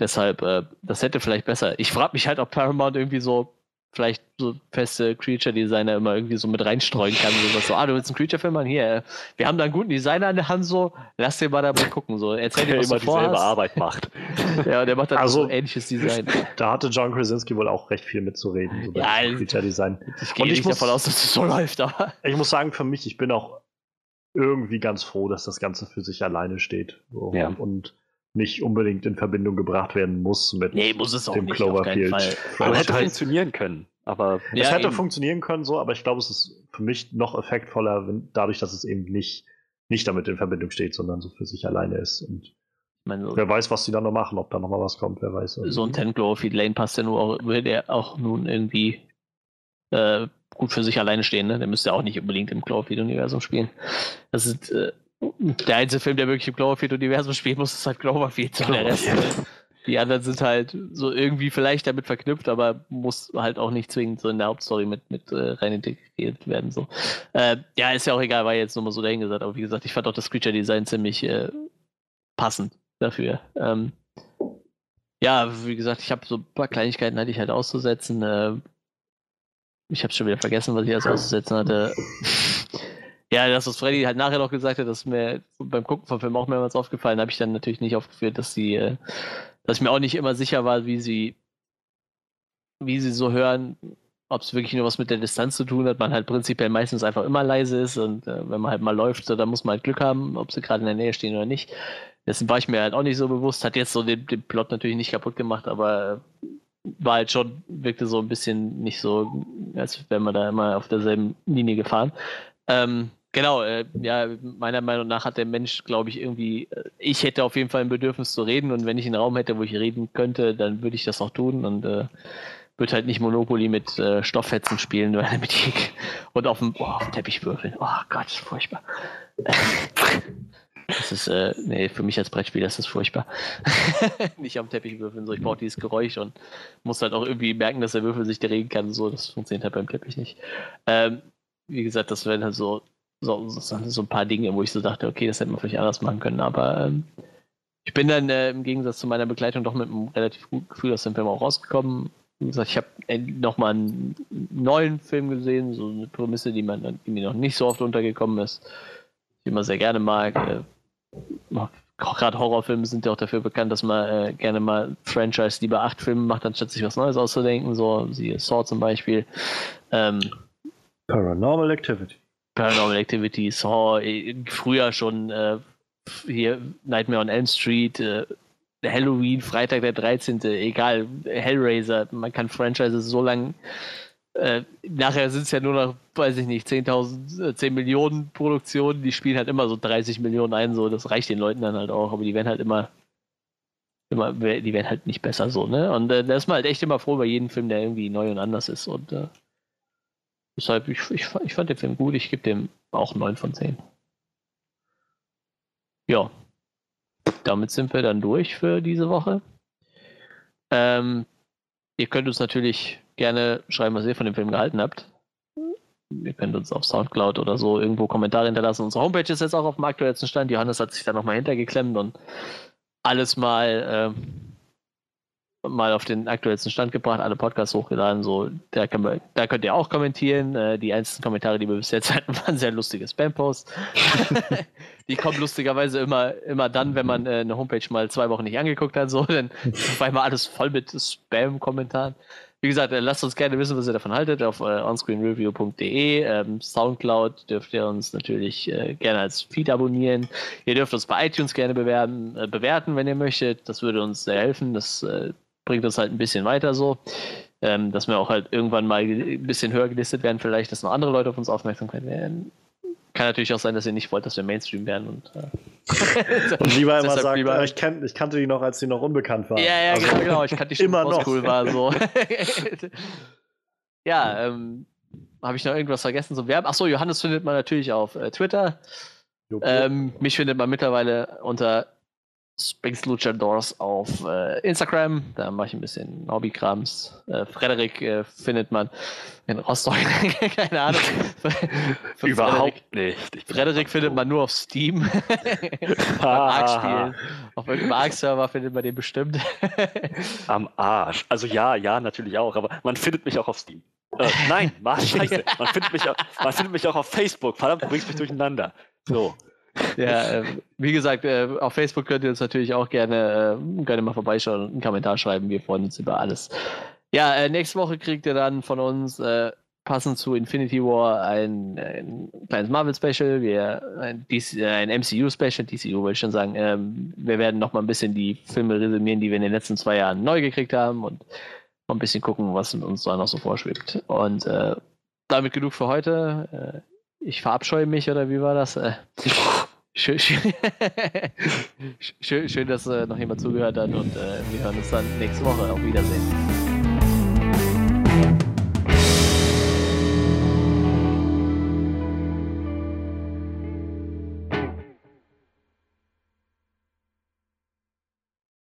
S1: Deshalb, äh, das hätte vielleicht besser. Ich frage mich halt, ob Paramount irgendwie so vielleicht so feste Creature-Designer immer irgendwie so mit reinstreuen kann. So, so ah, du willst einen Creature-Film machen? Hier, wir haben da einen guten Designer an der Hand, so, lass dir mal dabei gucken. So, erzähl dir, was
S3: immer
S1: du
S3: dieselbe Arbeit macht. (laughs)
S1: ja, der macht dann also, so ähnliches Design. (laughs)
S2: Da hatte John Krasinski wohl auch recht viel mitzureden, so
S1: ja, Creature-Design. Ich gehe nicht muss, davon aus, dass es so läuft, aber. (laughs)
S2: Ich muss sagen, für mich, ich bin auch irgendwie ganz froh, dass das Ganze für sich alleine steht. So, ja. und nicht unbedingt in Verbindung gebracht werden muss mit
S1: nee, muss es auch
S2: dem
S1: nicht,
S2: Cloverfield.
S3: Aber hätte funktionieren können. Aber
S2: ja, es hätte eben. funktionieren können so, aber ich glaube, es ist für mich noch effektvoller, wenn, dadurch, dass es eben nicht, nicht damit in Verbindung steht, sondern so für sich alleine ist. Und meine, wer weiß, was die dann noch machen, ob da noch mal was kommt, wer weiß.
S1: So ein Ten Cloverfield Lane passt ja nur auch, würde er auch nun irgendwie äh, gut für sich alleine stehen, ne? Der müsste auch nicht unbedingt im Cloverfield-Universum spielen. Das ist äh, der einzige Film, der wirklich im Cloverfield-Universum spielen muss, ist halt Cloverfield. Ne? Die anderen sind halt so irgendwie vielleicht damit verknüpft, aber muss halt auch nicht zwingend so in der Hauptstory mit, mit äh, rein integriert werden. So. Äh, ja, ist ja auch egal, war jetzt nur mal so dahingesagt, aber wie gesagt, ich fand auch das Creature-Design ziemlich äh, passend dafür. Ähm, ja, wie gesagt, ich habe so ein paar Kleinigkeiten hatte ich halt auszusetzen. Äh, ich habe schon wieder vergessen, was ich als auszusetzen hatte. Ja, das, was Freddy halt nachher noch gesagt hat, das ist mir beim Gucken vom Film auch mehrmals aufgefallen, habe ich dann natürlich nicht aufgeführt, dass sie, äh, dass ich mir auch nicht immer sicher war, wie sie, wie sie so hören, ob es wirklich nur was mit der Distanz zu tun hat. Man halt prinzipiell meistens einfach immer leise ist und äh, wenn man halt mal läuft, so, dann muss man halt Glück haben, ob sie gerade in der Nähe stehen oder nicht. Dessen war ich mir halt auch nicht so bewusst. Hat jetzt so den, den Plot natürlich nicht kaputt gemacht, aber war halt schon, wirkte so ein bisschen nicht so, als wäre man da immer auf derselben Linie gefahren. Ähm, Genau, äh, ja, meiner Meinung nach hat der Mensch, glaube ich, irgendwie, äh, ich hätte auf jeden Fall ein Bedürfnis zu reden und wenn ich einen Raum hätte, wo ich reden könnte, dann würde ich das auch tun und äh, würde halt nicht Monopoly mit äh, Stofffetzen spielen, (laughs) weil ich, und auf dem, oh, auf dem Teppich würfeln. Oh Gott, furchtbar. Das ist, äh, nee, für mich als Brettspieler ist das furchtbar. (laughs) nicht am Teppich würfeln, so ich brauche dieses Geräusch und muss halt auch irgendwie merken, dass der Würfel sich drehen kann, so, das funktioniert halt beim Teppich nicht. Ähm, wie gesagt, das wären halt so so, so ein paar Dinge, wo ich so dachte, okay, das hätte man vielleicht anders machen können. Aber ähm, ich bin dann äh, im Gegensatz zu meiner Begleitung doch mit einem relativ guten Gefühl aus dem Film auch rausgekommen. Wie gesagt, ich habe äh, nochmal einen neuen Film gesehen, so eine Prämisse, die, man, die mir noch nicht so oft untergekommen ist. Die ich immer sehr gerne mag. Äh, Gerade Horrorfilme sind ja auch dafür bekannt, dass man äh, gerne mal Franchise lieber acht Filme macht, anstatt sich was Neues auszudenken. So, siehe Saw zum Beispiel. Ähm,
S2: Paranormal Activity.
S1: Paranormal Activity, Saw, äh, früher schon äh, hier Nightmare on Elm Street, äh, Halloween, Freitag der 13., egal, Hellraiser, man kann Franchises so lang. Äh, nachher sind es ja nur noch, weiß ich nicht, 10.000, 10 äh, Millionen Produktionen, die spielen halt immer so 30 Millionen ein, so, das reicht den Leuten dann halt auch, aber die werden halt immer, immer die werden halt nicht besser so, ne? Und äh, da ist man halt echt immer froh bei jedem Film, der irgendwie neu und anders ist und äh, deshalb, ich, ich, ich fand den Film gut, ich gebe dem auch 9 von 10. Ja, damit sind wir dann durch für diese Woche. Ähm, ihr könnt uns natürlich gerne schreiben, was ihr von dem Film gehalten habt. Ihr könnt uns auf Soundcloud oder so irgendwo Kommentare hinterlassen. Unsere Homepage ist jetzt auch auf dem aktuellsten Stand. Johannes hat sich da nochmal hintergeklemmt und alles mal äh, mal auf den aktuellsten Stand gebracht, alle Podcasts hochgeladen. So, da, man, da könnt ihr auch kommentieren. Äh, die einzelnen Kommentare, die wir bis jetzt (laughs) hatten, waren sehr lustige Spam-Posts. (laughs) die kommen lustigerweise immer, immer dann, wenn man äh, eine Homepage mal zwei Wochen nicht angeguckt hat. So, dann (laughs) war immer alles voll mit Spam-Kommentaren. Wie gesagt, äh, lasst uns gerne wissen, was ihr davon haltet auf äh, onscreenreview.de. Ähm, Soundcloud dürft ihr uns natürlich äh, gerne als Feed abonnieren. Ihr dürft uns bei iTunes gerne bewerben, äh, bewerten, wenn ihr möchtet. Das würde uns sehr helfen. Das bringt uns halt ein bisschen weiter so. Ähm, dass wir auch halt irgendwann mal ein bisschen höher gelistet werden, vielleicht, dass noch andere Leute auf uns aufmerksam werden. Kann natürlich auch sein, dass ihr nicht wollt, dass wir Mainstream werden. Und,
S2: äh, (laughs) und lieber immer sagt, lieber, ich, kenn, ich, kannte die noch, als sie noch unbekannt war.
S1: Ja, ja,
S2: also,
S1: genau, genau. Ich kannte die (laughs) schon,
S2: immer noch.
S1: cool war. So. (laughs) ja, ähm, habe ich noch irgendwas vergessen zu werben? Achso, Johannes findet man natürlich auf äh, Twitter. Ähm, mich findet man mittlerweile unter Spinks Luchadors auf äh, Instagram. Da mache ich ein bisschen Hobbykrams. Äh, Frederik äh, findet man in Rostock. (laughs) Keine Ahnung. (laughs)
S3: Überhaupt Frederik, nicht.
S1: Frederik findet man nur auf Steam. (laughs) Auf irgendeinem Arc-Server findet man den bestimmt.
S3: Am Arsch. Also ja, ja, natürlich auch. Aber man findet mich auch auf Steam. Äh, nein, mach scheiße. Man findet, mich auch, man findet mich auch auf Facebook. Verdammt, du bringst mich durcheinander. So.
S1: Ja, äh, wie gesagt, äh, auf Facebook könnt ihr uns natürlich auch gerne, äh, gerne mal vorbeischauen und einen Kommentar schreiben. Wir freuen uns über alles. Ja, äh, nächste Woche kriegt ihr dann von uns äh, passend zu Infinity War ein, ein kleines Marvel-Special, ein, ein MCU-Special, DCU wollte ich schon sagen. Ähm, wir werden noch mal ein bisschen die Filme resümieren, die wir in den letzten zwei Jahren neu gekriegt haben und mal ein bisschen gucken, was uns da noch so vorschwebt. Und äh, damit genug für heute ich verabscheue mich oder wie war das? (laughs) Schön, schön, (laughs) schön, schön, dass äh, noch jemand zugehört hat und äh, wir hören uns dann nächste Woche. Auf Wiedersehen.